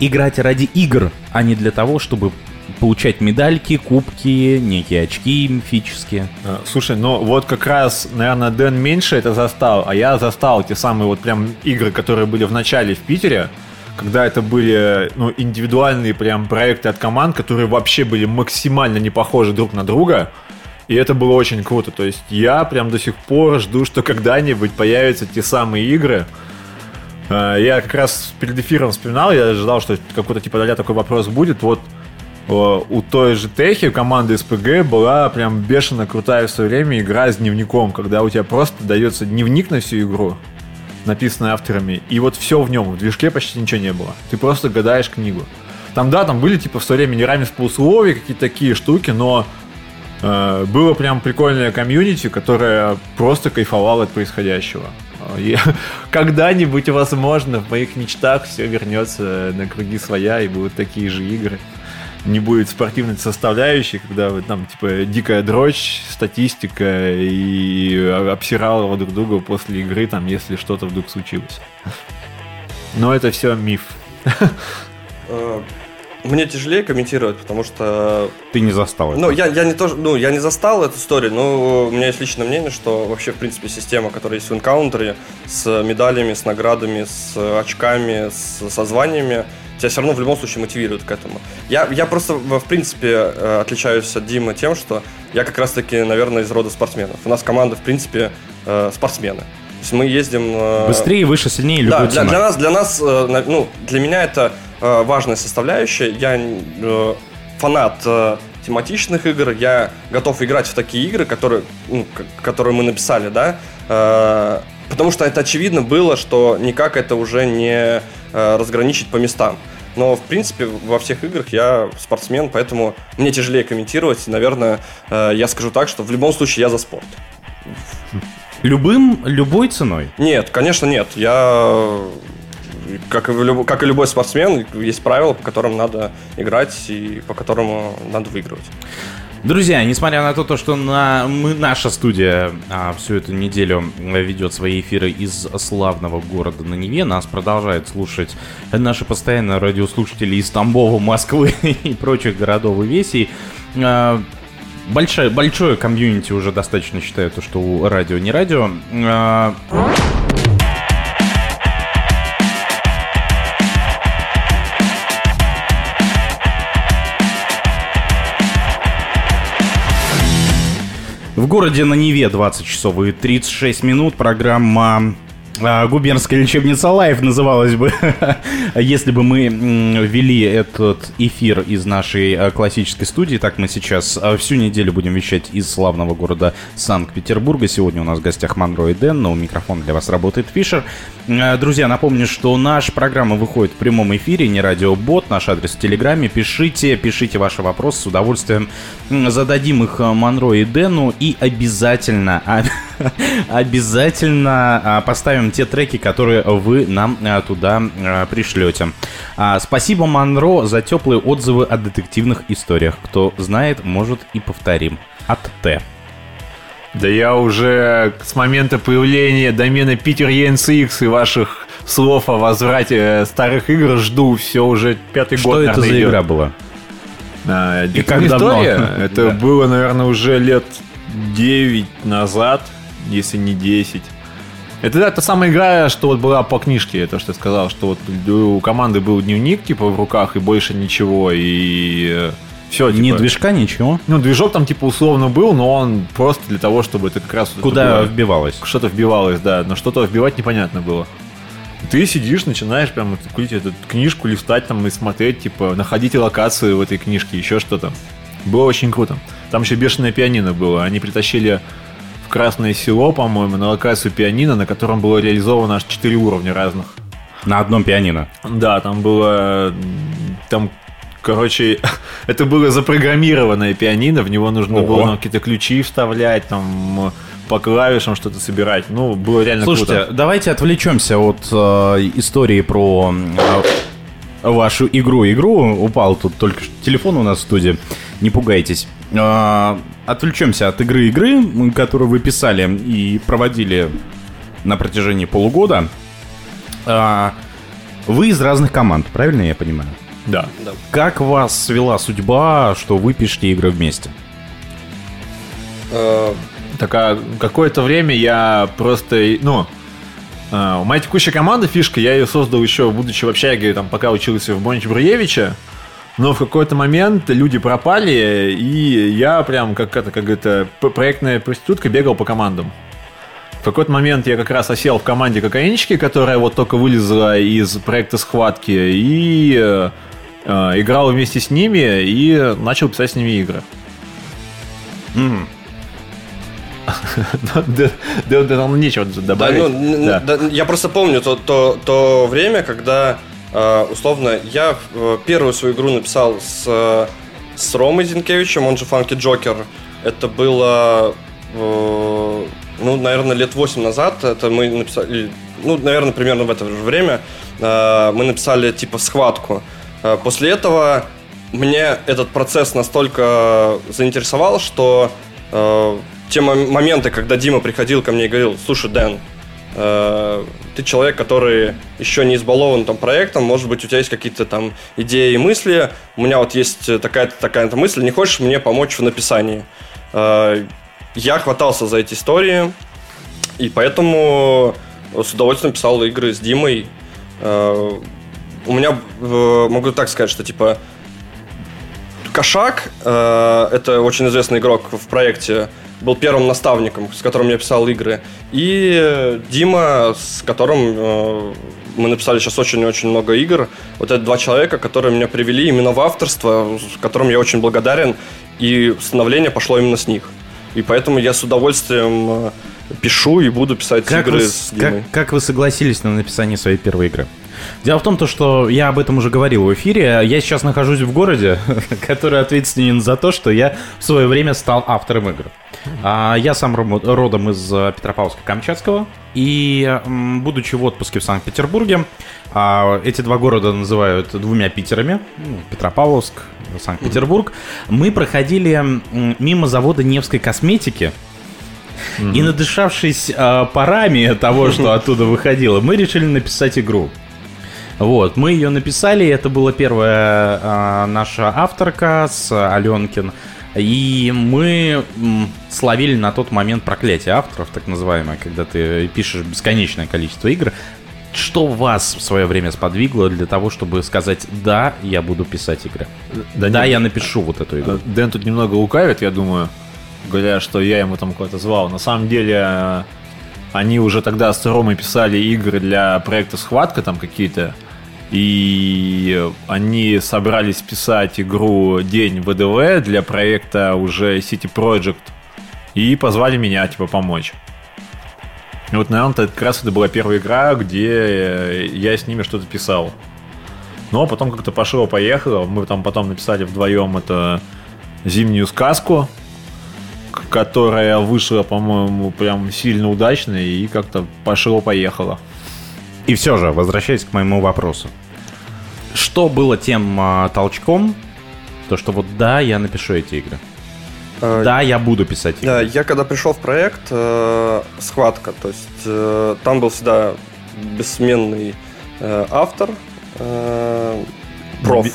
играть ради игр, а не для того, чтобы получать медальки, кубки, некие очки мифические. А, Слушай, ну вот как раз, наверное, Дэн меньше это застал, а я застал те самые вот прям игры, которые были в начале в Питере, когда это были ну, индивидуальные прям проекты от команд, которые вообще были максимально не похожи друг на друга. И это было очень круто. То есть я прям до сих пор жду, что когда-нибудь появятся те самые игры. А, Я как раз перед эфиром вспоминал, я ожидал, что какой-то типа а такой вопрос будет. Вот у той же Техи, команды СПГ, была прям бешено крутая в свое время игра с дневником, когда у тебя просто дается дневник на всю игру, написанный авторами, и вот все в нем, в движке почти ничего не было. Ты просто гадаешь книгу. Там, да, там были типа в свое время неравенство условий, какие-то такие штуки, но было прям прикольное комьюнити, которое просто кайфовало от происходящего. Э, Когда-нибудь, возможно, в моих мечтах все вернется на круги своя и будут такие же игры. Не будет спортивной составляющей, когда вы там, типа, дикая дрочь, статистика и обсирал его друг друга после игры, там, если что-то вдруг случилось. Но это все миф. Мне тяжелее комментировать, потому что... Ты не застал это. Ну, я, я не то, ну, я не застал эту историю, но у меня есть личное мнение, что вообще, в принципе, система, которая есть в энкаунтере, с медалями, с наградами, с очками, с созваниями, тебя все равно в любом случае мотивирует к этому. Я, я просто, в принципе, э, отличаюсь от Димы тем, что я как раз-таки, наверное, из рода спортсменов. У нас команда, в принципе, э, спортсмены. То есть мы ездим... э, Быстрее, выше, сильнее, любой да, для, для нас, для нас, на- ну, для меня это важная составляющая. Я э, фанат э, тематичных игр, я готов играть в такие игры, которые, ну, которые мы написали, да, э, потому что это очевидно было, что никак это уже не э, разграничить по местам. Но, в принципе, во всех играх я спортсмен, поэтому мне тяжелее комментировать. И, наверное, э, я скажу так, что в любом случае я за спорт. Любым, любой ценой. Нет, конечно, нет. Я, как и, люб- как и любой спортсмен, есть правила, по которым надо играть и по которым надо выигрывать. Друзья, несмотря на то, то, что на, мы, наша студия а, всю эту неделю ведет свои эфиры из славного города на Неве, нас продолжают слушать наши постоянные радиослушатели из Тамбова, Москвы и прочих городов и весей. А, большое, большое комьюнити уже достаточно считаю, то, что у радио не радио. А, В городе на Неве 20 часов и 36 минут. Программа Губернская лечебница Live называлась бы, если бы мы вели этот эфир из нашей а, классической студии. Так мы сейчас а, всю неделю будем вещать из славного города Санкт-Петербурга. Сегодня у нас в гостях Монро и Дэн, но у микрофона для вас работает Фишер. А, Друзья, напомню, что наша программа выходит в прямом эфире, не радиобот. Наш адрес в Телеграме. Пишите, пишите ваши вопросы. С удовольствием зададим их а, Монро и Дэну. И обязательно, а- Обязательно а, поставим те треки, которые вы нам а, туда а, пришлете. Спасибо, Монро, за теплые отзывы о детективных историях. Кто знает, может и повторим. От Т. Да я уже с момента появления домена Питер ENCX и ваших слов о возврате старых игр жду все уже пятый Что год. это за наверное, идет. игра была? А, И «Детективная как давно? Это Да. было, наверное, уже лет 9 назад, если не 10. Это да, та самая игра, что вот была по книжке, то, что я сказал, что вот у команды был дневник, типа, в руках, и больше ничего, и все, Ни движка, ничего? Ну, движок там, типа, условно был, но он просто для того, чтобы это как раз... Куда было- вбивалось? Что-то вбивалось, да, но что-то вбивать непонятно было. Ты сидишь, начинаешь прям курить эту книжку, листать там и смотреть, типа, находите локацию в этой книжке, еще что-то. Было очень круто. Там еще бешеное пианино было. Они притащили Красное Село, по-моему, на локацию пианино, на котором было реализовано аж 4 уровня разных. На одном пианино. Да, там было... Там, короче, это было запрограммированное пианино, в него нужно Ого. было там, какие-то ключи вставлять, там по клавишам что-то собирать. Ну, было реально Слушайте, круто. давайте отвлечемся от э, истории про э, вашу игру. Игру упал тут только что телефон у нас в студии. Не пугайтесь. Э, отвлечемся от игры игры, которую вы писали и проводили на протяжении полугода. Э, вы из разных команд, правильно я понимаю? Да. Как вас свела судьба, что вы пишете игры вместе? Э, Так, а какое-то время я просто, ну, а, у моей текущей команды фишка, я ее создал еще, будучи в общаге, там, пока учился в Бонч Бруевича, но в какой-то момент люди пропали, и я прям, как это, как это, проектная проститутка бегал по командам. В какой-то момент я как раз осел в команде кокаинчики, которая вот только вылезла из проекта схватки, и э, э, играл вместе с ними, и начал писать с ними игры. Да, да, там нечего Да, добавить. ну, я просто помню то, время, когда, э, условно, я э, первую свою игру написал с, с Ромой Зинкевичем, он же Фанки Джокер. Это было, э, ну, наверное, лет 8 назад. Это мы написали, ну, наверное, примерно в это же время э, мы написали, типа, схватку. Э, После этого мне этот процесс настолько заинтересовал, что э, те мом- моменты, когда Дима приходил ко мне и говорил, слушай, Дэн, э, ты человек, который еще не избалован там проектом, может быть, у тебя есть какие-то там идеи и мысли, у меня вот есть такая-то такая-то мысль, не хочешь мне помочь в написании? Э, я хватался за эти истории, и поэтому с удовольствием писал игры с Димой. Э, у меня, э, могу так сказать, что типа Кошак, э, это очень известный игрок в проекте, был первым наставником, с которым я писал игры. И э, Дима, с которым э, мы написали сейчас очень-очень много игр. Вот это два человека, которые меня привели именно в авторство, с которым я очень благодарен. И становление пошло именно с них. И поэтому я с удовольствием э, пишу и буду писать Как игры вы, с- Димой. как, как вы согласились на написание своей первой игры? Дело в том, то, что я об этом уже говорил в эфире. Я сейчас нахожусь в городе, который ответственен за то, что я в свое время стал автором игр. А, Я сам родом из э, Петропавловска-Камчатского. И, будучи в отпуске в Санкт-Петербурге, а, эти два города называют двумя Питерами, ну, Петропавловск, Санкт-Петербург, мы проходили мимо завода Невской косметики, и надышавшись э, парами того, что оттуда выходило, мы решили написать игру. Вот, мы ее написали, это была первая э, наша авторка с Аленкин. И мы словили на тот момент проклятие авторов, так называемое, когда ты пишешь бесконечное количество игр. Что вас в свое время сподвигло для того, чтобы сказать «да, я буду писать игры»? Да, нет. я напишу вот эту игру. Дэн тут немного лукавит, я думаю, говоря, что я ему там куда-то звал. На самом деле, э, они уже тогда с Ромой писали игры для проекта «Схватка» там какие-то. И они собрались писать игру «День ВДВ» для проекта уже City Project. И позвали меня, типа, помочь. И вот, наверное, это как раз это была первая игра, где э, я с ними что-то писал. Но потом как-то пошло-поехало. Мы там потом написали вдвоем это зимнюю сказку. которая вышла, по-моему, прям сильно удачно и как-то пошло-поехало. И все же, возвращаясь к моему вопросу. Что было тем а, толчком, то что вот да, я напишу эти игры. Э, Да, я буду писать игры. Да, я когда пришел в проект, э, схватка, то есть э, там был всегда бессменный э, автор, э, проф,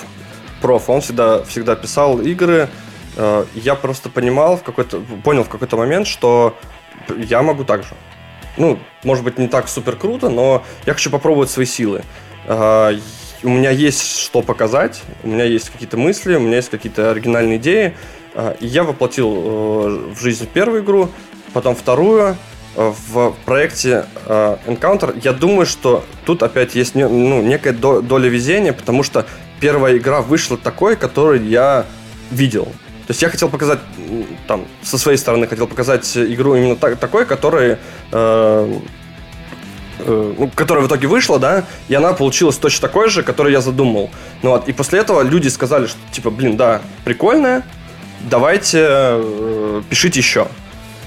проф, он всегда, всегда писал игры, э, я просто понимал в какой-то, понял в какой-то момент, что я могу так же. Ну, может быть, не так супер круто, но я хочу попробовать свои силы. Э, у меня есть что показать, у меня есть какие-то мысли, у меня есть какие-то оригинальные идеи. И я воплотил э, в жизнь первую игру, потом вторую. Э, В проекте э, Encounter я думаю, что тут опять есть ну, некая до- доля везения, потому что первая игра вышла такой, которую я видел. То есть я хотел показать, там, со своей стороны хотел показать игру именно так- такой, которая, э, э, ну, которая в итоге вышла, да, и она получилась точно такой же, которую я задумал. Ну вот, и после этого люди сказали, что, типа, блин, да, прикольная, давайте э, пишите еще.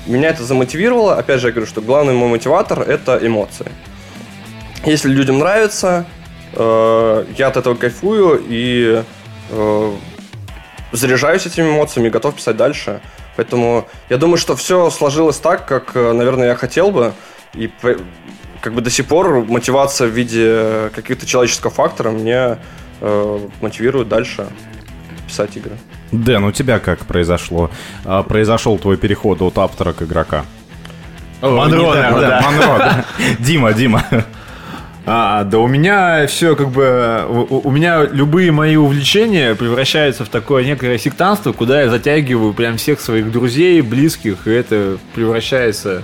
Меня это замотивировало. Опять же, я говорю, что главный мой мотиватор – это эмоции. Если людям нравится, э, я от этого кайфую и э, заряжаюсь этими эмоциями, готов писать дальше. Поэтому я думаю, что все сложилось так, как, э, наверное, я хотел бы. И как бы до сих пор мотивация в виде каких-то человеческого фактора мне э, мотивирует дальше писать игры. Дэн, у тебя как произошло? А, произошел твой переход от автора к игрока? О, Монро, да, да. Монро, да. Дима, Дима. А, да у меня все как бы... У, у меня любые мои увлечения превращаются в такое некое сектантство, куда я затягиваю прям всех своих друзей, близких, и это превращается...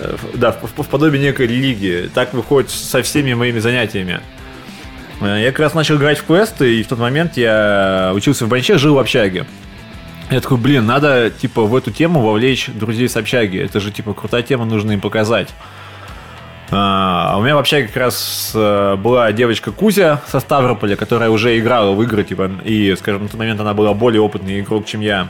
э, Да, в, в подобие некой религии. Так выходит со всеми моими занятиями. Э, Я как раз начал играть в квесты, и в тот момент я учился в Банче, жил в общаге. Я такой, блин, надо, типа, в эту тему вовлечь друзей с общаги. Это же, типа, крутая тема, нужно им показать. А у меня вообще как раз э, была девочка Кузя со Ставрополя, которая уже играла в игры, типа, и, скажем, на тот момент она была более опытный игрок, чем я.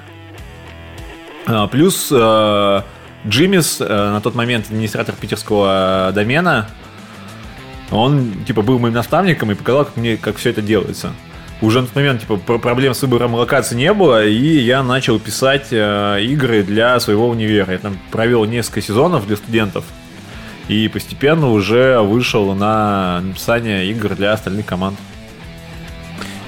А, Плюс э, Джимис, э, на тот момент администратор питерского домена, он, типа, был моим наставником и показал, как мне, как все это делается. Уже на тот момент, типа, про- проблем с выбором локации не было, и я начал писать игры для своего универа. Я там провел несколько сезонов для студентов. И постепенно уже вышел на написание игр для остальных команд.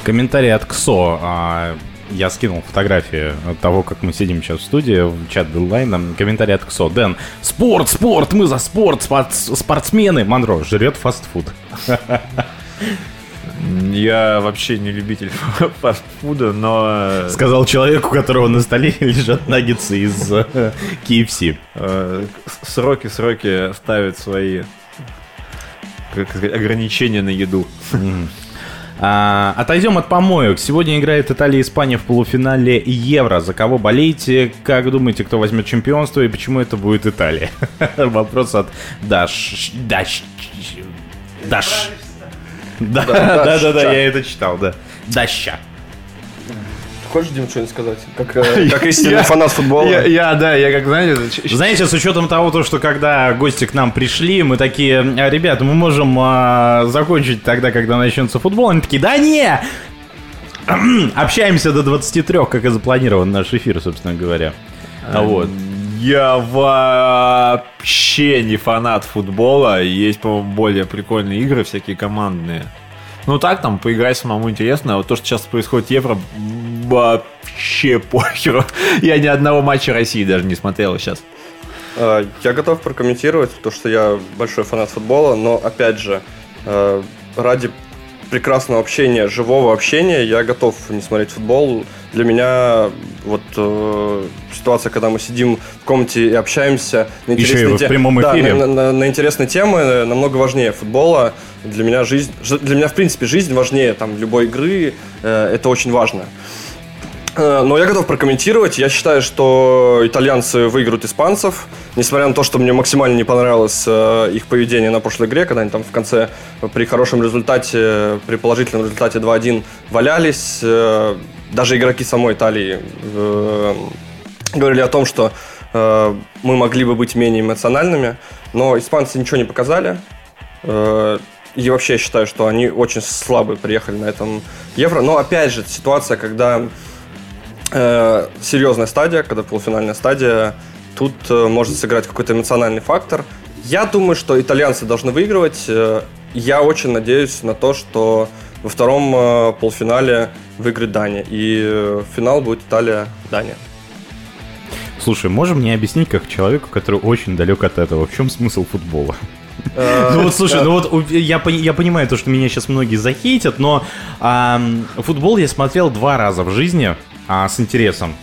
Комментарий от КСО. А, Я скинул фотографии от того, как мы сидим сейчас в студии, в чат Билайна. Комментарий от КСО. Дэн, спорт, спорт, мы за спорт, спорт спортсмены. Монро жрет фастфуд. Я вообще не любитель фастфуда, но... Сказал человеку, у которого на столе лежат наггетсы из э, KFC. Э, Сроки, сроки ставят свои как сказать, ограничения на еду. А, отойдем от помоек. Сегодня играет Италия и Испания в полуфинале Евро. За кого болеете? Как думаете, кто возьмет чемпионство и почему это будет Италия? Вопрос от Даш. Даш. Даш. Да, да, да, да, я это читал, да. Даща. Хочешь, Дим, что-нибудь сказать? Как, э, как истинный фанат футбола. Я, я, да, я как, знаете... Знаете, с учетом того, то, что когда гости к нам пришли, мы такие, «А, ребята, мы можем а, закончить тогда, когда начнется футбол. Они такие, да не! Общаемся до 23, как и запланирован наш эфир, собственно говоря. А вот. Я вообще не фанат футбола. Есть, по-моему, более прикольные игры, всякие командные. Ну так, там, поиграть самому интересно. А вот то, что сейчас происходит в Евро, вообще похеру. Я ни одного матча России даже не смотрел сейчас. Э, Я готов прокомментировать, потому что я большой фанат футбола, но опять же, э, ради прекрасного общения, живого общения, я готов не смотреть футбол. Для меня вот э, ситуация, когда мы сидим в комнате и общаемся на Еще и интересные в прямом Да, эфире. на, на- на интересные темы намного важнее футбола. Для меня жизнь, для меня в принципе жизнь важнее там любой игры. Э, это очень важно. Э, Но я готов прокомментировать. Я считаю, что итальянцы выиграют испанцев. Несмотря на то, что мне максимально не понравилось э, их поведение на прошлой игре, когда они там в конце э, при хорошем результате, при положительном результате 2-1 валялись. Э, Даже игроки самой Италии э, говорили о том, что э, мы могли бы быть менее эмоциональными, но испанцы ничего не показали. Э, и вообще я считаю, что они очень слабо приехали на этом Евро. Но опять же, ситуация, когда э, серьезная стадия, когда полуфинальная стадия, тут э, может сыграть какой-то эмоциональный фактор. Я думаю, что итальянцы должны выигрывать. Э, я очень надеюсь на то, что во втором полуфинале выиграет Дания. И финал будет Италия-Дания. Слушай, можем мне объяснить, как человеку, который очень далек от этого, в чем смысл футбола? Ну вот, слушай, ну вот я, я понимаю то, что меня сейчас многие захейтят, но футбол я смотрел два раза в жизни а, с интересом.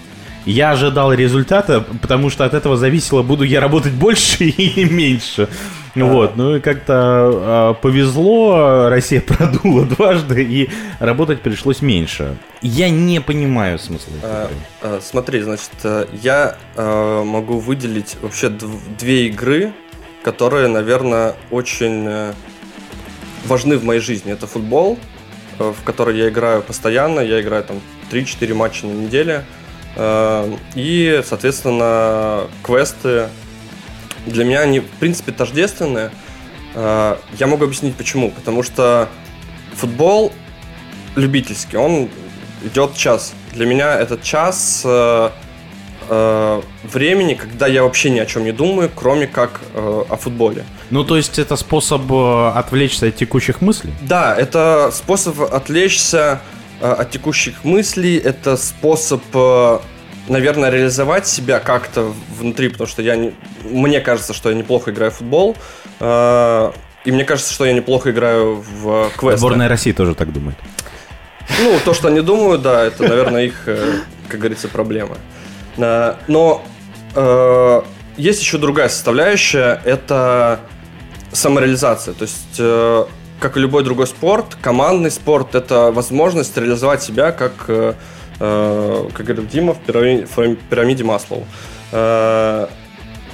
Я ожидал результата, потому что от этого зависело, буду я работать больше или меньше. Вот, ну и как-то а, повезло, Россия продула дважды, и работать пришлось меньше. Я не понимаю смысла. Э, э, Смотри, значит, э, я э, могу выделить вообще дв- две игры, которые, наверное, очень э, важны в моей жизни. Это футбол, э, в который я играю постоянно, я играю там 3-4 матча на неделе. Э, И, соответственно, квесты. Для меня они, в принципе, тождественные. Э, Я могу объяснить почему. Потому что футбол любительский, он идет час. Для меня этот час э, времени, когда я вообще ни о чем не думаю, кроме как э, о футболе. Ну, то есть это способ отвлечься от текущих мыслей? Да, это способ отвлечься от текущих мыслей, это способ, э, наверное, реализовать себя как-то внутри, потому что я не, мне кажется, что я неплохо играю в футбол, э, и мне кажется, что я неплохо играю в квесты. Сборная России тоже так думает. Ну, то, что они думают, да, это, наверное, их, э, как говорится, проблема. Э, Но э, есть еще другая составляющая, это самореализация. То есть, э, как и любой другой спорт, командный спорт – это возможность реализовать себя как, э, э, как говорит Дима, в пирамиде, в пирамиде Маслоу. Э,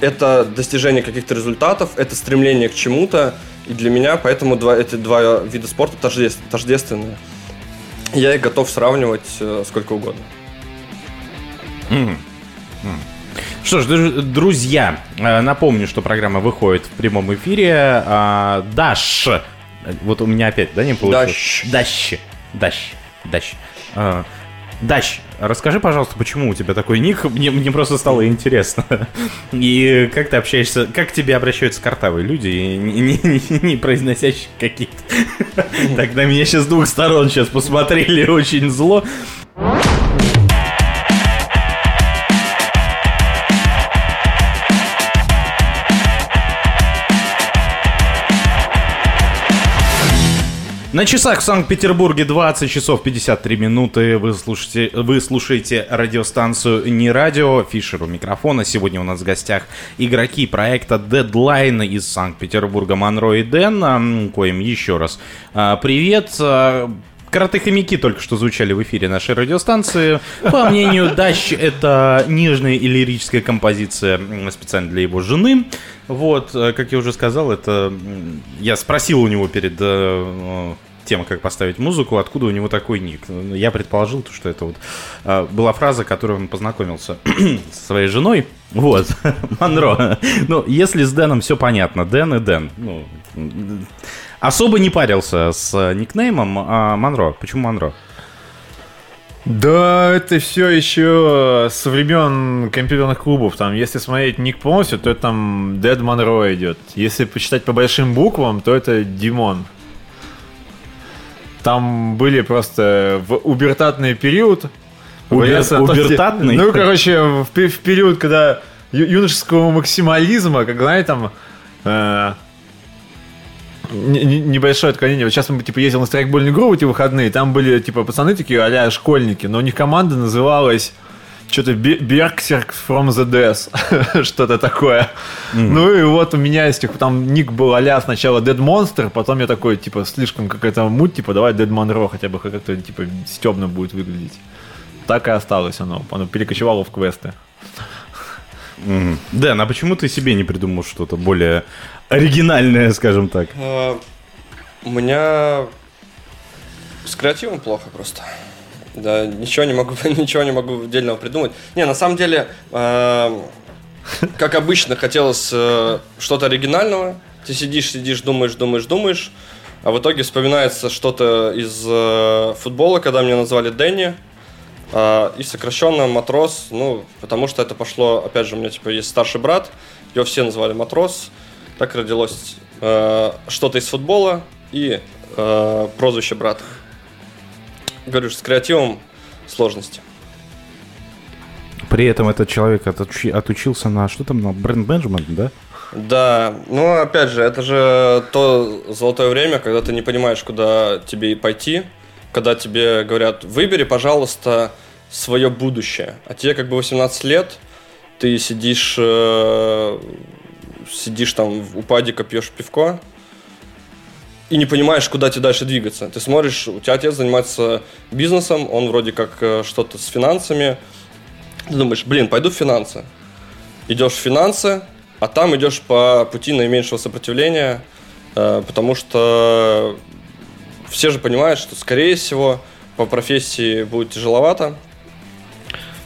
Это достижение каких-то результатов, это стремление к чему-то, и для меня поэтому два, эти два вида спорта тождеств- тождественные. Я их готов сравнивать э, сколько угодно. Мгм. М. Что ж, дру- друзья, э, напомню, что программа выходит в прямом эфире. А, Даш, вот у меня опять, да, не получилось? Даш. Даш. Даш. А, Даш, расскажи, пожалуйста, почему у тебя такой ник? Мне, мне просто стало интересно. И как ты общаешься, как к тебе обращаются картавые люди, не- не- не произносящие какие-то... Так, на меня сейчас с двух сторон сейчас посмотрели очень зло. На часах в Санкт-Петербурге 20 часов 53 минуты. Вы слушаете, вы слушаете радиостанцию «Не радио». Фишер у микрофона. Сегодня у нас в гостях игроки проекта Deadline из Санкт-Петербурга Монро и Дэн, коим еще раз а, привет. А, Каратэ-хомяки только что звучали в эфире нашей радиостанции. По мнению Дащ, это нежная и лирическая композиция специально для его жены. Вот, э, как я уже сказал, это... Я спросил у него перед э, тем, как поставить музыку, откуда у него такой ник. Я предположил, то, что это вот э, была фраза, которой он познакомился со своей женой. Вот, Монро. Ну, если с Дэном все понятно, Дэн и Дэн. Ну, особо не парился с никнеймом а Монро. Почему Монро? Да, это все еще со времен компьютерных клубов. Там, если смотреть ник полностью, то это там Дед Монро идет. Если почитать по большим буквам, то это Димон. Там были просто в убертатный период. Убер- убертатный? Ну, короче, в, в период, когда юношеского максимализма, как, знаете, там... э, не- не- небольшое отклонение. Вот сейчас мы, типа, ездил на страйкбольную игру в эти выходные, там были, типа, пацаны такие, а школьники, но у них команда называлась что-то Berserk from the Death, что-то такое. Ну и вот у меня из тех, там ник был а сначала Dead Monster, потом я такой, типа, слишком какая-то муть, типа, давай Dead Monroe хотя бы как-то, типа, стебно будет выглядеть. Так и осталось оно, оно перекочевало в квесты. Мгм. Дэн, а почему ты себе не придумал что-то более оригинальное, скажем так? Э, У меня с креативом плохо просто. Да, ничего не могу, ничего не могу отдельного придумать. Не, на самом деле, э, как обычно, хотелось э, что-то оригинального. Ты сидишь, сидишь, думаешь, думаешь, думаешь, а в итоге вспоминается что-то из э, футбола, когда меня назвали Дэнни. э, и сокращенно матрос, ну, потому что это пошло, опять же, у меня типа есть старший брат, его все называли матрос. Так родилось э, что-то из футбола и э, прозвище брата. Говорю с креативом сложности. При этом этот человек отучи- отучился на что там, на бренд-менеджмент, да? Да, ну опять же, это же то золотое время, когда ты не понимаешь, куда тебе пойти, когда тебе говорят, выбери, пожалуйста, свое будущее. А тебе как бы 18 лет, ты сидишь, э, сидишь там у падика, пьешь пивко, и не понимаешь, куда тебе дальше двигаться. Ты смотришь, у тебя отец занимается бизнесом, он вроде как э, что-то с финансами. Ты думаешь, блин, пойду в финансы. Идешь в финансы, а там идешь по пути наименьшего сопротивления, э, потому что все же понимают, что, скорее всего, по профессии будет тяжеловато.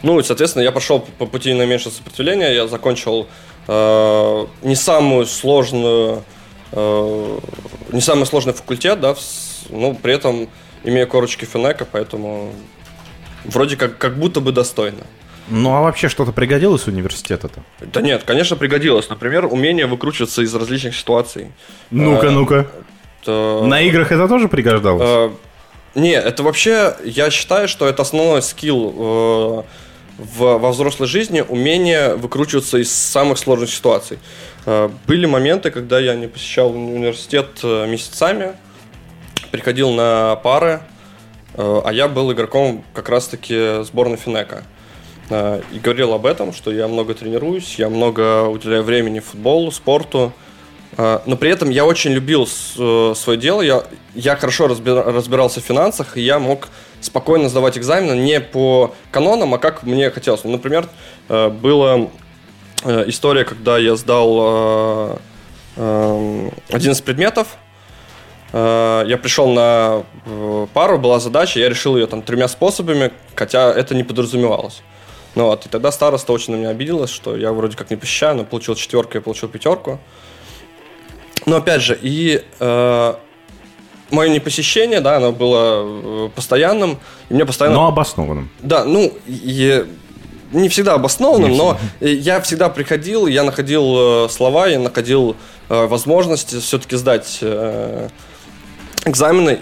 Ну и, соответственно, я пошел по пути наименьшего сопротивления, я закончил э, не самую сложную, не самый сложный факультет, да, но при этом имею корочки финека, поэтому вроде как, как будто бы достойно. Ну а вообще что-то пригодилось университета-то? Да нет, конечно, пригодилось. Например, умение выкручиваться из различных ситуаций. Ну-ка, Э, ну-ка. то- На играх это тоже пригождалось? Э, Не, это вообще, я считаю, что это основной скилл э, в, во взрослой жизни, умение выкручиваться из самых сложных ситуаций. Э, Были моменты, когда я не посещал уни- университет э, месяцами, приходил на пары, э, а я был игроком как раз-таки сборной Финека. И говорил об этом, что я много тренируюсь, я много уделяю времени футболу, спорту. Но при этом я очень любил свое дело, я, я хорошо разби- разбирался в финансах, и я мог спокойно сдавать экзамены не по канонам, а как мне хотелось. Ну, Например, э, была э, история, когда я сдал э, э, один из предметов, я пришел на пару, была задача, я решил ее там тремя способами, хотя это не подразумевалось. Ну вот, и тогда староста очень на меня обиделась, что я вроде как не посещаю, но получил четверку, я получил пятерку. Но опять же, и э, мое непосещение, да, оно было э, постоянным, и мне постоянно... Но обоснованным. Да, ну, и не всегда обоснованным, но я всегда приходил, я находил э, слова, я находил э, возможность все-таки сдать экзамены.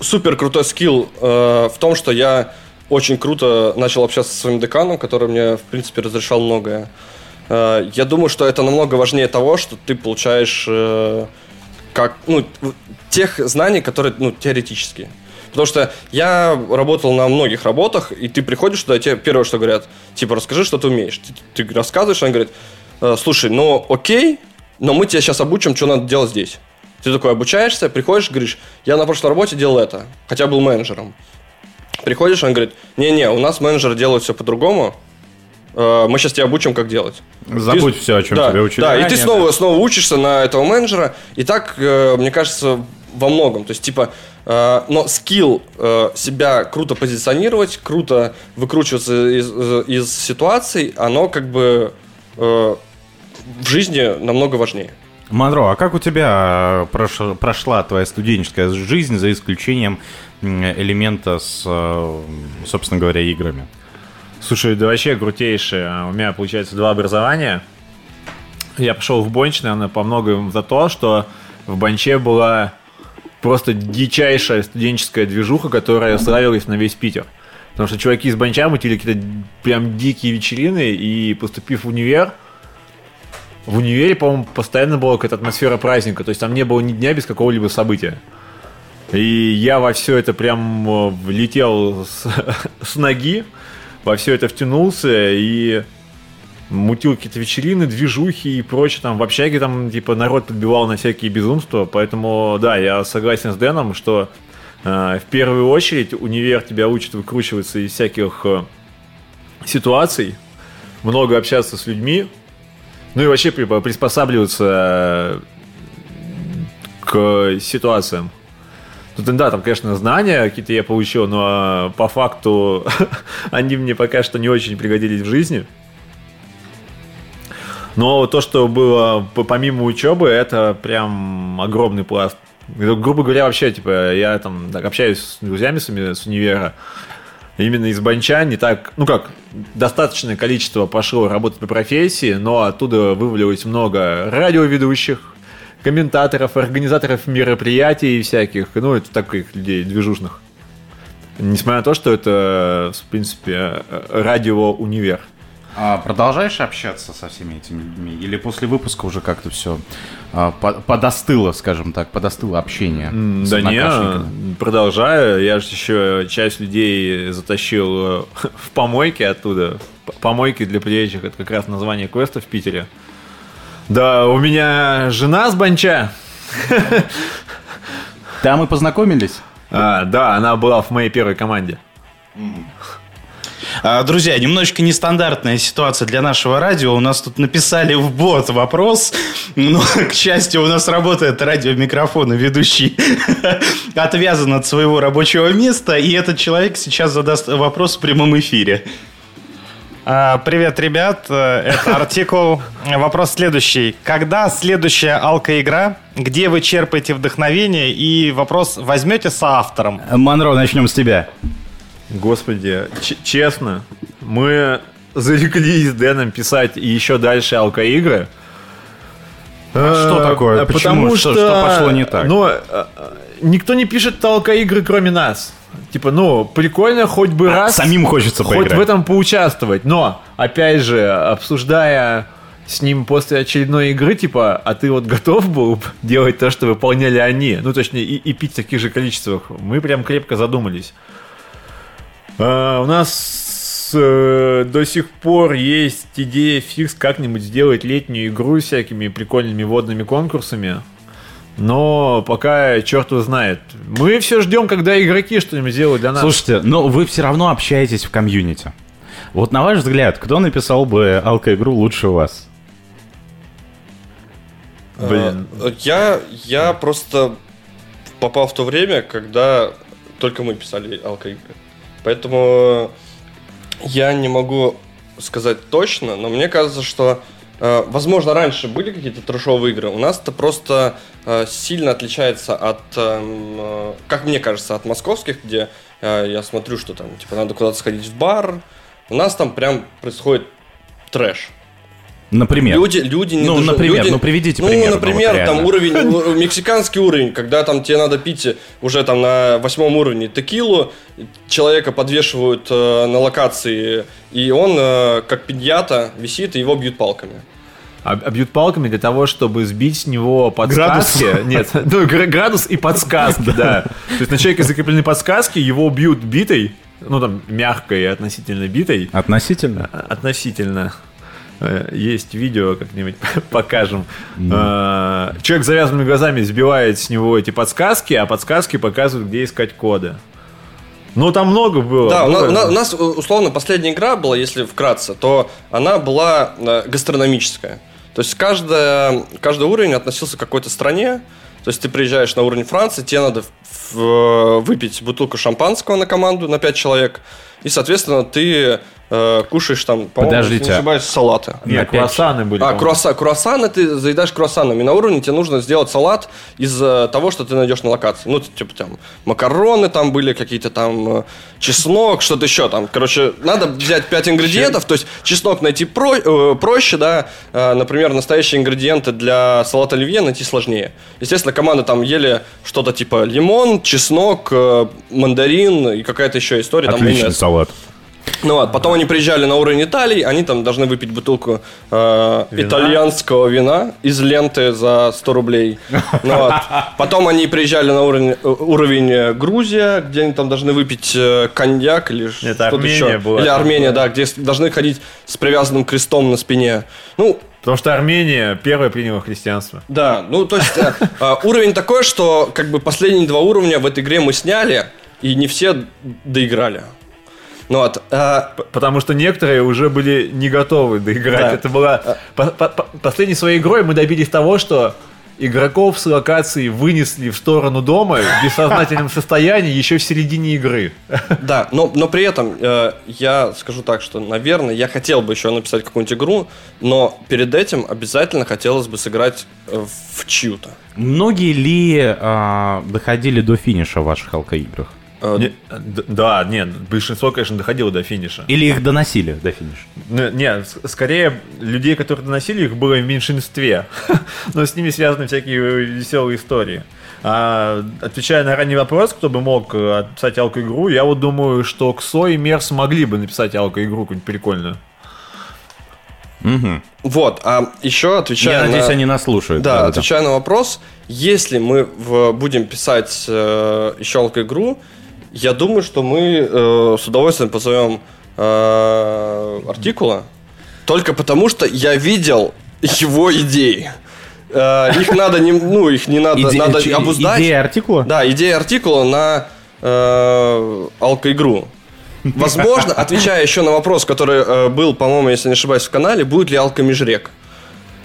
Супер крутой скилл в том, что я очень круто начал общаться со своим деканом, который мне, в принципе, разрешал многое. Я думаю, что это намного важнее того, что ты получаешь как, ну, тех знаний, которые, ну, теоретические. Потому что я работал на многих работах, и ты приходишь туда, и тебе первое, что говорят, типа, расскажи, что ты умеешь. Ты, ты рассказываешь, он говорит, «Э, слушай, ну окей, но мы тебя сейчас обучим, что надо делать здесь. Ты такой обучаешься, приходишь, говоришь, я на прошлой работе делал это, хотя был менеджером. Приходишь, он говорит, не-не, у нас менеджеры делают все по-другому, мы сейчас тебя обучим, как делать. Забудь Ты- все, о чем да, тебя учили Да, и ты ранее, снова, да. снова учишься на этого менеджера. И так, э, мне кажется, во многом. То есть, типа, э, но скилл э, себя круто позиционировать, круто выкручиваться из, э, из ситуаций, оно как бы э, в жизни намного важнее. Монро, а как у тебя э, прош- прошла твоя студенческая жизнь за исключением элемента с, э, собственно говоря, играми? Слушай, да вообще крутейшее. А, У меня, получается, два образования. Я пошел в Бонч, наверное, по многому за то, что в Бонче была просто дичайшая студенческая движуха, которая славилась на весь Питер. Потому что чуваки из Бонча мутили какие-то прям дикие вечерины, и поступив в универ, в универе, по-моему, постоянно была какая-то атмосфера праздника. То есть там не было ни дня без какого-либо события. И я во все это прям э, влетел с, с ноги, во все это втянулся и мутил какие-то вечерины, движухи и прочее. Там в общаге там типа народ подбивал на всякие безумства. Поэтому да, я согласен с Дэном, что э, в первую очередь универ тебя учит выкручиваться из всяких э, ситуаций, много общаться с людьми, ну и вообще при- приспосабливаться э, к ситуациям. Тут, да, там, конечно, знания какие-то я получил, но по факту они мне пока что не очень пригодились в жизни. Но то, что было помимо учебы, это прям огромный пласт. Грубо говоря, вообще, типа, я там так, общаюсь с друзьями своими с универа, именно из Банча не так, ну как, достаточное количество пошло работать по профессии, но оттуда вывалилось много радиоведущих, комментаторов, организаторов мероприятий всяких, ну, это таких людей движушных. Несмотря на то, что это, в принципе, радио-универ. А продолжаешь общаться со всеми этими людьми? Или после выпуска уже как-то все а, подостыло, скажем так, подостыло общение? Да не, продолжаю. Я же еще часть людей затащил э, в помойки оттуда. Помойки для приезжих, это как раз название квеста в Питере. Да, у меня жена с Банча. Там мы познакомились? А, да, она была в моей первой команде. А, друзья, немножечко нестандартная ситуация для нашего радио. У нас тут написали в бот вопрос, но, к счастью, у нас работает радиомикрофон, и ведущий отвязан от своего рабочего места, и этот человек сейчас задаст вопрос в прямом эфире. А, привет, ребят. Э, это артикул. Вопрос следующий. Когда следующая алка-игра? Где вы черпаете вдохновение? И вопрос, возьмете с автором? Монро, начнем с тебя. Господи, честно, мы зарекли с Дэном писать еще дальше алка-игры. А что такое? Почему? Потому что, что, что пошло не так? Ну, никто не пишет алка-игры, кроме нас. Типа, ну, прикольно хоть бы а, раз... Самим хочется Хоть поиграть. в этом поучаствовать. Но, опять же, обсуждая с ним после очередной игры, типа, а ты вот готов был делать то, что выполняли они? Ну, точнее, и, и пить в таких же количествах. Мы прям крепко задумались. А, у нас э, до сих пор есть идея фикс как-нибудь сделать летнюю игру с всякими прикольными водными конкурсами. Но пока черт его знает. Мы все ждем, когда игроки что-нибудь сделают для нас. Слушайте, но вы все равно общаетесь в комьюнити. Вот на ваш взгляд, кто написал бы алко-игру лучше вас? Блин. А, я, я просто попал в то время, когда только мы писали алко-игры. Поэтому я не могу сказать точно, но мне кажется, что возможно, раньше были какие-то трешовые игры. У нас это просто э, сильно отличается от, эм, э, как мне кажется, от московских, где я смотрю, что там, типа, надо куда-то сходить в бар. У нас там прям происходит трэш. Например? Люди, люди не Ну, дожив... например, люди... ну приведите ну, пример. Ну, например, вот, там уровень, мексиканский уровень, когда там тебе надо пить уже там на восьмом уровне текилу, человека подвешивают э, на локации, и он э, как пиньята висит, и его бьют палками. А, а бьют палками для того, чтобы сбить с него подсказки. Градус. Нет, ну, градус и подсказки, да. То есть на человека закреплены подсказки, его бьют битой, ну там мягкой относительно битой. Относительно? А, относительно. Э, есть видео, как-нибудь покажем. Mm. Человек с завязанными глазами сбивает с него эти подсказки, а подсказки показывают, где искать коды. Ну, там много было. Да, много... У, нас, у нас, условно, последняя игра была, если вкратце, то она была э, гастрономическая. То есть каждая, каждый уровень относился к какой-то стране. То есть ты приезжаешь на уровень Франции, тебе надо выпить бутылку шампанского на команду на 5 человек. И, соответственно, ты э, кушаешь там, по-моему, Подождите. не ошибаюсь, салаты. Нет, круассаны были. А, круасса, круассаны ты заедаешь круассанами. На уровне тебе нужно сделать салат из э, того, что ты найдешь на локации. Ну, типа там макароны там были, какие-то там э, чеснок, что-то еще там. Короче, надо взять 5 ингредиентов, то есть чеснок найти про, э, проще, да. Э, например, настоящие ингредиенты для салата оливье найти сложнее. Естественно, команда там ели что-то типа лимон, чеснок, э, мандарин и какая-то еще история. Отличный там, салат. Ну вот, потом они приезжали на уровень Италии, они там должны выпить бутылку э, вина? итальянского вина из ленты за 100 рублей. Ну, вот. Потом они приезжали на уровень, э, уровень э, Грузия, где они там должны выпить э, коньяк или что-то еще. Была или Армения, да, где должны ходить с привязанным крестом на спине. Ну, Потому что Армения первая приняла христианство. Да, ну то есть э, э, уровень такой, что как бы последние два уровня в этой игре мы сняли, и не все доиграли. Ну, вот, а... Потому что некоторые уже были не готовы доиграть. Да. Это была... По -по Последней своей игрой мы добились того, что игроков с локации вынесли в сторону дома в бессознательном состоянии еще в середине игры. Да, но, но при этом э, я скажу так, что, наверное, я хотел бы еще написать какую-нибудь игру, но перед этим обязательно хотелось бы сыграть э, в чью-то. Многие ли а, доходили до финиша в ваших алкоиграх? Э, Не- да, нет, большинство, конечно, доходило до финиша. Или их доносили до финиша? Не, скорее, людей, которые доносили, их было в меньшинстве. Но с ними связаны всякие веселые истории. А, отвечая на ранний вопрос, кто бы мог э, написать алко-игру, я вот думаю, что Ксо и Мерс могли бы написать алко-игру какую-нибудь прикольную. Мгм. Вот, а еще отвечая Я надеюсь, на... они нас слушают. Да, отвечая на вопрос, если мы в- будем писать э, еще игру, я думаю, что мы э, с удовольствием позовем э, Артикула, только потому что я видел его идеи. Э, их надо не, ну их не надо, Иде- надо обуздать. Идея артикула? Да, идея артикула на э, алкоигру. Возможно, отвечая еще на вопрос, который э, был, по-моему, если не ошибаюсь, в канале, будет ли алкомежрек.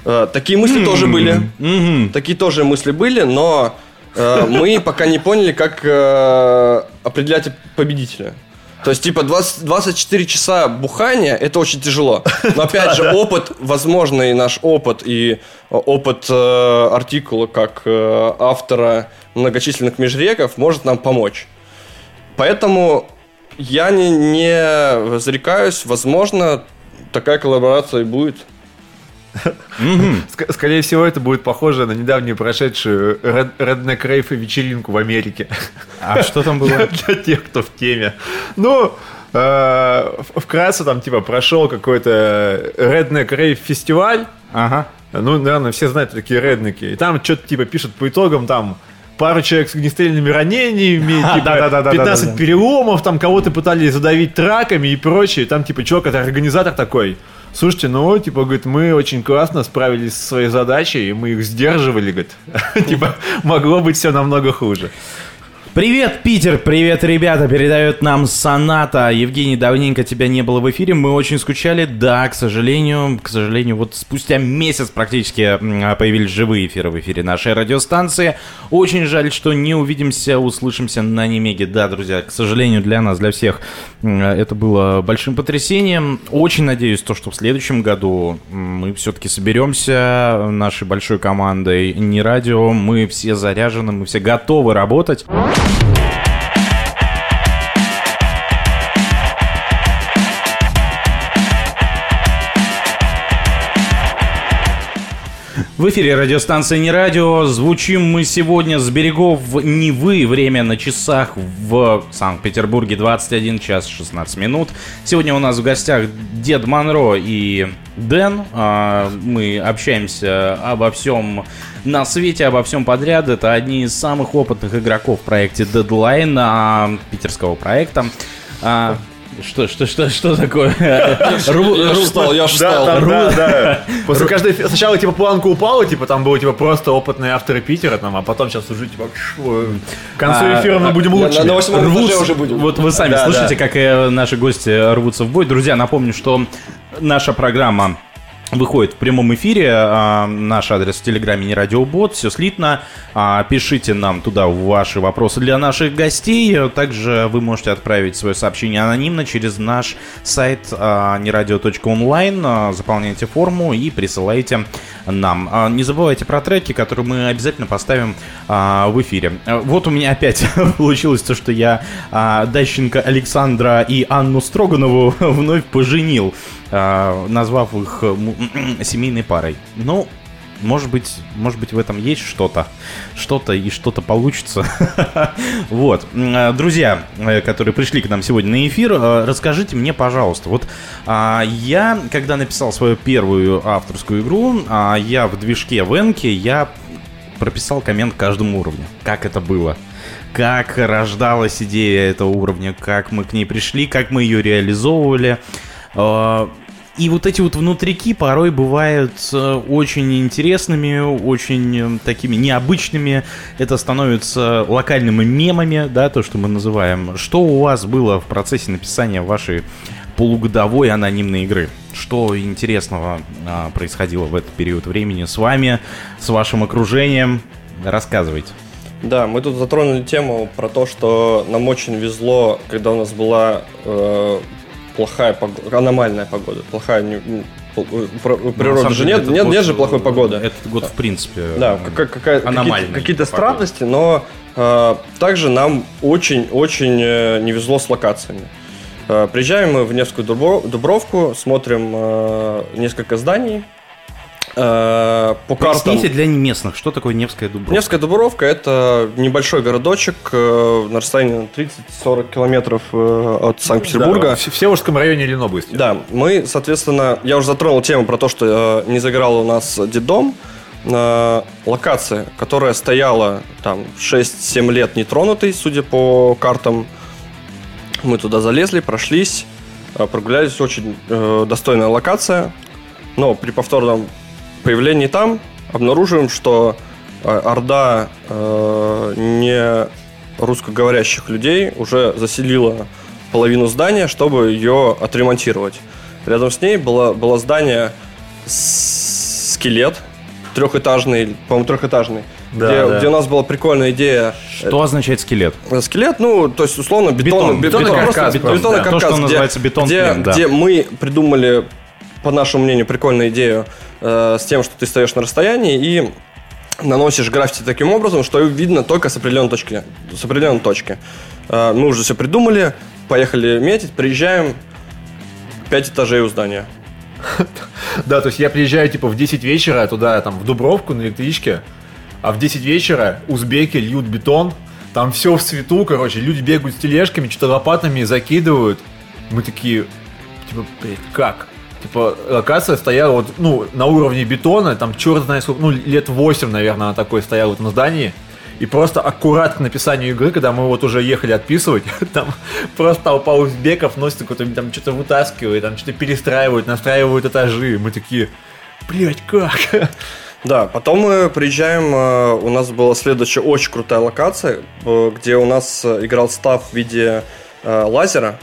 Э, такие мысли тоже были. Такие тоже мысли были, но э, мы пока не поняли, как э, определять победителя. То есть, типа, 20, 24 часа бухания это очень тяжело. Но опять же, опыт, возможный наш опыт и э, опыт э, артикула как э, автора многочисленных межреков может нам помочь. Поэтому я не, не зарекаюсь, возможно, такая коллаборация и будет. Ск- скорее всего, это будет похоже на недавнюю прошедшую Red- Redneck Rave вечеринку в Америке. А что там было? Для, тех, кто в теме. Ну, э, вкратце там типа прошел какой-то Redneck Rave фестиваль. Ага. Ну, наверное, все знают такие реднеки. И там что-то типа пишут по итогам там пару человек с огнестрельными ранениями, А, типа, да-да-да-да-да-да. 15 переломов, там кого-то пытались задавить траками и прочее. Там, типа, чувак, это организатор такой. Слушайте, ну, типа, говорит, мы очень классно справились со своей задачей, и мы их сдерживали, говорит. Типа, могло быть все намного хуже. Привет, Питер, привет, ребята, передает нам Соната. Евгений, давненько тебя не было в эфире, мы очень скучали. Да, к сожалению, к сожалению, вот спустя месяц практически м, появились живые эфиры в эфире нашей радиостанции. Очень жаль, что не увидимся, услышимся на Немеге. Да, друзья, к сожалению, для нас, для всех м, это было большим потрясением. Очень надеюсь, то, что в следующем году мы все-таки соберемся нашей большой командой не радио. Мы все заряжены, мы все готовы работать. Thank В эфире радиостанция «Не радио». Звучим мы сегодня с берегов Невы. Время на часах в Санкт-Петербурге 21 час 16 минут. Сегодня у нас в гостях Дед Монро и Дэн. А, Мы общаемся обо всем на свете, обо всем подряд. Это одни из самых опытных игроков в проекте Deadline, а, питерского проекта. Что, что, что, что такое? Ру- Я встал, я ж Да, встал. там, да, да. После каждой... Сначала, типа, планка упала, типа, там было, типа, просто опытные авторы Питера, там, а потом сейчас уже, типа, к концу А, эфира мы будем на- лучше. на восьмом этаже Рвутся- уже будем. Вот вы сами Да, слышите, да. как э, наши гости рвутся в бой. Друзья, напомню, что наша программа выходит в прямом эфире. А, Наш адрес в Телеграме не радиобот, все слитно. А, Пишите нам туда ваши вопросы для наших гостей. Также вы можете отправить свое сообщение анонимно через наш сайт а, нерадио.онлайн. А, Заполняйте форму и присылайте нам. А, Не забывайте про треки, которые мы обязательно поставим а, в эфире. А, Вот у меня опять получилось то, что я а, Дащенко Александра и Анну Строганову вновь поженил, назвав их э, семейной парой. Ну, может быть, может быть, в этом есть что-то. Что-то и что-то получится. Вот. Э, Друзья, э, которые пришли к нам сегодня на эфир, э, расскажите мне, пожалуйста. Вот а, я, когда написал свою первую авторскую игру, а, я в движке Венки, я прописал коммент каждому уровню. Как это было? Как рождалась идея этого уровня, как мы к ней пришли, как мы ее реализовывали. И вот эти вот внутрики порой бывают э, очень интересными, очень э, такими необычными. Это становится локальными мемами, да, то, что мы называем. Что у вас было в процессе написания вашей полугодовой анонимной игры. Что интересного а, происходило в этот период времени с вами, с вашим окружением? Рассказывайте. Да, мы тут затронули тему про то, что нам очень везло, когда у нас была э, плохая погода, аномальная погода, плохая не, Ну, природы же нет, нет, нет же плохой погоды. Этот год, в принципе, Да, какая, какая, аномальный. какие-то, какие-то странности, но э, также нам очень-очень э, не везло с локациями. Э, приезжаем мы в Невскую Дубро- Дубровку, смотрим э, несколько зданий. Э, по картам... Поясните для местных, что такое Невская Дубровка? Невская Дубровка – это небольшой городочек э, на расстоянии 30-40 километров э, от Санкт-Петербурга. Да, в Всеволожском районе Ленобласти. Да, мы, соответственно, я уже затронул тему про то, что не загорал у нас детдом. Э, локация, которая стояла там 6-7 лет нетронутой, судя по картам. Мы туда залезли, прошлись, прогулялись. Очень э, достойная локация. Но при повторном появлении там обнаруживаем, что э, орда э, не русскоговорящих людей уже заселила половину здания, чтобы ее отремонтировать. Рядом с ней было, было здание скелет трехэтажный, по-моему, трехэтажный, Да, где, да. где у нас была прикольная идея. Что означает скелет? Э, Скелет, ну, то есть, условно, бетон, Бетон. бетон- каркас просто просто, бетонный да. То, каркас, что где- называется бетон где, плен, да. где мы придумали, по нашему мнению, прикольную идею э, с тем, что ты стоишь на расстоянии и наносишь граффити таким образом, что видно только с определенной точки. С определенной точки. Э, мы уже все придумали, поехали метить, приезжаем, пять этажей у здания. Да, то есть я приезжаю типа в 10 вечера туда, там, в Дубровку на электричке, а в 10 вечера узбеки льют бетон, там все в цвету, короче, люди бегают с тележками, что-то лопатами закидывают. Мы такие, типа, как? Типа, локация стояла вот, ну, на уровне бетона, там, черт знает сколько, ну, лет 8, наверное, она такой стояла в этом здании. И просто аккурат к написанию игры, когда мы вот уже ехали отписывать, там просто толпа узбеков носит какое-то, там что-то вытаскивает, там что-то перестраивают, настраивают этажи. Мы такие, блять, как? Да, потом мы приезжаем, э, у нас была следующая очень крутая локация, э, где у нас э, играл став в виде лазера.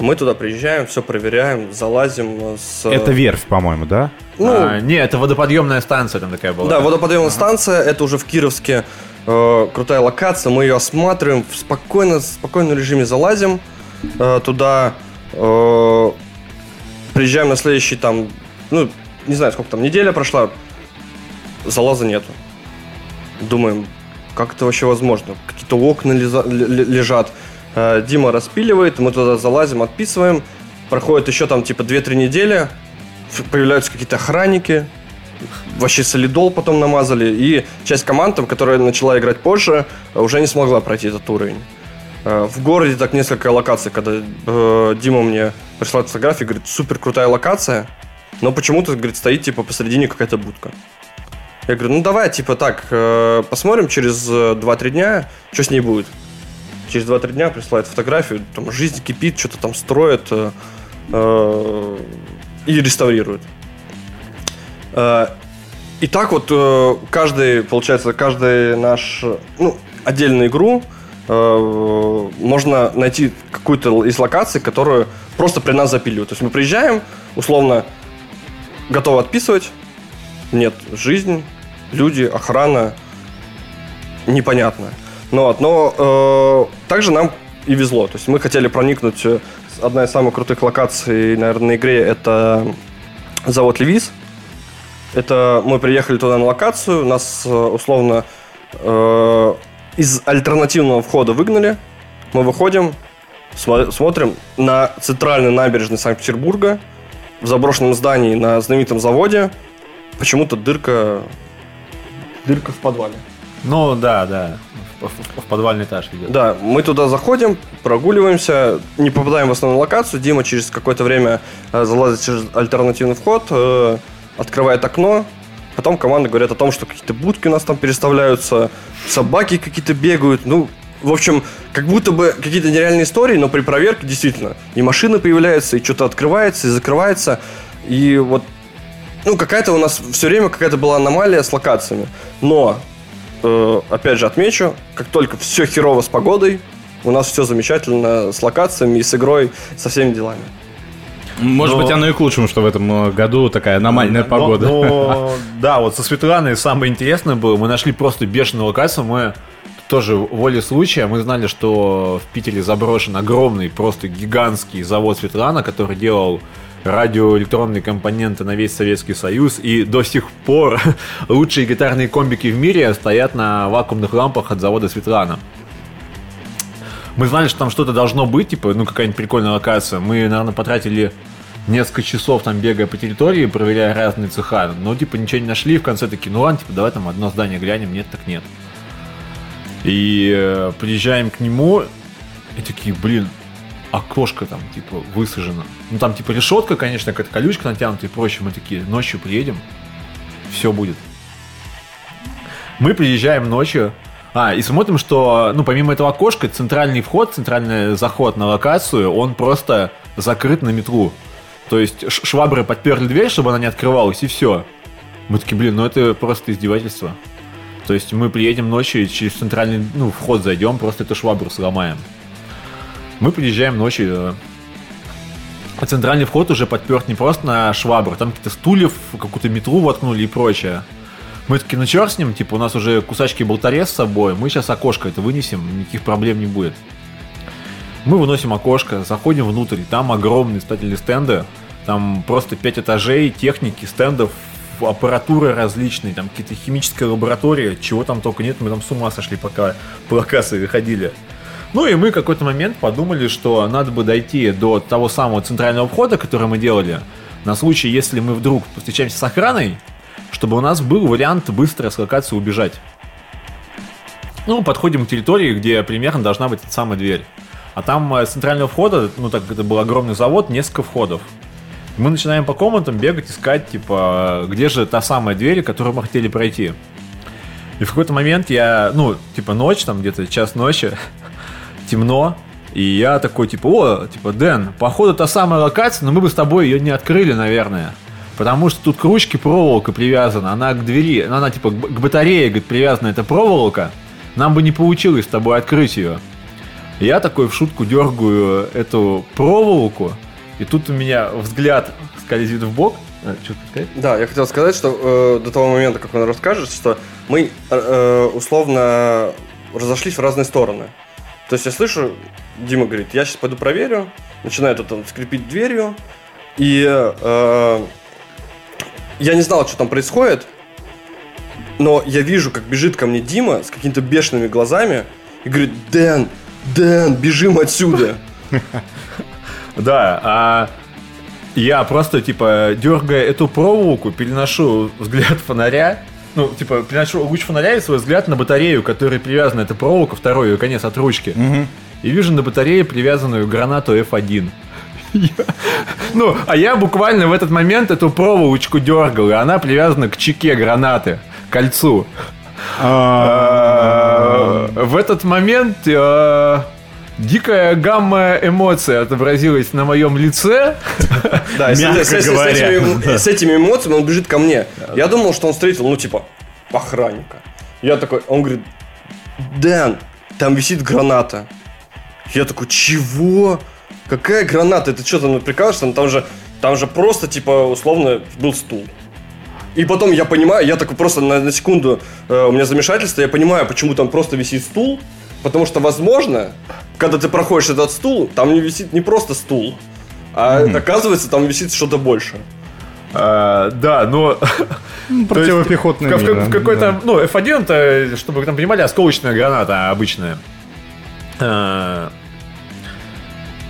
Мы туда приезжаем, все проверяем, залазим с... Это верфь, по-моему, да? Ну, А, не, это водоподъемная станция там такая была. Да, водоподъемная станция, это уже в Кировске. Э, крутая локация, мы ее осматриваем, в спокойно, в спокойном режиме залазим э, туда. э, приезжаем на следующий там, ну, не знаю, сколько там, неделя прошла, залаза нету. Думаем, как это вообще возможно? Какие-то окна лежат. Э, Дима распиливает, мы туда залазим, отписываем. Проходит еще там типа 2-3 недели. Появляются какие-то охранники. Вообще солидол потом намазали. И часть команд, которая начала играть позже, э, уже не смогла пройти этот уровень. Э, В городе так несколько локаций, когда э, Дима мне прислал фотографии, говорит, супер крутая локация, но почему-то, говорит, стоит типа посередине какая-то будка. Я говорю, ну давай, типа так, э, посмотрим через э, 2-3 дня, что с ней будет. Через 2-3 дня присылает фотографию, там жизнь кипит, что-то там строят э, э, и реставрируют. Э, и так вот каждый, получается, каждый наш, ну, отдельную игру можно найти какую-то из локаций, которую просто при нас запиливают. То есть мы приезжаем, условно, готовы отписывать, нет, жизнь, люди, охрана, непонятно. Ну, вот, но э, также нам и везло. То есть мы хотели проникнуть. э, Одна из самых крутых локаций, наверное, на игре это завод Левис. Это мы приехали туда на локацию, нас э, условно э, из альтернативного входа выгнали. Мы выходим, смо- смотрим на центральной набережной Санкт-Петербурга, в заброшенном здании на знаменитом заводе, почему-то дырка, дырка в подвале. Ну, да, да. В, подвальный этаж ведет. Да, мы туда заходим, прогуливаемся, не попадаем в основную локацию. Дима через какое-то время э, залазит через альтернативный вход, э, открывает окно. Потом команды говорят о том, что какие-то будки у нас там переставляются, собаки какие-то бегают. Ну, в общем, как будто бы какие-то нереальные истории, но при проверке действительно и машины появляются, и что-то открывается, и закрывается. И вот, ну, какая-то у нас все время какая-то была аномалия с локациями. Но э, опять же отмечу, как только все херово с погодой, у нас все замечательно с локациями и с игрой, со всеми делами. Может Но- быть, оно и к лучшему, что в этом э, году такая аномальная Но- погода. но, да, вот со Светланой самое интересное было, мы нашли просто бешеную локацию, мы тоже волей случая, мы знали, что в Питере заброшен огромный, просто гигантский завод Светлана, который делал радиоэлектронные компоненты на весь Советский Союз, и до сих пор лучшие гитарные комбики в мире стоят на вакуумных лампах от завода Светлана. Мы знали, что там что-то должно быть, типа, ну, какая-нибудь прикольная локация. Мы, наверное, потратили несколько часов там бегая по территории, проверяя разные цеха. Но, типа, ничего не нашли. В конце такие, ну ладно, типа, давай там одно здание глянем. Нет, так нет. И э, приезжаем к нему, и такие, блин, окошко там, типа, высажено. Ну, там, типа, решетка, конечно, какая-то колючка натянута и прочее. Мы такие, ночью приедем, все будет. Мы приезжаем ночью, а, и смотрим, что, ну, помимо этого окошка, центральный вход, центральный заход на локацию, он просто закрыт на метру. То есть швабры подперли дверь, чтобы она не открывалась, и все. Мы такие, блин, ну это просто издевательство. То есть мы приедем ночью и через центральный ну, вход зайдем, просто эту швабру сломаем. Мы приезжаем ночью. э, а центральный вход уже подперт не просто на швабру, там какие-то стульев, какую-то метру воткнули и прочее. Мы такие, ну черт с ним, типа у нас уже кусачки болтарез с собой, мы сейчас окошко это вынесем, никаких проблем не будет. Мы выносим окошко, заходим внутрь, там огромные стательные стенды, там просто 5 этажей, техники, стендов, аппаратуры различные, там какие-то химические лаборатории, чего там только нет, мы там с ума сошли, пока по локации выходили. Ну и мы в какой-то момент подумали, что надо бы дойти до того самого центрального входа, который мы делали, на случай, если мы вдруг встречаемся с охраной, чтобы у нас был вариант быстро с локации убежать. Ну, подходим к территории, где примерно должна быть эта самая дверь. А там э, с центрального входа, ну так это был огромный завод, несколько входов. Мы начинаем по комнатам бегать, искать, типа, где же та самая дверь, которую мы хотели пройти. И в какой-то момент я, ну, типа ночь, там где-то час ночи, темно, и я такой, типа, о, типа, Дэн, походу та самая локация, но мы бы с тобой ее не открыли, наверное. Потому что тут к ручке проволока привязана, она к двери, ну, она типа к батарее, говорит, привязана эта проволока. Нам бы не получилось с тобой открыть ее. Я такой в шутку дергаю эту проволоку, и тут у меня взгляд скользит в бок. А? Да, я хотел сказать, что э, до того момента, как он расскажет, что мы э, условно разошлись в разные стороны. То есть я слышу, Дима говорит, я сейчас пойду проверю, начинаю тут он скрипить дверью, и э, я не знал, что там происходит, но я вижу, как бежит ко мне Дима с какими-то бешеными глазами и говорит, Дэн, Дэн, бежим отсюда. Да, а я просто, типа, дергая эту проволоку, переношу взгляд фонаря, ну, типа, переношу луч фонаря и свой взгляд на батарею, которой привязана эта проволока, второй ее конец от ручки. И вижу на батарее привязанную гранату F1. Я- Ну, а я буквально в этот момент эту проволочку дергал, и она привязана к чеке гранаты, кольцу. А, В этот момент э, дикая гамма эмоций отобразилась на моем лице. Да, Мягко с- говоря. этими, с этими эмоциями он бежит ко мне. Я думал, что он встретил, ну, типа, охранника. Я такой, он говорит, Дэн, там висит граната. Я такой, чего? Какая граната? Это что, там прикалываешься? Ну, Там же, там же просто, типа, условно, был стул. И потом я понимаю, я такой просто на, на секунду, э, у меня замешательство, я понимаю, почему там просто висит стул. Потому что, возможно, когда ты проходишь этот стул, там не висит не просто стул, а оказывается, там висит что-то больше. А, да, но... Противопехотная То есть, в- в- в какой-то, да. ну, F1 это, чтобы вы там понимали, осколочная граната обычная. А,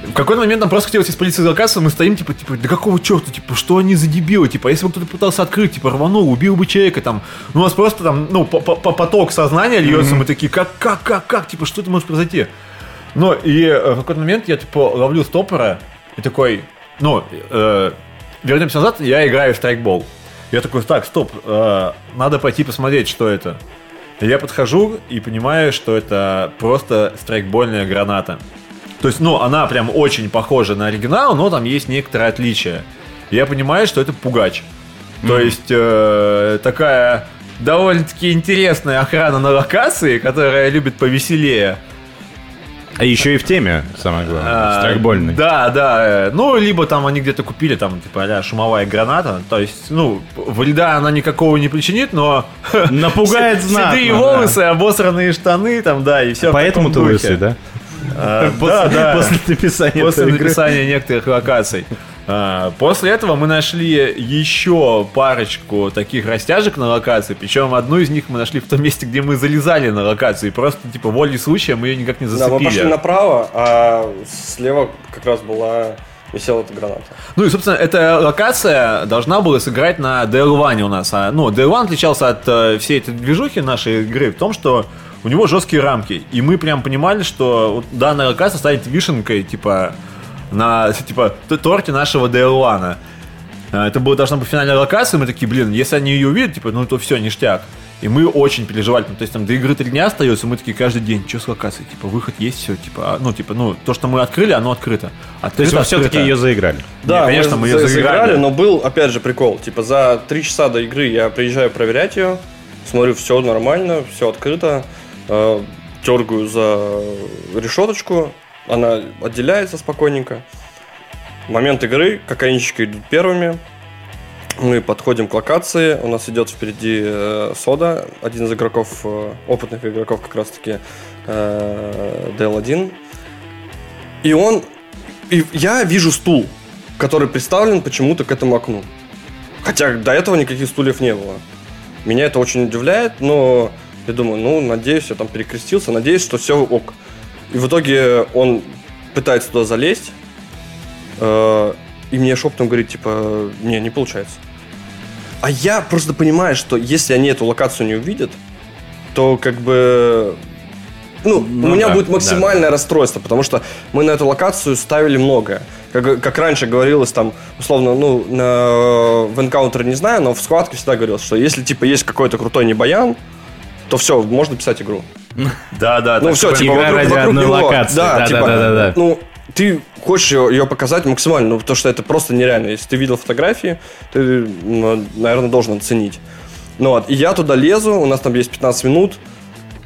В какой-то момент нам просто хотелось из полиции локацию, мы стоим, типа, типа, да какого черта, типа, что они за дебилы, типа, если бы кто-то пытался открыть, типа, рванул, убил бы человека, там, ну, у нас просто там, ну, по- по- по- поток сознания льется, мы такие, как, как, как, как, типа, что это может произойти? Ну, и э, в какой-то момент я, типа, ловлю стопора и такой, ну, э, вернемся назад, я играю в страйкбол. Я такой, так, стоп, э, надо пойти посмотреть, что это. Я подхожу и понимаю, что это просто страйкбольная граната. То есть, ну, она прям очень похожа на оригинал, но там есть некоторые отличия. Я понимаю, что это пугач. То есть, э, такая довольно-таки интересная охрана на локации, которая любит повеселее. А еще и в теме, самое главное. А, Страйкбольный. Да, да. э, Ну, либо там они где-то купили, там, типа, а шумовая граната. То есть, ну, вреда она никакого не причинит, но... Напугает знатно, Седые да. волосы, обосранные штаны, там, да, и все. Поэтому ты лысый, да? да, После- да. после написания После написания некоторых локаций. А, После этого мы нашли еще парочку таких растяжек на локации, причем одну из них мы нашли в том месте, где мы залезали на локацию, и просто, типа, волей случая мы ее никак не Да, зацепили. мы пошли направо, а слева как раз была висела эта граната. Ну и, собственно, эта локация должна была сыграть на DL1 у нас. А, ну, DL1 отличался от э, всей этой движухи нашей игры в том, что у него жесткие рамки. И мы прям понимали, что вот данная локация станет вишенкой, типа, на типа торте нашего DL1. А, Это была должна быть финальная локация, мы такие, блин, если они ее увидят, типа, ну то все, ништяк. И мы очень переживали, ну, то есть там до игры три дня остается, мы такие каждый день, что с локацией, типа, выход есть, все, типа, а, ну, типа, ну, то, что мы открыли, оно открыто. То есть вы все-таки ее заиграли? Да, конечно, мы ее за- заиграли. но был, опять же, прикол. Типа, за три часа до игры я приезжаю проверять ее, смотрю, все нормально, все открыто, дергаю за решеточку, она отделяется спокойненько. Момент игры, кокаинщики идут первыми, мы подходим к локации, у нас идет впереди э, Сода, один из игроков, э, опытных игроков как раз-таки э, DL1. И он... И я вижу стул, который приставлен почему-то к этому окну. Хотя до этого никаких стульев не было. Меня это очень удивляет, но я думаю, ну, надеюсь, я там перекрестился, надеюсь, что все ок. И в итоге он пытается туда залезть, э, и мне шептом говорит, типа, не, не получается. А я просто понимаю, что если они эту локацию не увидят, то как бы... Ну, Ну у меня да, будет да, максимальное расстройство, потому что мы на эту локацию ставили многое. Как, как раньше говорилось там, условно, ну, на, в Encounter не знаю, но в схватке всегда говорилось, что если, типа, есть какой-то крутой небоян, то все, можно писать игру. Да, да, Ну все, типа, игра вокруг, вокруг него. локации. Да, Да, типа, да, да, да, да. ну, ты хочешь ее, ее показать максимально, ну, потому что это просто нереально. Если ты видел фотографии, ты, ну, наверное, должен оценить. Ну вот, и я туда лезу, у нас там есть 15 минут,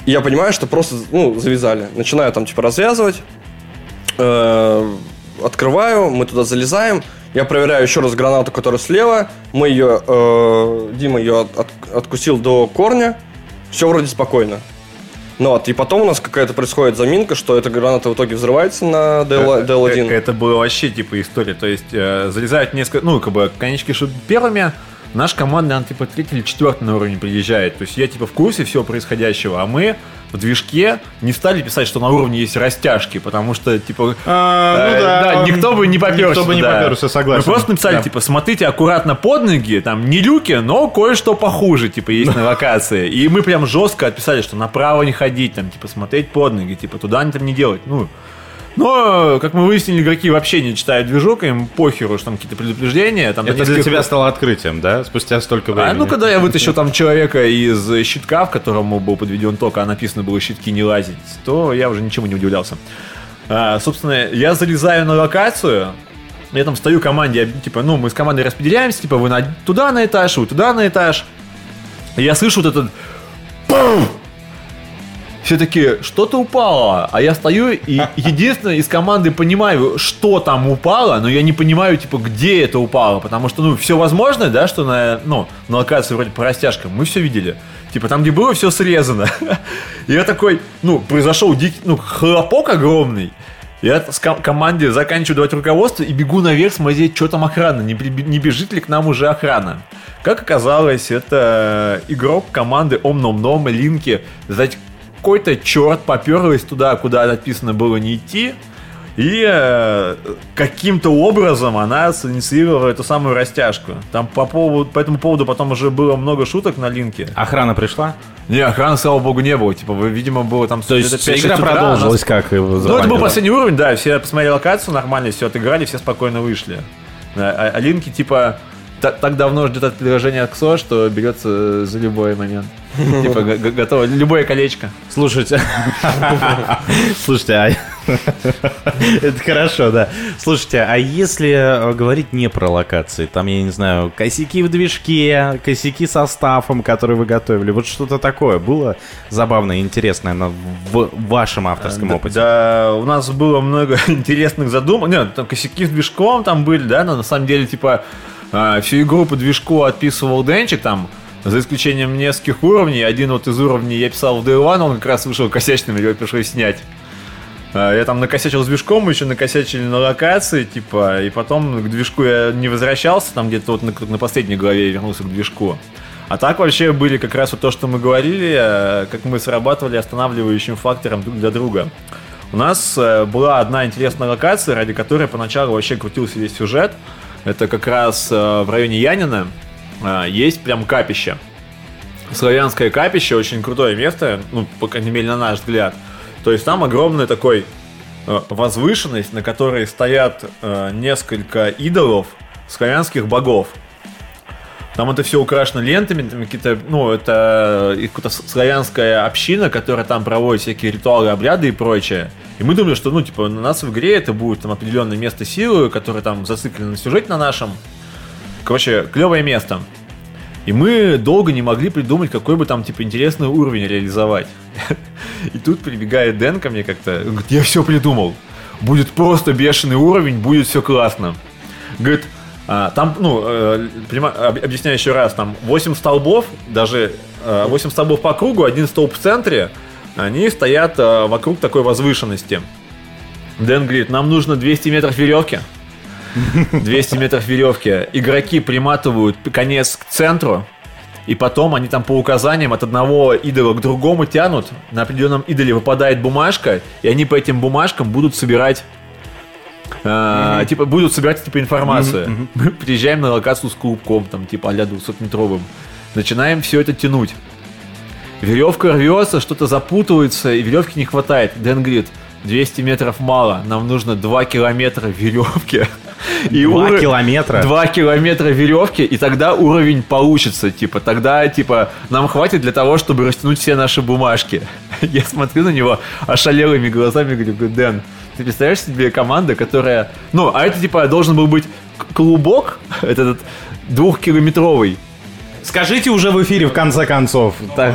и я понимаю, что просто, ну, завязали. Начинаю там, типа, развязывать, э, открываю, мы туда залезаем, я проверяю еще раз гранату, которая слева, мы ее, э, Дима ее от- от- откусил до корня, все вроде спокойно. Ну вот, и потом у нас какая-то происходит заминка, что эта граната в итоге взрывается на DL, DL1. Э, Это было вообще типа история. То есть э, залезают несколько, ну, как бы, конечки шут первыми, типа третий или четвертый на уровне приезжает. То есть я типа в курсе всего происходящего, а мы в движке не стали писать, что на уровне есть растяжки, потому что, типа, А, ну э, да, никто бы не поперся. Никто бы не да. поперся, согласен. Мы просто написали, Да. типа, смотрите аккуратно под ноги, там, не люки, но кое-что похуже, типа, есть на локации. И мы прям жестко отписали, что направо не ходить, там, типа, смотреть под ноги, типа, туда не там не делать. Ну, но, как мы выяснили, игроки вообще не читают движок, им похеру, что там какие-то предупреждения. Там, Это для тебя стало открытием, да? Спустя столько а времени. ну, когда я вытащил там человека из щитка, в которому был подведен ток, а написано было щитки не лазить, то я уже ничему не удивлялся. А, собственно, я залезаю на локацию, я там стою команде, типа, ну, мы с командой распределяемся, типа, вы на, туда на этаж, вы туда на этаж. И я слышу вот этот пум! Все такие, что-то упало. А я стою и единственное из команды понимаю, что там упало, но я не понимаю, типа, где это упало. Потому что, ну, все возможное, да, что на, ну, на локации вроде по растяжкам мы все видели. Типа, там, где было, все срезано. Я такой, ну, произошел дикий, ну, хлопок огромный. Я с ком- команде заканчиваю давать руководство и бегу наверх смотреть, что там охрана, не, не бежит ли к нам уже охрана. Как оказалось, это игрок команды Ом Ном Ном Линки. Знаете, какой-то черт поперлась туда, куда написано было не идти. И э, каким-то образом она синициировала эту самую растяжку. Там по, поводу, по этому поводу потом уже было много шуток на линке. Охрана пришла? Не, охраны, слава богу, не было. Типа, видимо, было там... То есть где-то 5-6 игра утра, продолжилась нас- как? Ну, это был последний уровень, да, все посмотрели локацию нормально, все отыграли, все спокойно вышли. Да, а, а линки, типа, та- так давно ждет от приложения КСО, что берется за любой момент. Типа, готово, любое колечко. Слушайте, слушайте, а Это хорошо, да. Слушайте, а если э, говорить не про локации, там, я не знаю, косяки в движке, косяки со стафом, который вы готовили, вот что-то такое было забавное и интересное на- в вашем авторском Да, опыте? Да, у нас было много интересных задумок. Нет, там косяки с движком там были, да, но на самом деле, типа, а, всю игру по движку отписывал Денчик там, за исключением нескольких уровней. Один вот из уровней я писал в Day One, он как раз вышел косячным, его пришлось снять. А, Я там накосячил с движком, еще накосячили на локации, типа, и потом к движку я не возвращался, там где-то вот на, на последней главе я вернулся к движку. А так вообще были как раз вот то, что мы говорили, э, как мы срабатывали останавливающим фактором друг для друга. У нас э, была одна интересная локация, ради которой поначалу вообще крутился весь сюжет. Это как раз э, в районе Янина есть прям капище. Славянское капище, очень крутое место, ну, по крайней мере, на наш взгляд. То есть там огромный такой э, возвышенность, на которой стоят э, несколько идолов славянских богов. Там это все украшено лентами, там какие-то, ну, это э, какая-то славянская община, которая там проводит всякие ритуалы, обряды и прочее. И мы думали, что, ну, типа, на нас в игре это будет там определенное место силы, которое там зациклено на сюжете на нашем. Короче, клевое место. И мы долго не могли придумать, какой бы там, типа, интересный уровень реализовать. И тут прибегает Дэн ко мне как-то, говорит, я все придумал. Будет просто бешеный уровень, будет все классно. Говорит, а, там, ну, э, объясняю еще раз, там 8 столбов, даже э, 8 столбов по кругу, один столб в центре, они стоят э, вокруг такой возвышенности. Дэн говорит, нам нужно 200 метров веревки. 200 метров веревки. Игроки приматывают конец к центру, и потом они там по указаниям от одного идола к другому тянут. На определенном идоле выпадает бумажка, и они по этим бумажкам будут собирать э, Типа будут собирать типа информацию. Мы приезжаем на локацию с клубком, там, типа а-ля 200-метровым. Начинаем все это тянуть. Веревка рвется, что-то запутывается, и веревки не хватает. Дэн говорит, 200 метров мало, нам нужно 2 километра веревки. И Два уро- километра? 2 километра веревки, и тогда уровень получится. Типа, тогда, типа, нам хватит для того, чтобы растянуть все наши бумажки. Я смотрю на него ошалелыми глазами, говорю, Дэн, ты представляешь себе команда, которая... Ну, а это, типа, должен был быть клубок, этот двухкилометровый. Скажите уже в эфире, в конце концов. Так,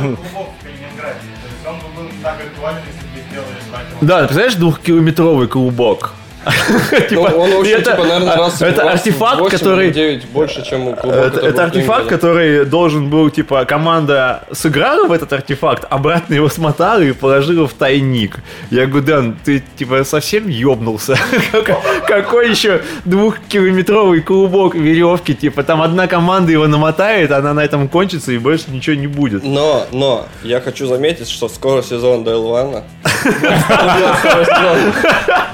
Да, ты представляешь, двухкилометровый клубок? Ну, он вообще, типа, наверное, раз это раз в артефакт, 8 который- или 9 больше, чем у клуба, Это, артефакт, который должен был, типа, команда сыграла в этот артефакт, обратно его смотала и положила в тайник. Я говорю, Дэн, ты, типа, совсем ёбнулся? Как- Какой еще двухкилометровый клубок веревки? Типа, там одна команда его намотает, она на этом кончится и больше ничего не будет. Но, но, я хочу заметить, что скоро сезон Дейл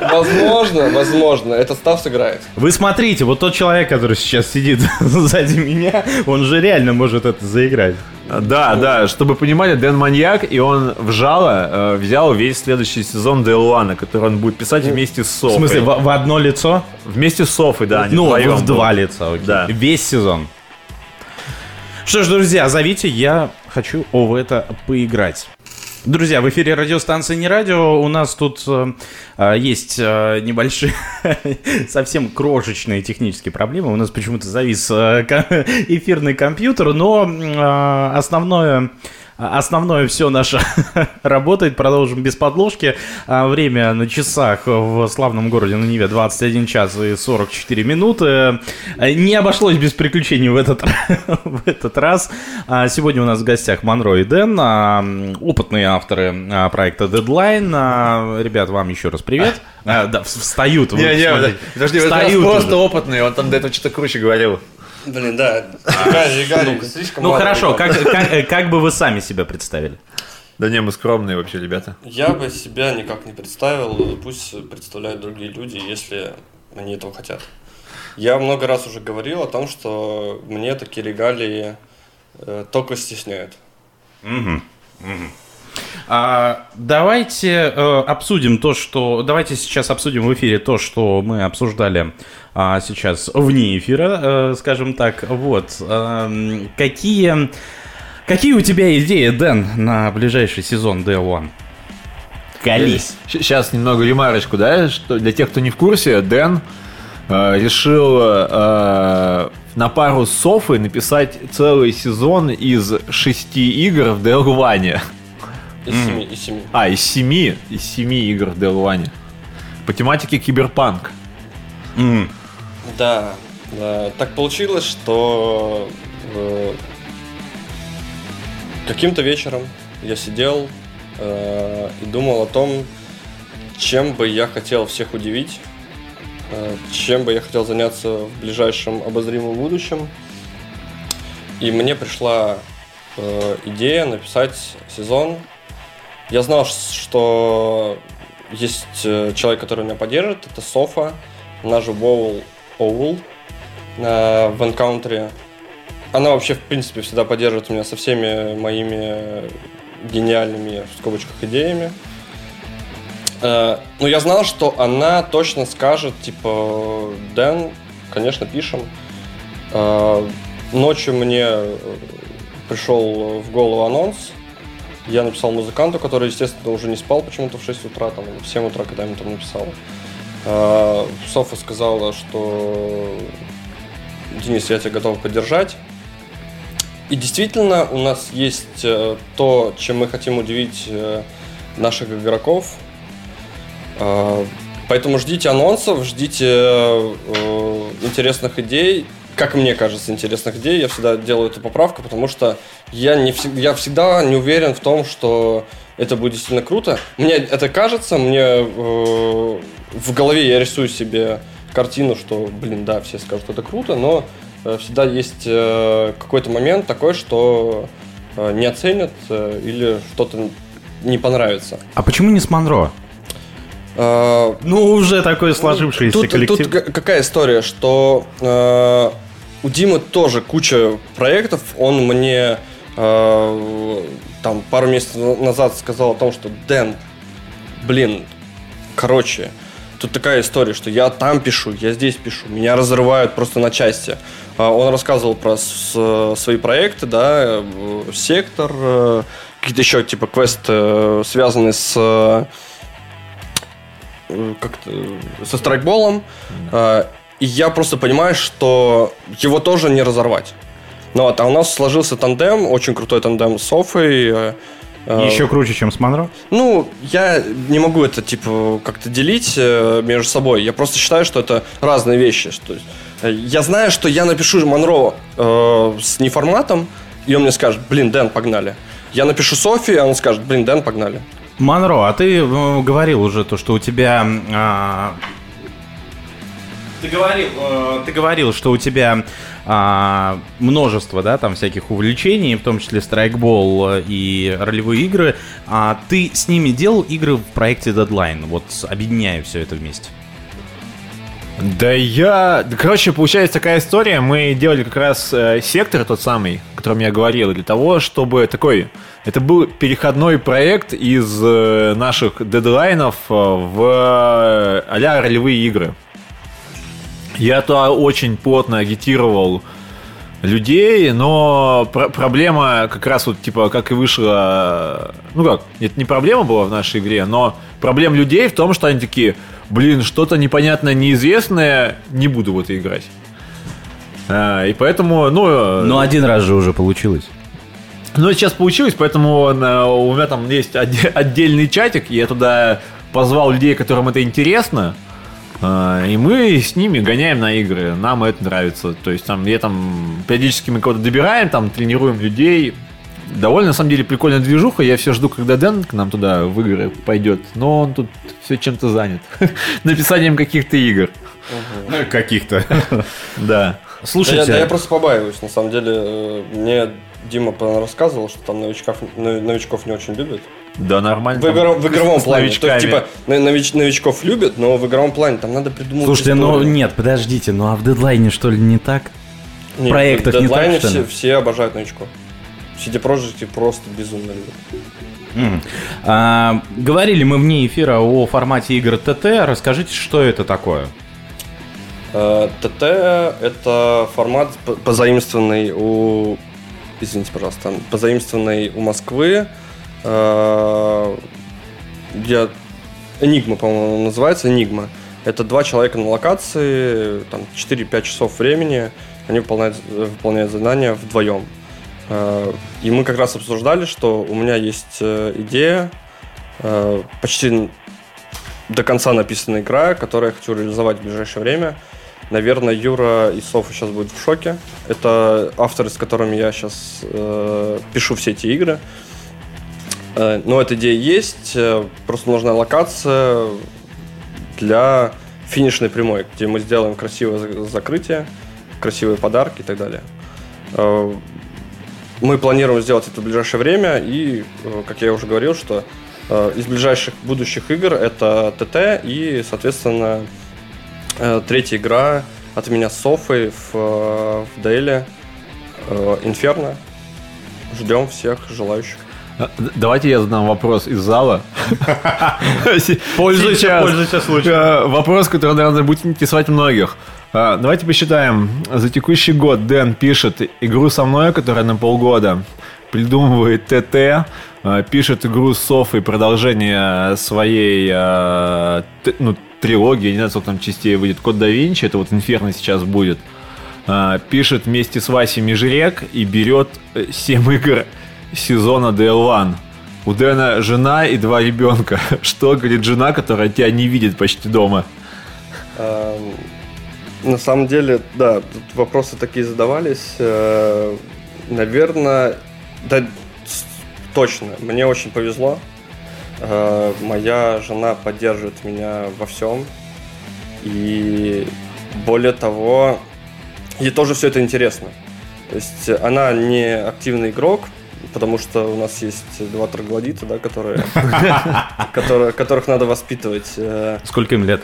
Возможно, возможно, этот став сыграет. Вы смотрите, вот тот человек, который сейчас сидит сзади меня, он же реально может это заиграть. Да, да, чтобы понимали, Дэн маньяк, и он в жало э, взял весь следующий сезон Дейлуана, который он будет писать вместе с В Софой. смысле, в, в одно лицо? Вместе с Софой, да. они ну, вдвоем в два будут. лица, окей. Да. Весь сезон. Что ж, друзья, зовите, я хочу в это поиграть. Друзья, в эфире радиостанции «Не радио». У нас тут э, э, есть э, небольшие, совсем крошечные технические проблемы. У нас почему-то завис э, эфирный компьютер, но э, основное... Основное все наше работает, продолжим без подложки. А, Время на часах в славном городе на Неве 21 час и 44 минуты. А, Не обошлось без приключений в этот, в этот раз. А, Сегодня у нас в гостях Монро и Дэн, а, опытные авторы а, проекта Deadline. А, Ребят, вам еще раз привет. А, Да, встают. Не-не, смотрите. подожди, Встают просто уже. опытный, он там до этого что-то круче говорил. Блин, да. Гарри, Гарри, слишком Ну мало хорошо, ребят. как, как, э, как бы вы сами себя представили? Да не, мы скромные вообще, ребята. Я бы себя никак не представил, пусть представляют другие люди, если они этого хотят. Я много раз уже говорил о том, что мне такие регалии э, только стесняют. Мгм, мгм. А, давайте э, обсудим то, что... Давайте сейчас обсудим в эфире то, что мы обсуждали а, сейчас вне эфира, э, скажем так. Вот. Эм, какие... Какие у тебя идеи, Дэн, на ближайший сезон DL1? Колись. Сейчас немного ремарочку, да, что для тех, кто не в курсе, Дэн э, решил э, на пару с Софой написать целый сезон из шести игр в Делване. Из семи, из семи. А, из семи, из семи игр в Делване. По тематике киберпанк. Да, да. Так получилось, что э, каким-то вечером я сидел э, и думал о том, чем бы я хотел всех удивить, э, чем бы я хотел заняться в ближайшем обозримом будущем. И мне пришла э, идея написать сезон. Я знал, что есть э, человек, который меня поддержит, это Софа, она же Воул Оул э, в Encounter. Она вообще, в принципе, всегда поддерживает меня со всеми моими гениальными, в скобочках, идеями. Э, Но я знал, что она точно скажет, типа, Дэн, конечно, пишем. Э, Ночью мне э, пришел в голову анонс. Я написал музыканту, который, естественно, уже не спал почему-то в 6 утра, там, в 7 утра, когда я ему там написал. Э, Софа сказала, что Денис, я тебя готов поддержать. И действительно, у нас есть э, то, чем мы хотим удивить э, наших игроков. Э, Поэтому ждите анонсов, ждите э, интересных идей. Как мне кажется, интересных идей. Я всегда делаю эту поправку, потому что я, не я всегда не уверен в том, что это будет действительно круто. Мне это кажется, мне э, в голове я рисую себе картину, что, блин, да, все скажут, это круто, но э, всегда есть э, какой-то момент такой, что э, не оценят э, или что-то не понравится. А почему не с Монро? Э, Ну, уже такой сложившийся тут, коллектив. тут ка- какая история, что э, у Димы тоже куча проектов, он мне э, там пару месяцев назад сказал о том, что Дэн, блин, короче, тут такая история, что я там пишу, я здесь пишу, меня разрывают просто на части. А, Он рассказывал про свои проекты, да, э, сектор, э, какие-то еще типа квесты, э, связанные с как-то со страйкболом. И я просто понимаю, что его тоже не разорвать. Ну вот, а у нас сложился тандем, очень крутой тандем с Софой. э, э, Еще круче, чем с Монро? ну, я не могу это, типа, как-то делить э, между собой. Я просто считаю, что это разные вещи. Что, э, я знаю, что я напишу Монро э, с неформатом, и он мне скажет, блин, Дэн, погнали. Я напишу Софи, а он скажет, блин, Дэн, погнали. Монро, а ты э, говорил уже то, что у тебя... а, Ты говорил, э, ты говорил, что у тебя а, множество, да, там всяких увлечений, в том числе страйкбол э, и ролевые игры. А ты с ними делал игры в проекте Deadline, вот объединяя все это вместе. Да я... Короче, получается такая история. Мы делали как раз э, сектор тот самый, о котором я говорил, для того, чтобы такой... Это был переходной проект из э, наших дедлайнов э, в э, а-ля ролевые игры. Я то очень плотно агитировал людей, но пр- проблема как раз вот, типа, как и вышла... Ну как, это не проблема была в нашей игре, но проблема людей в том, что они такие, блин, что-то непонятное, неизвестное, не буду в это играть. А, и поэтому, ну... э, Ну, один раз же уже получилось. ну, сейчас получилось, поэтому э, у меня там есть отде- отдельный чатик, и я туда позвал людей, которым это интересно, и мы с ними гоняем на игры, нам это нравится. То есть там, я там, периодически мы кого-то добираем, там, тренируем людей. Довольно, на самом деле, прикольная движуха. Я все жду, когда Дэн к нам туда в игры пойдет. Но он тут все чем-то занят. Написанием каких-то игр. Каких-то. Да. Слушайте, Да я, да я просто побаиваюсь, на самом деле. э, Мне Дима рассказывал, что там новичков, но- новичков не очень любят. Да, нормально. В, там игро- в игровом плане. То есть, типа, нович- новичков любят, но в игровом плане там надо придумать Слушайте, ну историю. нет, подождите, ну а в дедлайне что ли не так? В Нет, проектах в не так, дедлайне что все, ли? все обожают новичков. CD Projekt просто безумно любят. М. А, говорили мы вне эфира о формате игр ТТ. Расскажите, что это такое? Э, ТТ — это формат, по- позаимствованный у... Извините, пожалуйста. Позаимствованный у Москвы. Э, я... Энигма, по-моему, называется, Энигма. Это два человека на локации, там 4-5 часов времени, они выполняют, выполняют задания вдвоем. Э, и мы как раз обсуждали, что у меня есть э, идея, э, почти до конца написанная игра, которую я хочу реализовать в ближайшее время. Наверное, Юра и Софа сейчас будут в шоке. Это авторы, с которыми я сейчас э, пишу все эти игры. Э, но эта идея есть, э, просто нужна локация для финишной прямой, где мы сделаем красивое закрытие, красивые подарки и так далее. Э, мы планируем сделать это в ближайшее время, и, э, как я уже говорил, что э, из ближайших будущих игр это ТТ и, соответственно, э, третья игра от меня с Софой в, в Дейле Инферно. Ждем всех желающих. Давайте я задам вопрос из зала. Пользуйся, пользуйся случаем. Вопрос, который, наверное, будет интересовать многих. А, давайте посчитаем. За текущий год Дэн пишет игру со мной, которая на полгода, придумывает ТТ, а, пишет игру с Софой, продолжение своей а, ну, трилогии, не знаю, сколько там частей выйдет, Код да Винчи, это вот Инферно сейчас будет, пишет вместе с Васей Межрек и берет 7 игр сезона DL1. У Дэна жена и два ребенка. Что говорит жена, которая тебя не видит почти дома? На самом деле, да, тут вопросы такие задавались. Э, Наверное, да, точно, мне очень повезло. Э, моя жена поддерживает меня во всем. И более того, ей тоже все это интересно. То есть она не активный игрок, потому что у нас есть два троглодита, да, которые, которых надо воспитывать. Э. Сколько им лет?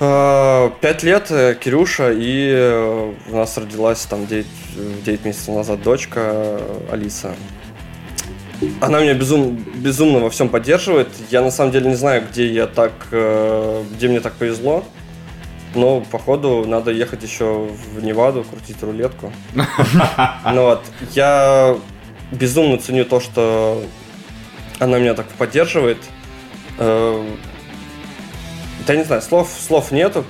Э, пять лет э, Кирюша, и у нас родилась там 9, 9 месяцев назад дочка Алиса. Она меня безум, безумно во всем поддерживает. Я на самом деле не знаю, где я так, где мне так повезло. Но, походу, надо ехать еще в Неваду, крутить рулетку. Ну вот, я безумно ценю то, что она меня так поддерживает да не знаю, слов, слов нету.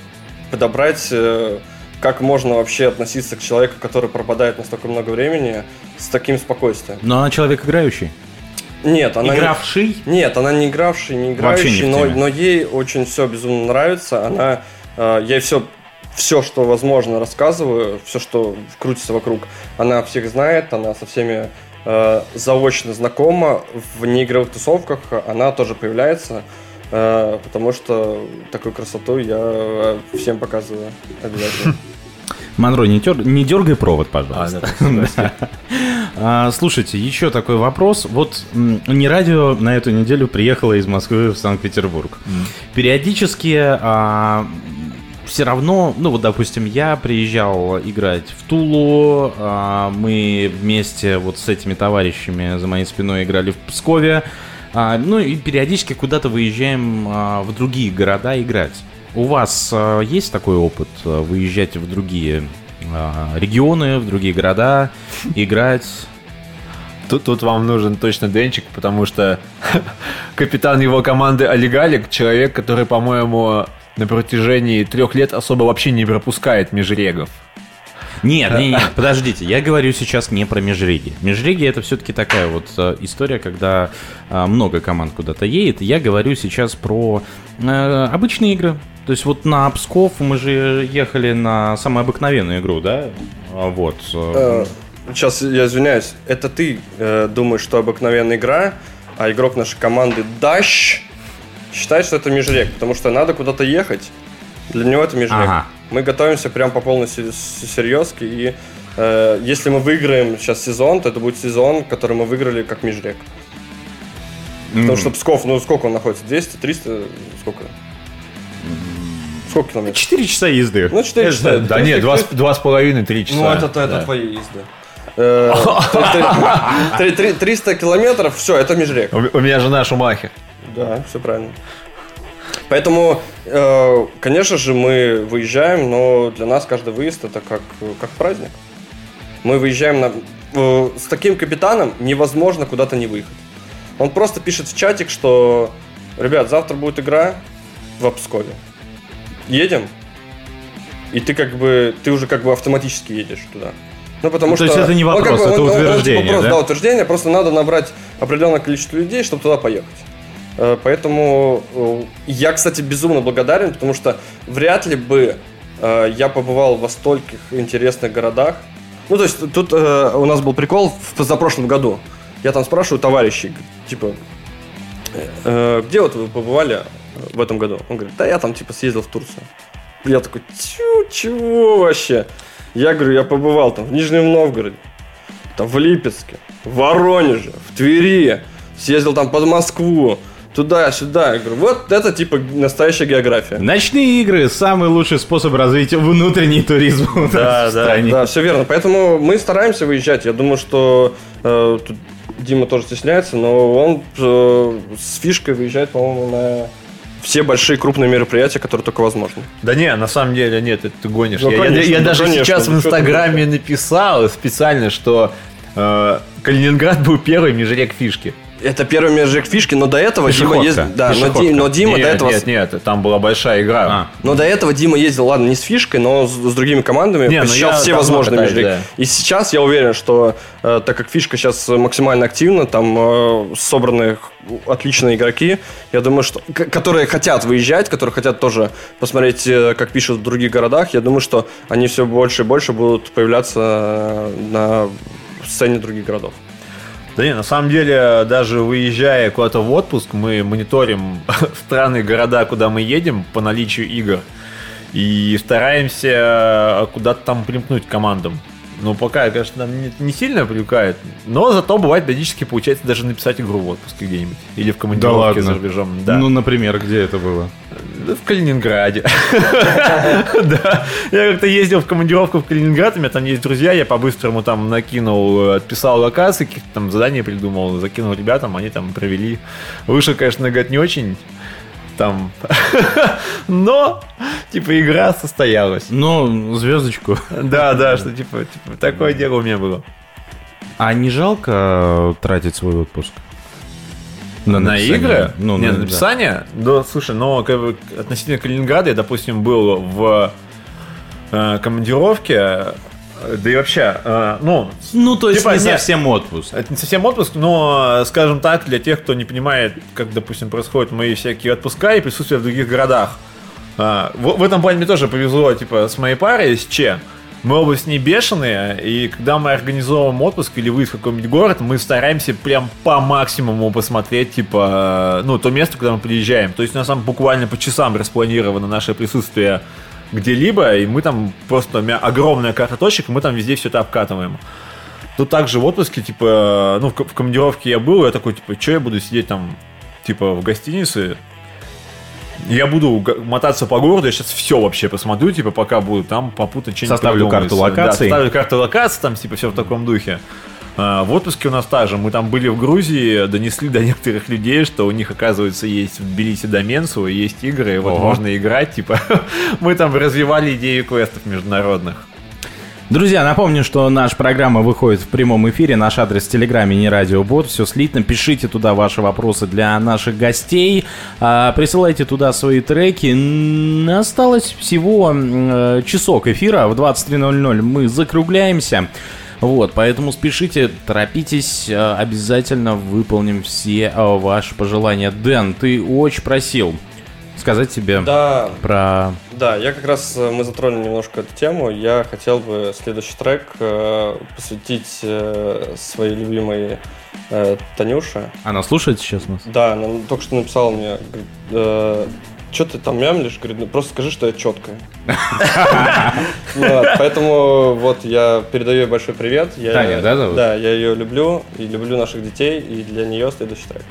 Подобрать, э, как можно вообще относиться к человеку, который пропадает на столько много времени, с таким спокойствием. Но она человек играющий. Нет, она игравший. Не, нет, она не игравший, не играющий, не но, но ей очень все безумно нравится. Она, э, ей все, все, что возможно, рассказываю, все, что крутится вокруг. Она всех знает, она со всеми э, заочно знакома в неигровых тусовках, она тоже появляется. Э, потому что такую красоту я э, всем показываю обязательно. Монро, не, тер... не дергай провод, пожалуйста. А, а, слушайте, еще такой вопрос. Вот не радио на эту неделю приехало из Москвы в Санкт-Петербург. Mm. Периодически а, все равно, ну вот, допустим, я приезжал играть в Тулу, а, мы вместе вот с этими товарищами за моей спиной играли в Пскове. А, ну и периодически куда-то выезжаем а, в другие города играть. У вас а, есть такой опыт а, выезжать в другие а, регионы, в другие города, играть? Тут, тут вам нужен точно Денчик, потому что капитан его команды Олегалик, человек, который, по-моему, на протяжении трех лет особо вообще не пропускает межрегов. Нет, нет, нет, подождите, я говорю сейчас не про межреги. Межреги это все-таки такая вот э, история, когда э, много команд куда-то едет. Я говорю сейчас про э, обычные игры. То есть вот на Псков мы же ехали на самую обыкновенную игру, да? А вот. Сейчас я извиняюсь, это ты э, думаешь, что обыкновенная игра, а игрок нашей команды Даш считает, что это межрек, потому что надо куда-то ехать. Для него это межрек. Ага. Мы готовимся прям по полной серьезке. И э, если мы выиграем сейчас сезон, то это будет сезон, который мы выиграли как межрек. Mm-hmm. Потому что Псков, ну сколько он находится? 200, 300, сколько? Сколько километров? 4 часа езды. Ну, 4 часа. Да нет, 2,5-3 часа. Ну, это, это да. твои езды. 300 э, километров, все, это межрек. У меня жена Шумахер. Да, все правильно. Поэтому, э, конечно же, мы выезжаем, но для нас каждый выезд это как, как праздник. Мы выезжаем на... Э, с таким капитаном невозможно куда-то не выехать. Он просто пишет в чатик, что ребят, завтра будет игра в Пскове. Едем? И ты как бы, ты уже как бы автоматически едешь туда. Ну, потому Ну, то что... есть это не он как вопрос, бы- это он- он- он утверждение, типа просто, да? да, утверждение, просто надо набрать определенное количество людей, чтобы туда поехать. Э, Поэтому э, я, кстати, безумно благодарен, потому что вряд ли бы э, я побывал во стольких интересных городах. Ну, то есть тут у нас был прикол в позапрошлом году. Я там спрашиваю товарищей, типа, «Э, где вот вы побывали в этом году? Он говорит, да я там типа съездил в Турцию. Я такой, тю, чего вообще? Я говорю, я побывал там в Нижнем Новгороде, там в Липецке, в Воронеже, в Твери, съездил там под Москву, туда-сюда. Я говорю, вот это типа настоящая география. Ночные игры – самый лучший способ развить внутренний туризм у нас Да, в да, стране. да, все верно. Поэтому мы стараемся выезжать. Я думаю, что э, тут Дима тоже стесняется, но он э, с фишкой выезжает, по-моему, на все большие крупные мероприятия, которые только возможны. Да не, на самом деле нет, это ты гонишь. Ну, я, я- конечно, я ну, даже конечно, сейчас в ну, Инстаграме написал специально, что э, Калининград был первый межрек фишки. Это первый межрек фишки, но до этого Дима ездил. Да, но, Пешеходка. Ди- но Дима нет, до этого. Нет, нет, там была большая игра. А. Но до этого Дима ездил, ладно, не с фишкой, но с, с другими командами, Не, ну посещал я все возможные катаюсь, межреки. да. И сейчас я уверен, что э, так как фишка сейчас максимально активна, там э, собраны отличные игроки, я думаю, что к- которые хотят выезжать, которые хотят тоже посмотреть, э, как пишут в других городах, я думаю, что они все больше и больше будут появляться э, на сцене других городов. Да не, на самом деле, даже выезжая куда-то в отпуск, мы мониторим страны, города, куда мы едем по наличию игр. И стараемся куда-то там примкнуть командам. Ну, пока, конечно, нам не, не сильно привлекает. Но зато бывает периодически получается даже написать игру в отпуске где-нибудь. Или в Да командировке ладно. за рубежом. Да. Ну, например, где это было? Да, В Калининграде. Да. Я как-то ездил в командировку в Калининград, у меня там есть друзья, я по-быстрому там накинул, отписал локации, каких-то там задания придумал, закинул ребятам, они там провели. Вышло, конечно, говорит, не очень там. Но, типа, игра состоялась. Ну, звездочку. Да, да, что типа, типа такое дело у меня было. А не жалко э, тратить свой отпуск? На, написание? игры? Ну, не, на- на написание? Да. слушай, но как бы, относительно Калининграда я, допустим, был в э, командировке, да и вообще, э, ну... Ну, то есть типа, не нет, совсем отпуск. Это не совсем отпуск, но, э, скажем так, для тех, кто не понимает, как, допустим, происходят мои всякие отпуска и присутствие в других городах. А, В, в этом плане мне тоже повезло, типа, с моей парой, с Че. Мы оба с ней бешеные, и когда мы организовываем отпуск или выезд в какой-нибудь город, мы стараемся прям по максимуму посмотреть, типа, э, ну, то место, куда мы приезжаем. То есть у нас там буквально по часам распланировано наше присутствие где-либо, и мы там просто, у меня огромная карта точек, и мы там везде все это обкатываем. Тут также в отпуске, типа, ну, в, ко- в командировке я был, я такой, типа, что я буду сидеть там, типа, в гостинице? Я буду мотаться по городу, я сейчас все вообще посмотрю, типа, пока буду там попутно что-нибудь Составлю карту локаций. Да, составлю карту локаций, там, типа, все в таком духе. А, В отпуске у нас та же. Мы там были в Грузии, донесли до некоторых людей, что у них, оказывается, есть в Тбилиси домен свой, есть игры, и вот Ого. можно играть, типа. Мы там развивали идею квестов международных. Друзья, напомню, что наша программа выходит в прямом эфире. Наш адрес в Телеграме не радиобот. Все слитно. Пишите туда ваши вопросы для наших гостей. А, присылайте туда свои треки. Осталось всего э, часок эфира. В 23.00 мы закругляемся. Вот, поэтому спешите, торопитесь, э, обязательно выполним все э, ваши пожелания. Дэн, ты очень просил сказать тебе Да, про... Да, я как раз, э, мы затронули немножко эту тему. Я хотел бы следующий трек э, посвятить э, своей любимой э, Танюше. Она слушает сейчас нас? Да, она только что написала мне, что ты там мямлишь? Говорит, ну просто скажи, что я четкая. Поэтому вот я передаю ей большой привет. Таня, да, зовут? Да, я ее люблю и люблю наших детей, и для нее следующий трек.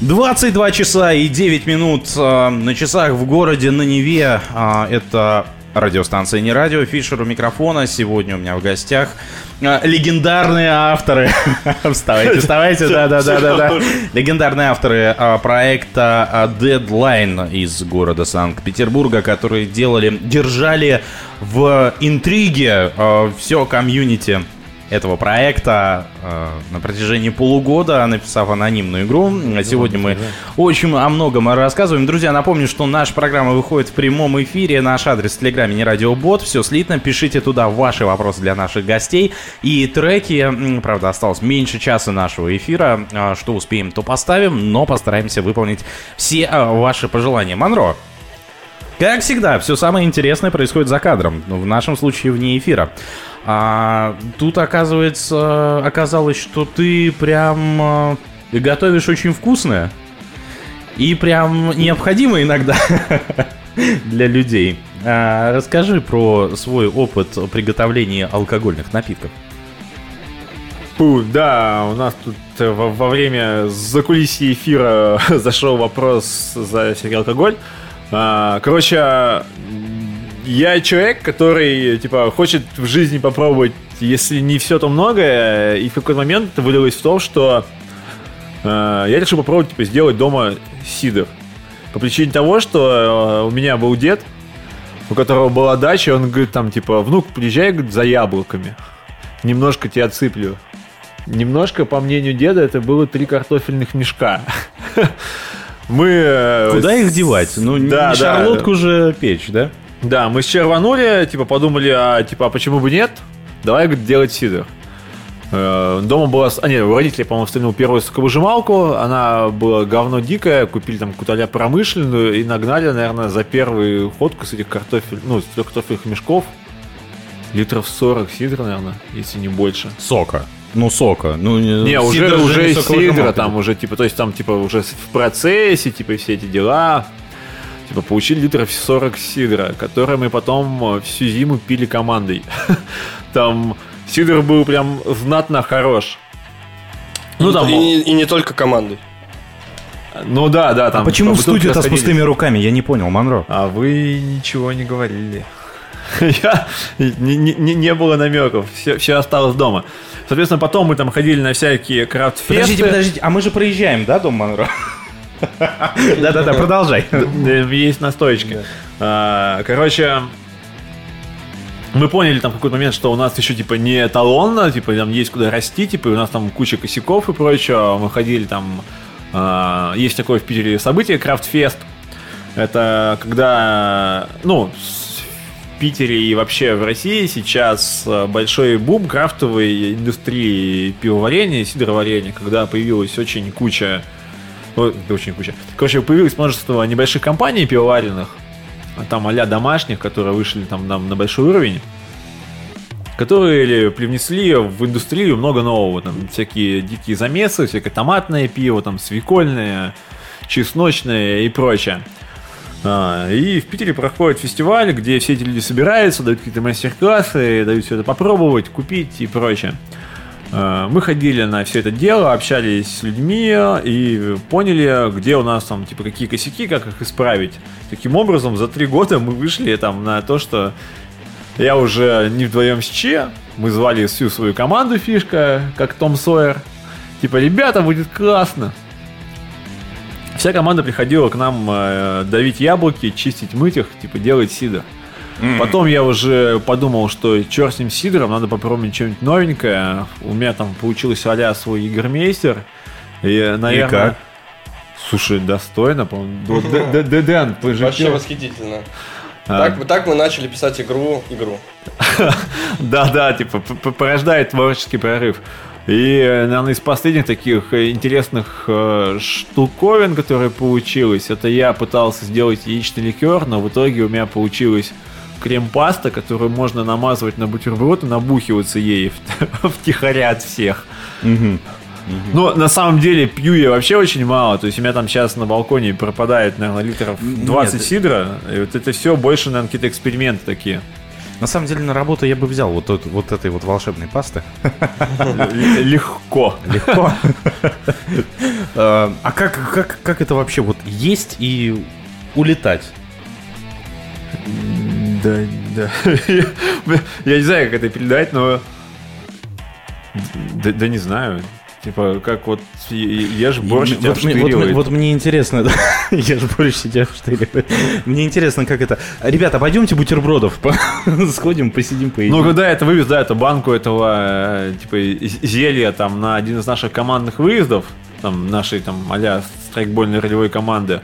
22 часа и 9 минут э, на часах в городе на Неве. А, это Радиостанция «Не радио», Фишер у микрофона. Сегодня у меня в гостях э, легендарные авторы. Вставайте, вставайте, да-да-да-да. Легендарные авторы э, проекта э, Deadline из города Санкт-Петербурга, которые делали, держали в интриге э, все комьюнити этого проекта э, на протяжении полугода, написав анонимную игру. Сегодня мы очень о многом рассказываем. Друзья, напомню, что наша программа выходит в прямом эфире. Наш адрес в Телеграме не радиобот. Все слитно. Пишите туда ваши вопросы для наших гостей. И треки, правда, осталось меньше часа нашего эфира. Э, Что успеем, то поставим, но постараемся выполнить все э, ваши пожелания. Монро, как всегда, все самое интересное происходит за кадром. Ну, в нашем случае вне эфира. А тут оказывается, оказалось, что ты прям э, готовишь очень вкусное. И прям необходимо иногда для людей. А, расскажи про свой опыт приготовления алкогольных напитков. Фу, да, у нас тут э, во, во время закулисья эфира зашел вопрос за всякий алкоголь. А, короче, я человек, который, типа, хочет в жизни попробовать, если не все, то многое, и в какой-то момент это вылилось в том, что э, я решил попробовать, типа, сделать дома сидр. По причине того, что э, у меня был дед, у которого была дача, он говорит, там, типа, внук, приезжай говорит, за яблоками. Немножко тебя отсыплю. Немножко, по мнению деда, это было три картофельных мешка. Мы... э, Куда их девать? Ну, не Да, да. шарлотку же печь, да? Да, мы с черванули, типа, подумали, а, типа, а почему бы нет? Давай, говорит, делать сидр. Э, Дома была... А, нет, у родителей, по-моему, встретил первую соковыжималку. Она была говно дикое. Купили там какую-то промышленную и нагнали, наверное, за первую ходку с этих картофель... Ну, с трех картофельных мешков. Литров 40 сидра, наверное, если не больше. Сока. Ну, сока. Ну, Не, уже, уже соковыжималка. сидра, там уже, типа, то есть там, типа, уже в процессе, типа, все эти дела. Типа, получили литров 40 сидра, которые мы потом э, всю зиму пили командой. Там сидр был прям знатно хорош. Ну, там... И, не- и не только командой. Ну да, да, там... А почему по в студию-то с пустыми руками? Я не понял, Монро. А вы ничего не говорили. Я, не, не- не- не было намеков, все, все осталось дома. Соответственно, потом мы там ходили на всякие крафт-фесты. Подождите, подождите, а мы же проезжаем, да, дом Монро? Да-да-да, продолжай. Есть настоечка. А, Короче, мы поняли там в какой-то момент, что у нас еще типа не эталонно, типа там есть куда расти, типа у нас там куча косяков и прочего. Мы ходили там, а, есть такое в Питере событие, Крафтфест. Это когда, ну, в Питере и вообще в России сейчас большой бум крафтовой индустрии пивоварения, сидроварения, когда появилась очень куча Ой, да очень куча. Короче, появилось множество небольших компаний пивоваренных, там а домашних, которые вышли там на, на большой уровень, которые ли привнесли в индустрию много нового. Там всякие дикие замесы, всякое томатное пиво, там свекольное, чесночное и прочее. А, и в Питере проходит фестиваль, где все эти люди собираются, дают какие-то мастер-классы, дают все это попробовать, купить и прочее. Э, Мы ходили на все это дело, общались с людьми и поняли, где у нас там, типа, какие косяки, как их исправить. Таким образом, за три года мы вышли там на то, что я уже не вдвоем с Че, мы звали всю свою команду фишка, как Том Сойер. Типа, ребята, будет классно. Вся команда приходила к нам э, давить яблоки, чистить, мыть их, типа, делать сидр. Потом я уже подумал, что черт с ним сидором, надо попробовать что-нибудь новенькое. У меня там получилось а свой Игромейстер. И, наверное... как? Слушай, достойно, по-моему. Дэн, Вообще восхитительно. А. Так, так мы начали писать игру, игру. Да-да, типа порождает творческий прорыв. И, наверное, из последних таких интересных э, штуковин, которые получилось, это я пытался сделать яичный ликер, но в итоге у меня получилось крем-паста, которую можно намазывать на бутерброд и набухиваться ей в- втихаря от всех. Но на самом деле пью я вообще очень мало. То есть у меня там сейчас на балконе пропадает, наверное, литров 20 Нет. сидра. И вот это все больше, наверное, какие-то эксперименты такие. На самом деле на работу я бы взял вот, тот- вот этой вот волшебной пасты. Легко. Легко. Э, А как, как, как это вообще вот есть и улетать? Да, да. Я не знаю, как это передать, но... Да, да не знаю. Типа, как вот ешь борщ, тебя вот, мне- вот, вот мне интересно, да, ешь борщ, тебя вштыривает. Мне интересно, как это... Ребята, пойдемте бутербродов сходим, посидим, поедим. Ну, когда это вывез, да, эту банку этого, э, типа, зелья там на один из наших командных выездов, там, нашей, там, а-ля страйкбольной ролевой команды,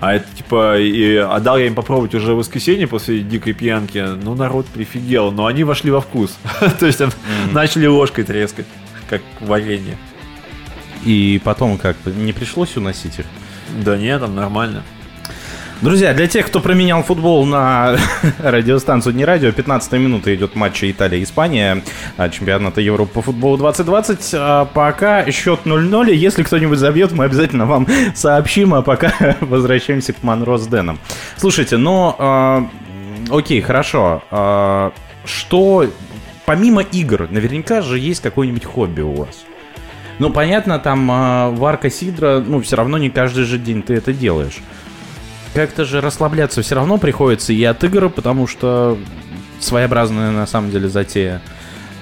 а это, типа, и отдал я им попробовать уже в воскресенье после дикой пьянки, ну, народ прифигел, но они вошли во вкус. То есть, начали ложкой трескать, как варенье. И потом как, не пришлось уносить их? Да нет, там нормально. Друзья, для тех, кто променял футбол на радиостанцию «Не радио», 15 минута идет матч Италия-Испания, а, чемпионата Европы по футболу 2020. А Пока счет 0-0, и если кто-нибудь забьет, мы обязательно вам сообщим, а пока возвращаемся к Монро с Дэном. Слушайте, ну, а, окей, хорошо. А, Что, помимо игр, наверняка же есть какое-нибудь хобби у вас? Ну, понятно, там а, варка сидра, ну, все равно не каждый же день ты это делаешь. Как-то же расслабляться все равно приходится и от игр, потому что своеобразная на самом деле затея.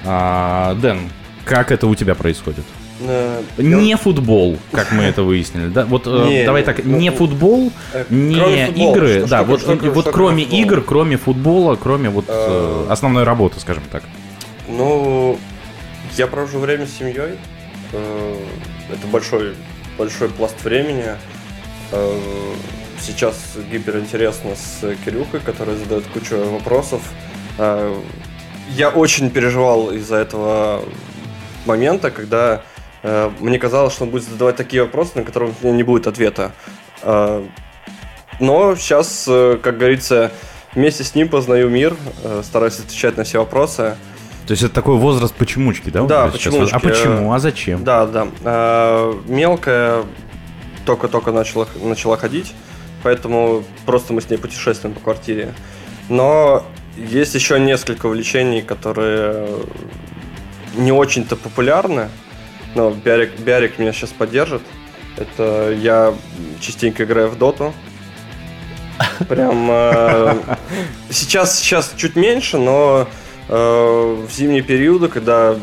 А, Дэн, как это у тебя происходит? Э, Не футбол, как мы это выяснили, да? Вот э, Не, давай так, ну, не футбол, э, не кроме футбола, игры, что- да, что- вот, что- э, что- вот кроме кроме игр, кроме футбола, кроме вот э, основной работы, скажем так. Ну, я провожу время с семьей. Это большой, большой пласт времени. Сейчас гиперинтересно с Кирюхой, который задает кучу вопросов. Э, Я очень переживал из-за этого момента, когда э, мне казалось, что он будет задавать такие вопросы, на которые у меня не будет ответа. Э, Но сейчас, как говорится, вместе с ним познаю мир, стараюсь отвечать на все вопросы. То есть это такой возраст почемучки, да? Да, почемучки. А почему? А зачем? Да, да. Мелкая только-только начала, начала ходить, поэтому просто мы с ней путешествуем по квартире. Но есть еще несколько увлечений, которые не очень-то популярны. Но Биарик, Биарик меня сейчас поддержит. Это я частенько играю в доту. Прям э, сейчас, сейчас чуть меньше, но э, в зимние периоды, когда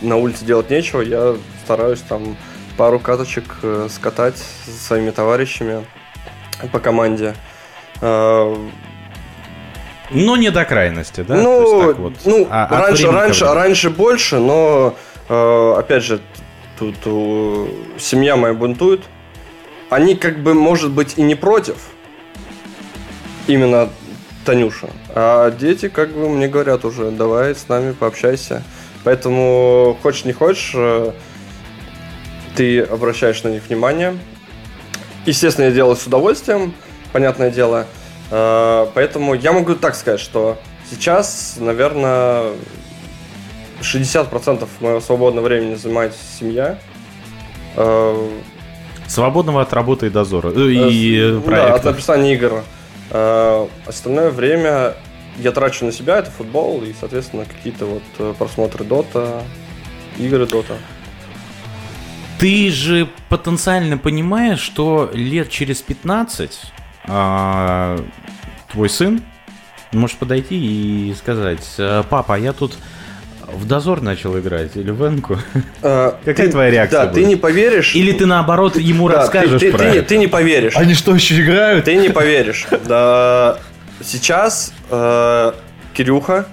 на улице делать нечего, я стараюсь там пару каточек э, скатать со своими товарищами по команде. Э, Но не до крайности, да? ну, вот. ну А- раньше, раньше, времени. раньше больше, но э, опять же, тут семья моя бунтует. Они как бы, может быть, и не против. Именно Танюша. А дети как бы мне говорят уже, давай с нами пообщайся. Поэтому, хочешь не хочешь, э, ты обращаешь на них внимание. Естественно, я делаю с удовольствием, понятное дело. Э, Поэтому я могу так сказать, что сейчас, наверное, 60% моего свободного времени занимает семья. Э, Свободного от работы и дозора. э, И э, да, от проектов. написания игр. Остальное время я трачу на себя, это футбол и, соответственно, какие-то вот просмотры Дота, игры Дота. Ты же потенциально понимаешь, что лет через 15 а, твой сын может подойти и сказать, «Э, папа, а я тут в дозор начал играть или в Энку. Э, Какая ты- твоя реакция Да, будет? ты не поверишь. Или ты наоборот ему Да, расскажешь ты, ты- про ты не- это? ты не поверишь. Они что, еще играют? Ты не поверишь. Да, сейчас э, Кирюха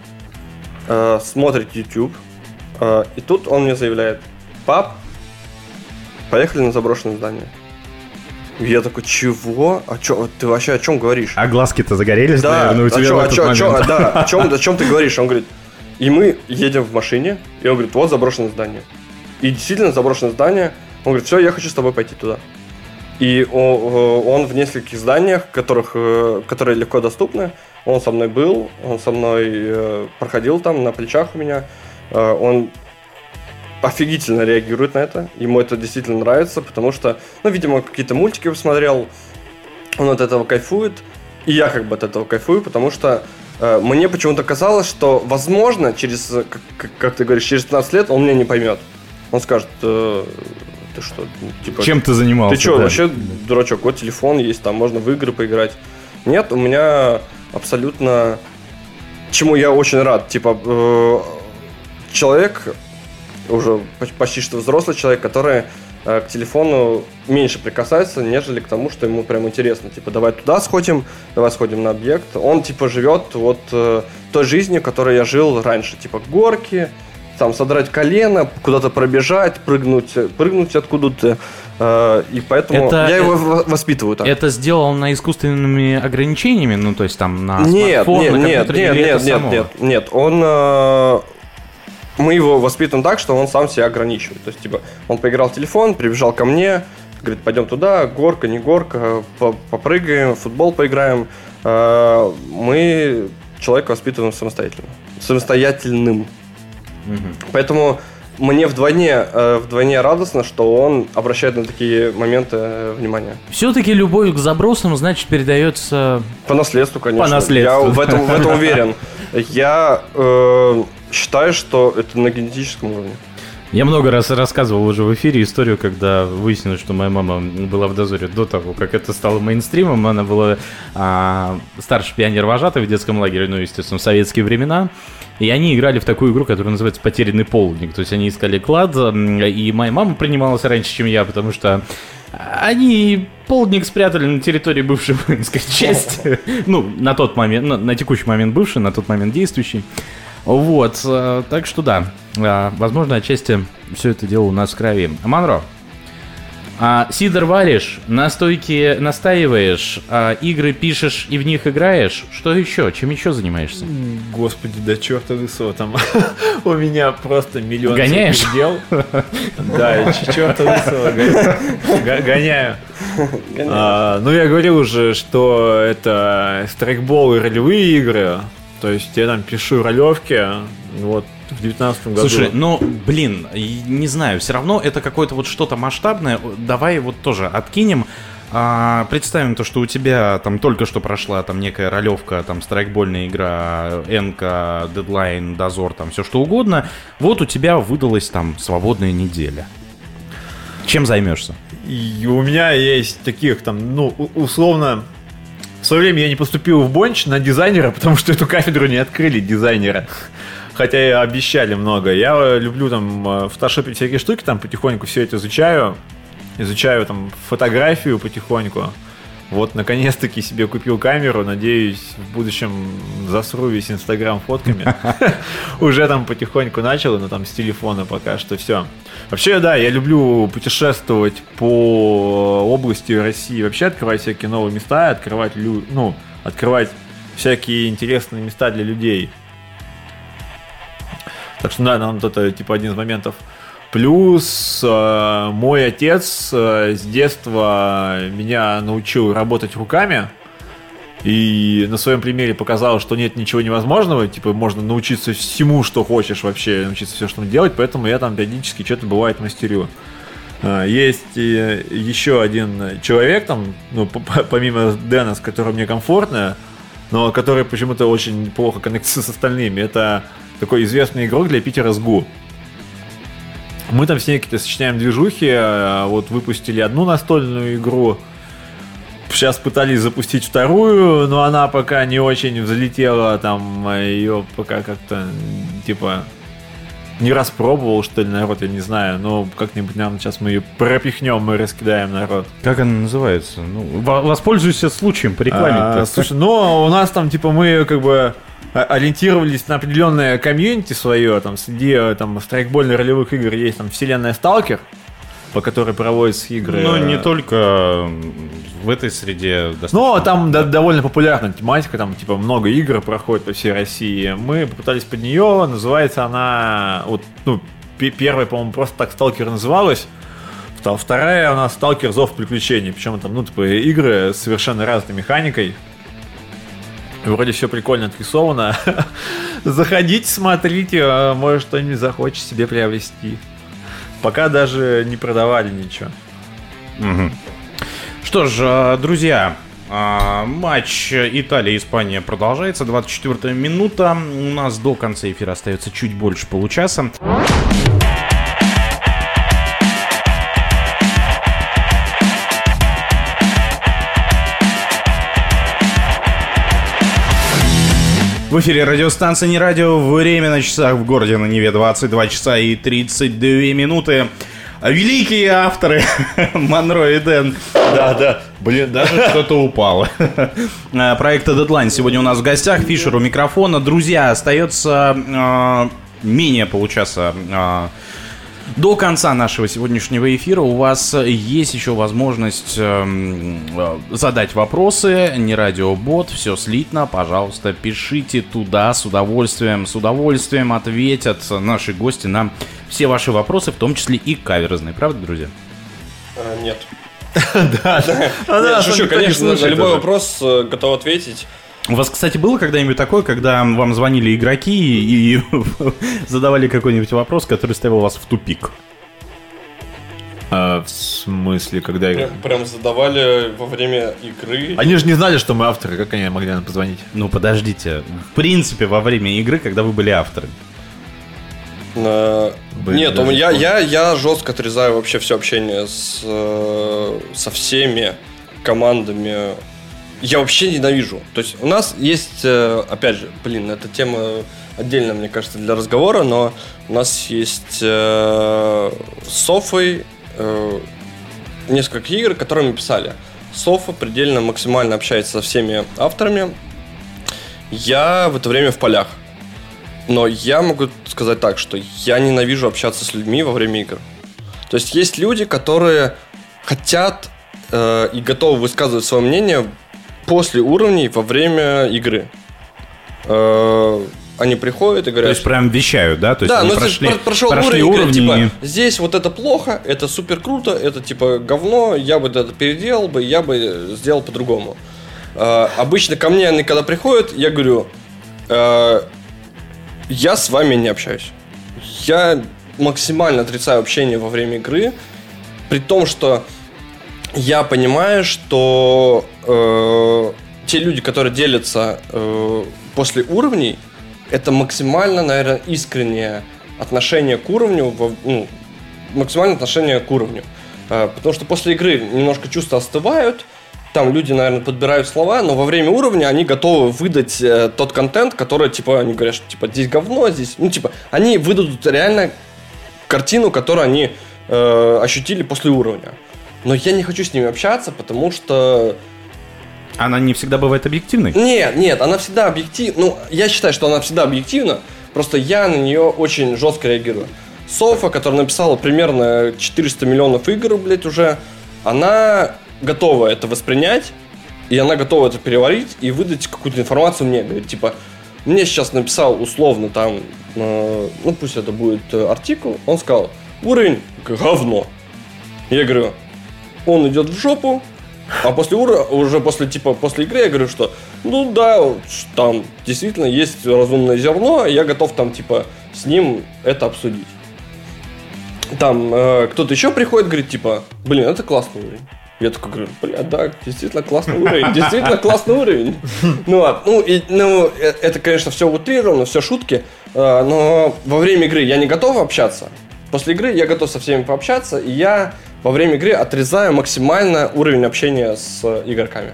э, смотрит YouTube, э, и тут он мне заявляет, пап, поехали на заброшенное здание. Я такой, чего? А чё, ты вообще о чем говоришь? А глазки-то загорелись, Да, наверное, у о тебя чё- в о этот чё- момент. да, о чем, о чем ты говоришь? Он говорит, и мы едем в машине, и он говорит, вот заброшенное здание. И действительно заброшенное здание. Он говорит, все, я хочу с тобой пойти туда. И он в нескольких зданиях, которых, э, которые легко доступны. Он со мной был, он со мной э, проходил там на плечах у меня. Э, Он офигительно реагирует на это. Ему это действительно нравится, потому что, ну, видимо, какие-то мультики посмотрел, он от этого кайфует, и я как бы от этого кайфую, потому что э, мне почему-то казалось, что, возможно, через, как, как- как ты говоришь, через 15 лет он меня не поймет. Он скажет, э, ты что, типа... Чем ты занимался, Ты что, да. вообще дурачок, вот телефон есть, там можно в игры поиграть. Нет, у меня абсолютно чему я очень рад. Типа, э, человек, уже поч- почти что взрослый человек, который э, к телефону меньше прикасается, нежели к тому, что ему прям интересно. Типа, давай туда сходим, давай сходим на объект. Он, типа, живет вот э, той жизнью, которой я жил раньше. Типа, горки, там, содрать колено, куда-то пробежать, прыгнуть, прыгнуть откуда-то. Э, и поэтому Это- я его это- воспитываю так. Это сделано искусственными ограничениями, ну то есть там на Нет, смартфон, нет, на нет, компьютер, нет, нет, нет, нет, нет. Он э, мы его воспитываем так, что он сам себя ограничивает. То есть, типа, он поиграл в телефон, прибежал ко мне, говорит, пойдем туда, горка, не горка, по- попрыгаем, в футбол поиграем. Э, Мы человека воспитываем самостоятельно. Самостоятельным. Поэтому мне вдвойне, э, вдвойне радостно, что он обращает на такие моменты э, внимание. Все-таки любовь к забросам, значит, передается... По наследству, конечно. По наследству. Я в этом, в этом уверен. Я э, считаю, что это на генетическом уровне. Я много раз рассказывал уже в эфире историю, когда выяснилось, что моя мама была в дозоре до того, как это стало мейнстримом. Она была а, старший пионер-вожатый в детском лагере, ну, естественно, в советские времена. И они играли в такую игру, которая называется «Потерянный полдник». То есть они искали клад, и моя мама принималась раньше, чем я, потому что они полдник спрятали на территории бывшей воинской части. Ну, на тот момент, на, на текущий момент бывший, на тот момент действующий. Вот, э, так что да, э, возможно, отчасти все это дело у нас в крови. Манро, а, сидор варишь, настойки настаиваешь, а, игры пишешь и в них играешь. Что еще? Чем еще занимаешься? Господи, да черта лысого там. У меня просто миллион Гоняешь? дел. Да, черта лысого го- го- гоняю. А, Ну, я говорил уже, что это страйкбол и ролевые игры. То есть я там пишу ролевки. Вот в девятнадцатом году. Слушай, ну, блин, не знаю, все равно это какое-то вот что-то масштабное. Давай вот тоже откинем. А, представим то, что у тебя там только что прошла там некая ролевка, там страйкбольная игра, Энка, Дедлайн, Дозор, там все что угодно. Вот у тебя выдалась там свободная неделя. Чем займешься? И у меня есть таких там, ну, условно, в свое время я не поступил в Бонч на дизайнера, потому что эту кафедру не открыли дизайнера. Хотя и обещали много. Я э, люблю там э, фотошопить всякие штуки, там потихоньку все это изучаю. Изучаю там фотографию потихоньку. Вот, наконец-таки себе купил камеру. Надеюсь, в будущем засру весь Инстаграм фотками. Уже там потихоньку начал, но там с телефона пока что все. Вообще, да, я люблю путешествовать по области России. Вообще открывать всякие новые места, открывать, ну, открывать всякие интересные места для людей. Так что, да, нам это типа один из моментов. Плюс э, мой отец э, с детства меня научил работать руками. И на своем примере показал, что нет ничего невозможного. Типа, можно научиться всему, что хочешь вообще, научиться все, что делать. Поэтому я там периодически что-то бывает мастерю. А, Есть э, еще один человек там, ну, помимо Дэна, с которым мне комфортно, но который почему-то очень плохо коннектится с остальными. Это такой известный игрок для Питера СГУ. Мы там все какие-то сочиняем движухи, а, вот выпустили одну настольную игру, сейчас пытались запустить вторую, но она пока не очень взлетела, там ее пока как-то типа не распробовал, что ли, народ, я не знаю, но как-нибудь, наверное, сейчас мы ее пропихнем и раскидаем народ. Как она называется? Ну, во- воспользуйся случаем, порекламить. А, слушай, ну, у нас там, типа, мы как бы ориентировались на определенное комьюнити свое, там, среди э, там страйкбольных ролевых игр есть там вселенная Сталкер, по которой проводятся игры. Ну, не только в этой среде достаточно. Ну, там да- довольно популярная тематика, там, типа, много игр проходит по всей России. Мы попытались под нее, называется она, вот, ну, пе- первая, по-моему, просто так Сталкер называлась. Вторая у нас Сталкер Зов приключений. Причем там, ну, типа, игры с совершенно разной механикой. Вроде все прикольно отрисовано. Заходите, смотрите, а, может что-нибудь захочешь себе приобрести. Пока даже не продавали ничего. Мгм. Что ж, э, друзья, э, матч Италия-Испания продолжается. 24 минута. У нас до конца эфира остается чуть больше получаса. В эфире радиостанция «Не радио». Время на часах в городе на Неве 22 часа и 32 минуты. Великие авторы Монро и Дэн. Да, да. Блин, даже что-то упало. Э, Проекта Deadline сегодня у нас в гостях. Фишер у микрофона. Друзья, остается э, менее получаса э, до конца нашего сегодняшнего эфира у вас есть еще возможность эм, э, задать вопросы. Не радиобот, все слитно. Пожалуйста, пишите туда с удовольствием. С удовольствием ответят наши гости на все ваши вопросы, в том числе и каверзные. Правда, друзья? А, Нет. Да, Нет, шучу, конечно, на любой вопрос э, готов ответить. У вас, кстати, было когда-нибудь такое, когда вам звонили игроки и задавали какой-нибудь вопрос, который ставил вас в тупик? А, в смысле, когда... Прям, прям задавали во время игры. Они же не знали, что мы авторы, как они могли нам позвонить? Ну, подождите. В принципе, во время игры, когда вы были авторами. Блин, Нет, даже не я, я жестко отрезаю вообще все общение с, э, со всеми командами. Я вообще ненавижу. То есть у нас есть, э, опять же, блин, эта тема отдельно, мне кажется, для разговора, но у нас есть э, с Софой э, несколько игр, которые мы писали. Софа предельно максимально общается со всеми авторами. Я в это время в полях. Но я могу сказать так, что я ненавижу общаться с людьми во время игр. То есть есть люди, которые хотят э, и готовы высказывать свое мнение после уровней во время игры. Э, они приходят и говорят... То есть прям вещают, да? То есть да, они ну прошли, про- прошел прошли уровень, и говорят, уровни. типа, здесь вот это плохо, это супер круто, это типа говно, я бы это переделал бы, я бы сделал по-другому. Э, обычно ко мне они когда приходят, я говорю, э, я с вами не общаюсь. Я максимально отрицаю общение во время игры, при том, что я понимаю, что э, те люди, которые делятся э, после уровней, это максимально, наверное, искреннее отношение к уровню, ну, максимальное отношение к уровню. Э, потому что после игры немножко чувства остывают, там люди, наверное, подбирают слова, но во время уровня они готовы выдать э, тот контент, который, типа, они говорят, что, типа, здесь говно, здесь... Ну, типа, они выдадут реально картину, которую они э, ощутили после уровня. Но я не хочу с ними общаться, потому что... Она не всегда бывает объективной? Нет, нет, она всегда объективна. Ну, я считаю, что она всегда объективна, просто я на нее очень жестко реагирую. Софа, которая написала примерно 400 миллионов игр, блядь, уже, она готова это воспринять, и она готова это переварить и выдать какую-то информацию мне. Говорит, типа, мне сейчас написал условно там, э, ну пусть это будет артикул, он сказал, уровень говно. Я говорю, он идет в жопу, а после ура, уже после типа после игры я говорю, что ну да, там действительно есть разумное зерно, я готов там типа с ним это обсудить. Там э, кто-то еще приходит, говорит типа, блин, это классный уровень. Я такой говорю, бля, да, действительно классный уровень, действительно классный уровень. Ну ладно, ну, и, ну э, это, конечно, все утрировано, все шутки, э, но во время игры я не готов общаться. После игры я готов со всеми пообщаться, и я во время игры отрезаю максимально уровень общения с игроками.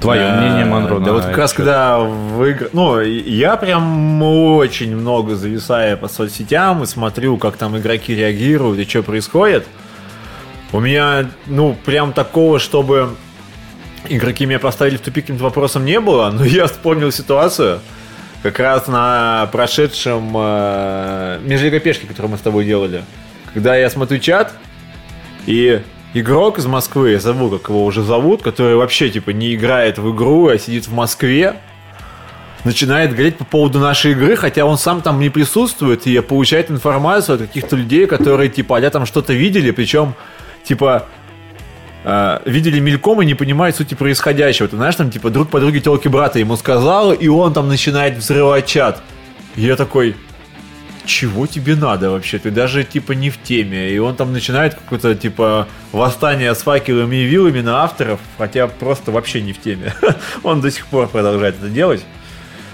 Твое Да, мнение, Монро, Да вот как раз когда в игр- Ну, я прям очень много зависаю по соцсетям и смотрю, как там игроки реагируют и что происходит. У меня, ну, прям такого, чтобы игроки меня поставили в тупик каким-то вопросом не было, но я вспомнил ситуацию как раз на прошедшем э, межлигопешке, которую мы с тобой делали. Когда я смотрю чат, и игрок из Москвы, я забыл, как его уже зовут, который вообще, типа, не играет в игру, а сидит в Москве, начинает говорить по поводу нашей игры, хотя он сам там не присутствует и получает информацию от каких-то людей, которые, типа, а там что-то видели, причем, типа, э, видели мельком и не понимают сути происходящего. Ты знаешь, там, типа, друг подруги телки брата ему сказал, и он там начинает взрывать чат. И я такой, чего тебе надо вообще? Ты даже, типа, не в теме. И он там начинает какое-то, типа, восстание с факелами и вилами на авторов, хотя просто вообще не в теме. Он до сих пор продолжает это делать.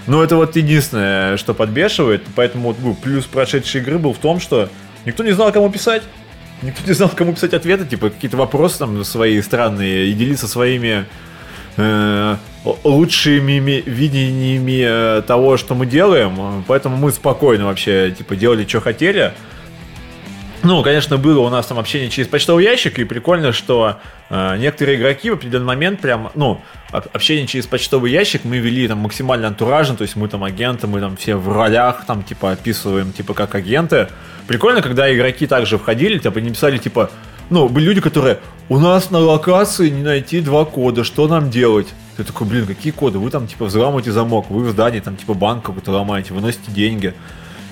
Но это вот единственное, что подбешивает. Поэтому вот, ну, плюс прошедшей игры был в том, что никто не знал, кому писать. Никто не знал, кому писать ответы, типа какие-то вопросы там свои странные и делиться своими э, лучшими ми- видениями э, того, что мы делаем, поэтому мы спокойно вообще, типа, делали, что хотели. Ну, конечно, было у нас там общение через почтовый ящик, и прикольно, что э, некоторые игроки в определенный момент прям, ну, об- общение через почтовый ящик мы вели там максимально антуражно, то есть мы там агенты, мы там все в ролях, там, типа, описываем, типа, как агенты. Прикольно, когда игроки также входили, типа, не писали, типа, ну, были люди, которые, у нас на локации не найти два кода, что нам делать? Ты такой, блин, какие коды? Вы там, типа, взламываете замок, вы в здании, там, типа, банк какой-то ломаете, выносите деньги.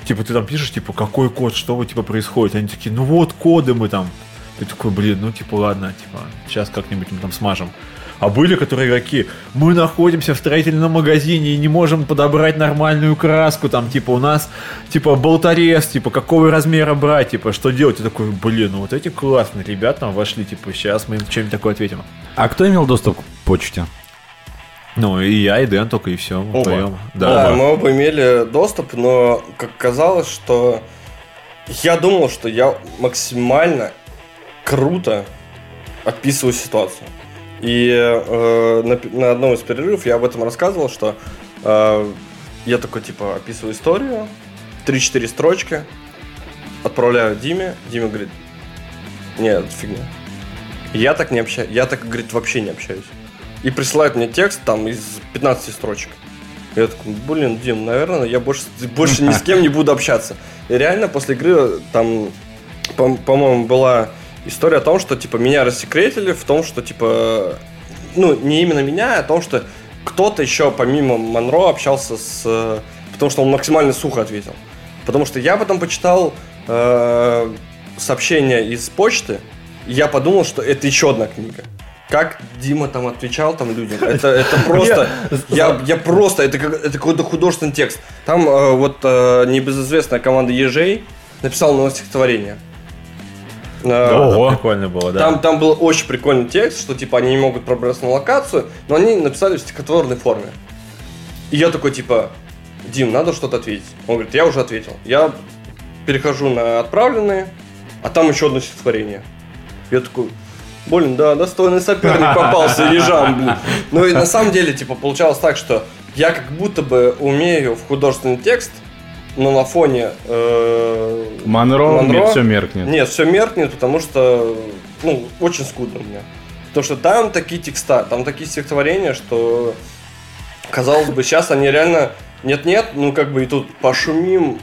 Типа, ты там пишешь, типа, какой код, что вот, типа, происходит? Они такие, ну вот, коды мы там. Ты такой, блин, ну, типа, ладно, типа, сейчас как-нибудь мы там смажем. А были, которые игроки, мы находимся в строительном магазине и не можем подобрать нормальную краску, там, типа, у нас, типа, болторез, типа, какого размера брать, типа, что делать? Ты такой, блин, ну вот эти классные ребята там вошли, типа, сейчас мы им что-нибудь такое ответим. А кто имел доступ к почте? Ну, и я, и Дэн только, и все, мы Оба. вдвоем. Да, оба. мы оба имели доступ, но как казалось, что я думал, что я максимально круто описываю ситуацию. И э, на, на одном из перерывов я об этом рассказывал, что э, я такой типа описываю историю, 3-4 строчки, отправляю Диме, Дима говорит, нет, это фигня. Я так не общаюсь, я так, говорит, вообще не общаюсь. И присылает мне текст там из 15 строчек. Я такой, блин, Дим, наверное, я больше, больше ни с кем не буду общаться. И реально после игры там, по- по-моему, была история о том, что типа меня рассекретили в том, что типа, ну, не именно меня, а о том, что кто-то еще помимо Монро общался с... Потому что он максимально сухо ответил. Потому что я потом почитал э, сообщение из почты, и я подумал, что это еще одна книга. Как Дима там отвечал там людям. Это, это просто... Я, я просто... Это, как- это какой-то художественный текст. Там э, вот э, небезызвестная команда Ежей написала новое стихотворение. Э, Да, прикольно было, да. там, там был очень прикольный текст, что типа они не могут пробраться на локацию, но они написали в стихотворной форме. И я такой типа, Дим, надо что-то ответить. Он говорит, я уже ответил. Я перехожу на отправленные, а там еще одно стихотворение. Я такой, блин, да, достойный соперник попался, ежам, блин. Ну и на самом деле, типа, получалось так, что я как будто бы умею в художественный текст, но на фоне э, Монро, мне все меркнет. нет, все меркнет, потому что, ну, очень скудно у меня. Потому что там такие текста, там такие стихотворения, что, казалось бы, сейчас они реально, нет-нет, ну, как бы и тут пошумим,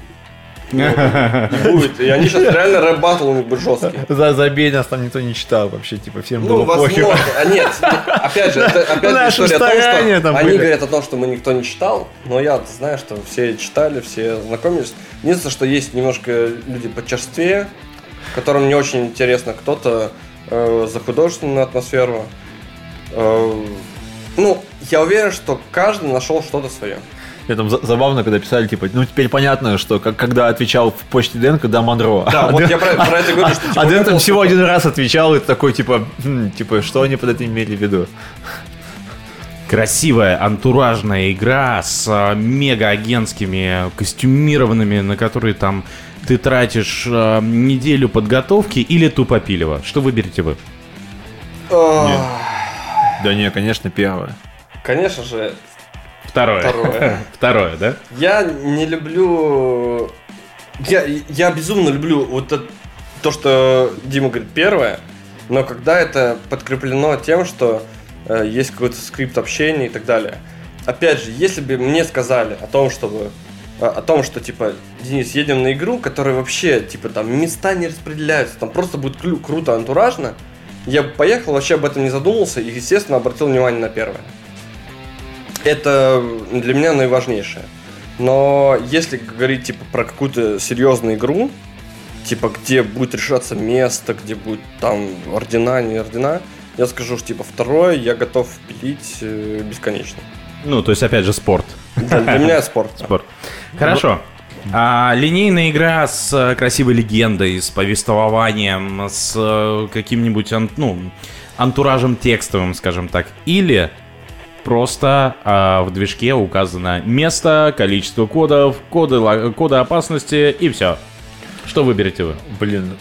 будет. И они сейчас реально рэп-баттл у них будет жесткий. За, забей нас там никто не читал вообще, типа, всем Ну, было похер. возможно. А нет, опять же, опять же история о том, что они говорят о том, что мы никто не читал, но я знаю, что все читали, все знакомились. Единственное, что есть немножко люди почерствее, которым не очень интересно кто-то э, за художественную атмосферу. Э, ну, я уверен, что каждый нашел что-то свое. Мне там за- забавно, когда писали, типа, ну теперь понятно, что как, когда отвечал в почте Дэн, когда Монро. Да, А вот Дэн- я про, про это говорю, что типа, А Дэн там всего один раз отвечал, и такой, типа, «Хм, типа, что они под это имели в виду? Красивая антуражная игра с а, мега-агентскими костюмированными, на которые там ты тратишь а, неделю подготовки или тупопилево. Что выберете вы? Ах, Да не, конечно, первое. Конечно же, Второе. Второе. Второе, да? Я не люблю... Я, я безумно люблю вот это- то, что Дима говорит первое, но когда это подкреплено тем, что э, есть какой-то скрипт общения и так далее. Опять же, если бы мне сказали о том, чтобы э, о том, что типа Денис, едем на игру, которая вообще типа там места не распределяются, там просто будет клю- круто антуражно, я бы поехал, вообще об этом не задумался и, естественно, обратил внимание на первое. Это для меня наиважнейшее. Но если говорить типа про какую-то серьезную игру, типа где будет решаться место, где будет там ордена, не ордена, я скажу, что типа второе я готов пилить э, бесконечно. Ну, то есть, опять же, спорт. Для, для меня спорт. Спорт. Хорошо. А, линейная игра с э, красивой легендой, с повествованием, с э, каким-нибудь ну, антуражем текстовым, скажем так. Или просто а, в движке указано место, количество кодов, коды, коды опасности и все. Что выберете вы? Блин,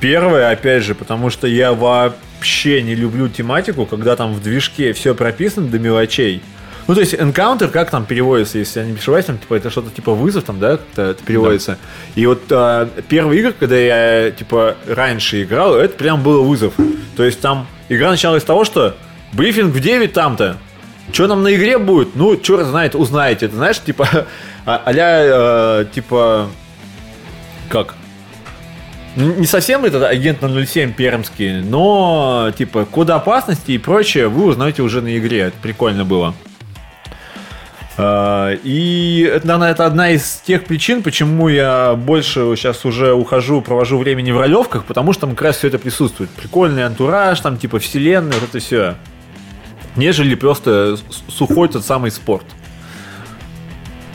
первое, опять же, потому что я вообще не люблю тематику, когда там в движке все прописано до мелочей. Ну, то есть, encounter, как там переводится, если я не ошибаюсь, там, типа, это что-то типа вызов, там, да, как-то это переводится. И вот а, первые игры, когда я, типа, раньше играл, это прям был вызов. То есть, там игра началась с того, что брифинг в 9 там-то, что нам на игре будет? Ну, черт знает, узнаете. Это знаешь, типа, а- э, типа, как? Не совсем этот агент 007 пермский, но, типа, коды опасности и прочее вы узнаете уже на игре. Это прикольно было. А, И это, наверное, это одна из тех причин, почему я больше сейчас уже ухожу, провожу времени в ролевках, потому что там как раз все это присутствует. Прикольный антураж, там типа вселенная, вот это все. Нежели просто сухой тот самый спорт.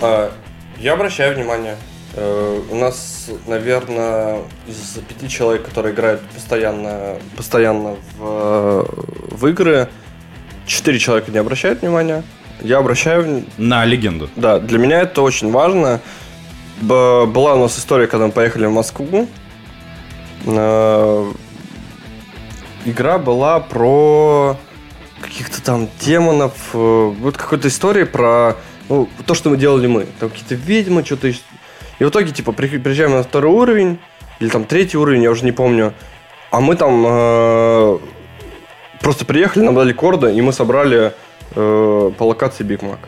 А, Я обращаю внимание. Э, У нас, наверное, из пяти человек, которые играют постоянно, постоянно в, в игры, четыре человека не обращают внимания. Я обращаю... На легенду. Да, для меня это очень важно. Была у нас история, когда мы поехали в Москву. Э, Игра была про каких-то там демонов. э, Вот какой-то история про ну, то, что мы делали мы. Там какие-то ведьмы, что-то... И в итоге, типа, при- приезжаем на второй уровень, или там третий уровень, я уже не помню. А мы там э, просто приехали, нам дали корда, и мы собрали э, по локации Биг Мак.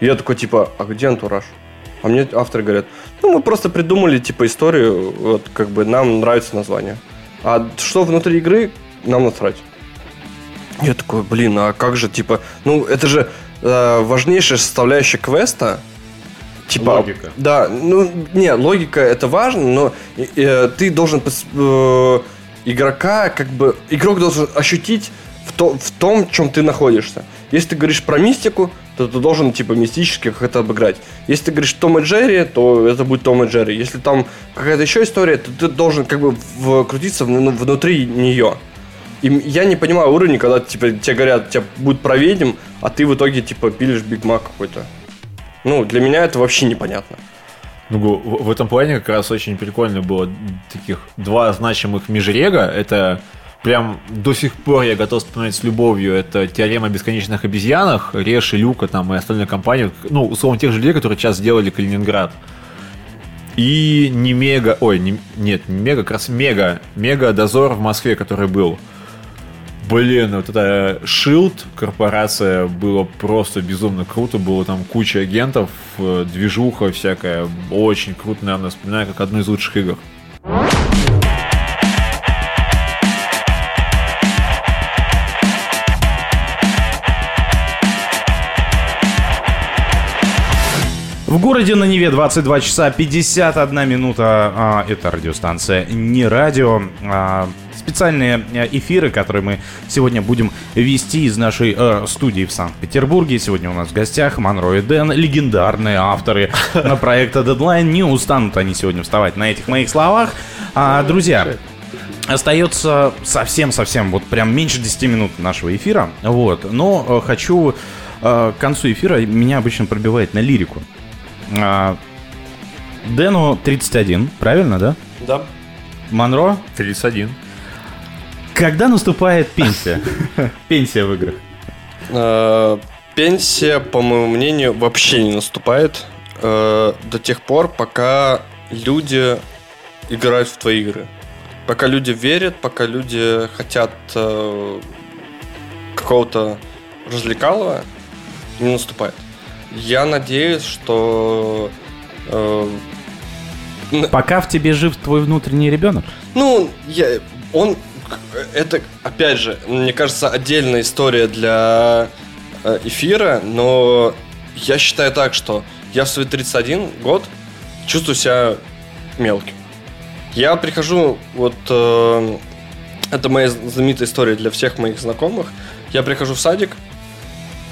И я такой, типа, а где антураж? А мне авторы говорят, ну, мы просто придумали, типа, историю, вот, как бы, нам нравится название. А что внутри игры, нам насрать. Я такой, блин, а как же, типа, ну, это же э, важнейшая составляющая квеста. Типа, Логика. Да, ну, не, логика это важно, но э, ты должен э, игрока, как бы, игрок должен ощутить в, то, в том, в чем ты находишься. Если ты говоришь про мистику, то ты должен, типа, мистически как это обыграть. Если ты говоришь Том и Джерри, то это будет Том и Джерри. Если там какая-то еще история, то ты должен, как бы, вкрутиться вну- внутри нее. И я не понимаю уровень, когда типа, тебе говорят, тебя будет про ведьм, а ты в итоге типа пилишь Биг Мак какой-то. Ну, для меня это вообще непонятно. Ну, в этом плане как раз очень прикольно было таких два значимых межрега. Это прям до сих пор я готов вспоминать с любовью. Это теорема о бесконечных обезьянах, и Люка там и остальная компания. Ну, условно, тех же людей, которые сейчас сделали Калининград. И не мега, ой, не- нет, не мега, как раз мега, мега дозор в Москве, который был. Блин, вот это Shield корпорация было просто безумно круто, было там куча агентов, э, движуха всякая, очень круто, наверное, вспоминаю как одну из лучших игр. В городе на Неве 22 часа 51 минута. А, это радиостанция не радио. А, специальные э, эфиры, которые мы сегодня будем вести из нашей э, студии в Санкт-Петербурге. Сегодня у нас в гостях Монро и Дэн, легендарные авторы на проекта Deadline. Не устанут они сегодня вставать на этих моих словах. А, друзья, Остается совсем-совсем, вот прям меньше 10 минут нашего эфира. Вот. Но э, хочу э, к концу эфира меня обычно пробивает на лирику. А, Дэну 31, правильно, да? Да. Монро? 31. Когда наступает пенсия? Пенсия в играх. Э, Пенсия, по моему мнению, вообще не наступает э, до тех пор, пока люди играют в твои игры. Пока люди верят, пока люди хотят э, какого-то развлекалого, не наступает. Я надеюсь, что э, Пока в тебе жив твой внутренний ребенок? Ну, я, он, это, опять же, мне кажется, отдельная история для э, эфира, но я считаю так, что я в свои 31 год чувствую себя мелким. Я прихожу, вот, э, это моя знаменитая история для всех моих знакомых, я прихожу в садик,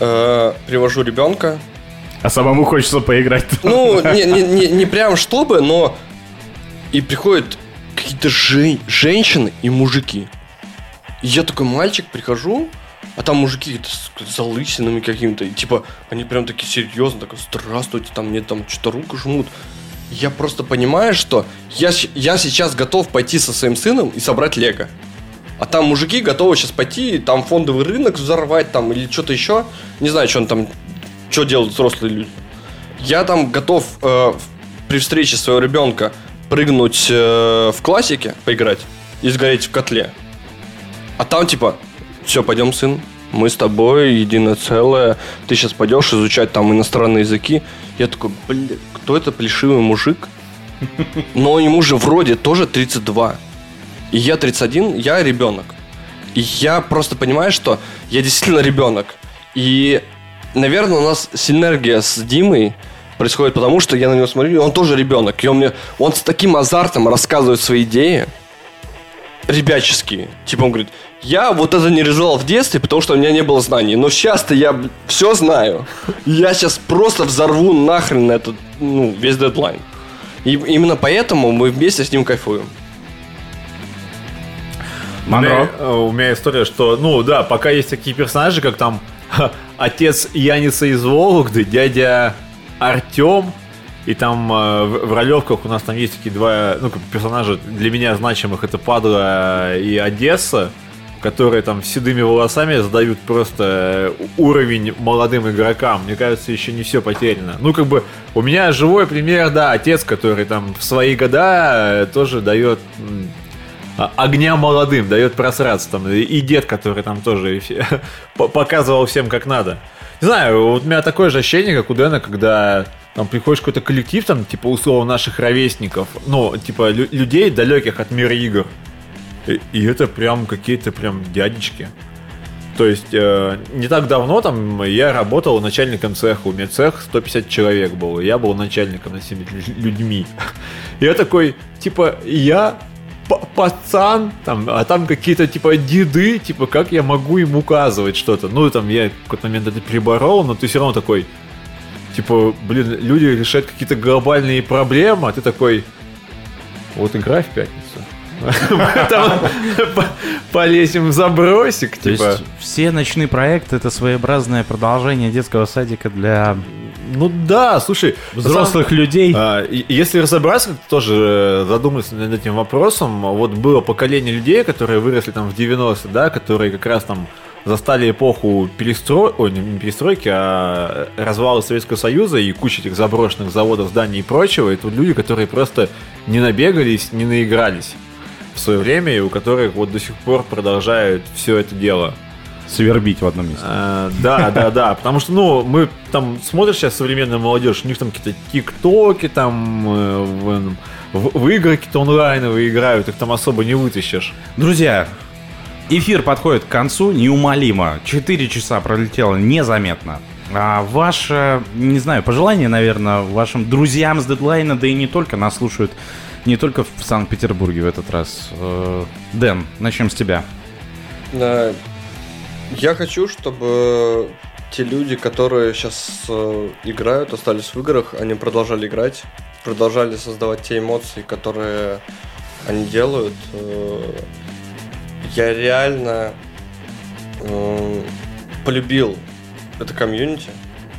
э, привожу ребенка, А самому хочется поиграть. ну, не, не, не, не прям чтобы, но и приходят какие-то жен- женщины и мужики. И я такой мальчик, прихожу, а там мужики с залысинами какими-то. И типа, они прям такие серьезно, такой, здравствуйте, там мне там что-то руку жмут. Я просто понимаю, что я, я сейчас готов пойти со своим сыном и собрать лего. А там мужики готовы сейчас пойти, там фондовый рынок взорвать, там, или что-то еще. Не знаю, что он там что делают взрослые люди. Я там готов э, при встрече своего ребенка прыгнуть э, в классике, поиграть и сгореть в котле. А там типа, все, пойдем, сын, мы с тобой единое целое, ты сейчас пойдешь изучать там иностранные языки. Я такой, блин, кто это плешивый мужик? Но ему же вроде тоже 32. И я 31, я ребенок. И я просто понимаю, что я действительно ребенок. И, наверное, у нас синергия с Димой происходит потому, что я на него смотрю, и он тоже ребенок. И он мне, он с таким азартом рассказывает свои идеи, ребяческие. Типа он говорит, я вот это не реализовал в детстве, потому что у меня не было знаний. Но сейчас-то я все знаю. Я сейчас просто взорву нахрен этот, ну, весь дедлайн. И именно поэтому мы вместе с ним кайфуем. У меня, э, у меня история, что, ну да, пока есть такие персонажи, как там отец Яниса из Вологды, дядя Артем, и там э, в, в ролевках у нас там есть такие два ну, персонажа для меня значимых, это Падла и Одесса, которые там седыми волосами задают просто уровень молодым игрокам. Мне кажется, еще не все потеряно. Ну, как бы, у меня живой пример, да, отец, который там в свои года тоже дает огня молодым, дает просраться там. И дед, который там тоже показывал всем как надо. Не знаю, вот у меня такое же ощущение, как у Дэна, когда там приходишь какой-то коллектив, там, типа, условно, наших ровесников, ну, типа, лю- людей, далеких от мира игр. И, и это прям какие-то прям дядечки. То есть, э, не так давно там я работал начальником цеха. У меня цех 150 человек был. Я был начальником над всеми людьми. Я такой, типа, я пацан, там, а там какие-то типа деды, типа как я могу им указывать что-то. Ну, там я в какой-то момент это переборол, но ты все равно такой, типа, блин, люди решают какие-то глобальные проблемы, а ты такой, вот играй в пятницу. Полезем в забросик, типа. все ночные проекты это своеобразное продолжение детского садика для ну да, слушай, взрослых сам, людей. А, если разобраться, тоже задуматься над этим вопросом, вот было поколение людей, которые выросли там в 90-е, да, которые как раз там застали эпоху перестрой... Ой, не перестройки, а развала Советского Союза и куча этих заброшенных заводов, зданий и прочего. Это люди, которые просто не набегались, не наигрались в свое время, и у которых вот до сих пор продолжают все это дело свербить в одном месте. А, да, да, да. Потому что, ну, мы там смотришь сейчас современную молодежь, у них там какие-то тиктоки, там э, в, в, в игры какие-то онлайновые играют, их там особо не вытащишь. Друзья, Эфир подходит к концу неумолимо. Четыре часа пролетело незаметно. А ваше, не знаю, пожелание, наверное, вашим друзьям с дедлайна, да и не только, нас слушают не только в Санкт-Петербурге в этот раз. Э, Дэн, начнем с тебя. Я хочу, чтобы те люди, которые сейчас э, играют, остались в играх, они продолжали играть, продолжали создавать те эмоции, которые они делают. Э, я реально э, полюбил это комьюнити.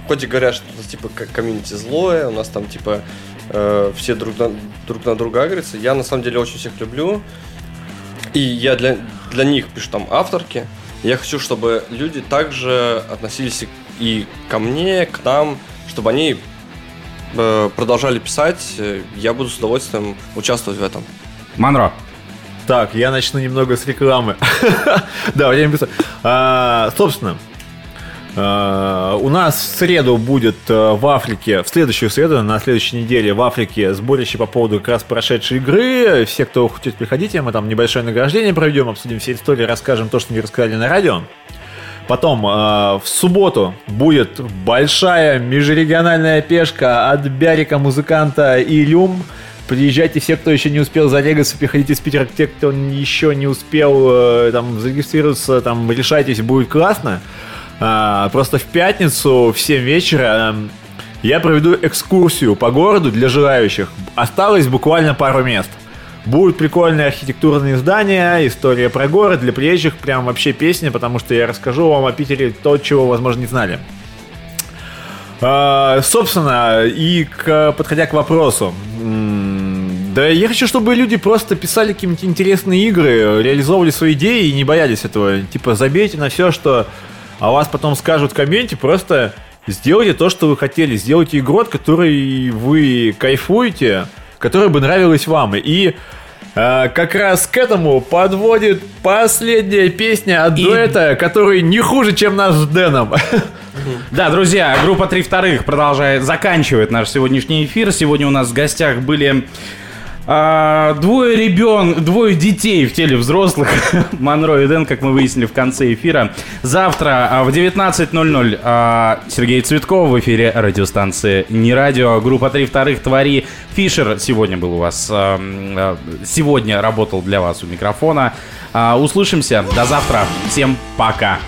Хоть и говорят, что у нас типа комьюнити злое, у нас там типа э, все друг на, друг на друга агрятся. Я на самом деле очень всех люблю. И я для, для них пишу там авторки. Я хочу, чтобы люди также относились и ко мне, к нам, чтобы они э, продолжали писать. Я буду с удовольствием участвовать в этом. Манро. Так, я начну немного с рекламы. да, время а, Собственно, у нас в среду будет э, в Африке, в следующую среду, на следующей неделе в Африке сборище по поводу как раз прошедшей игры. Все, кто хочет, приходите, мы там небольшое награждение проведем, обсудим все истории, расскажем то, что не рассказали на радио. Потом э, в субботу будет большая межрегиональная пешка от Бярика, музыканта и Люм. Приезжайте все, кто еще не успел зарегаться, приходите из Питера, те, кто еще не успел э, там зарегистрироваться, там решайтесь, будет классно. А, просто в пятницу в 7 вечера э, я проведу экскурсию по городу для желающих. Осталось буквально пару мест. Будут прикольные архитектурные здания, история про город, для приезжих прям вообще песня, потому что я расскажу вам о Питере то, чего, возможно, не знали. А, собственно, и к, подходя к вопросу, да я хочу, чтобы люди просто писали какие-нибудь интересные игры, реализовывали свои идеи и не боялись этого. Типа, забейте на все, что о вас потом скажут в комменте, просто сделайте то, что вы хотели. Сделайте игру, от которой вы кайфуете, которая бы нравилась вам. И а, как раз к этому подводит последняя песня от И- дуэта, который не хуже, чем наш с Дэном. Да, друзья, группа «Три вторых» продолжает, заканчивает наш сегодняшний эфир. Сегодня у нас в гостях были а, двое ребен, двое детей в теле взрослых, Монро и Дэн, как мы выяснили в конце эфира. Завтра а, в 19.00 а, Сергей Цветков в эфире радиостанции «Не радио». Группа «Три вторых» «Твори». Фишер сегодня был у вас, а, а, сегодня работал для вас у микрофона. А, Услышимся. До завтра. Всем пока.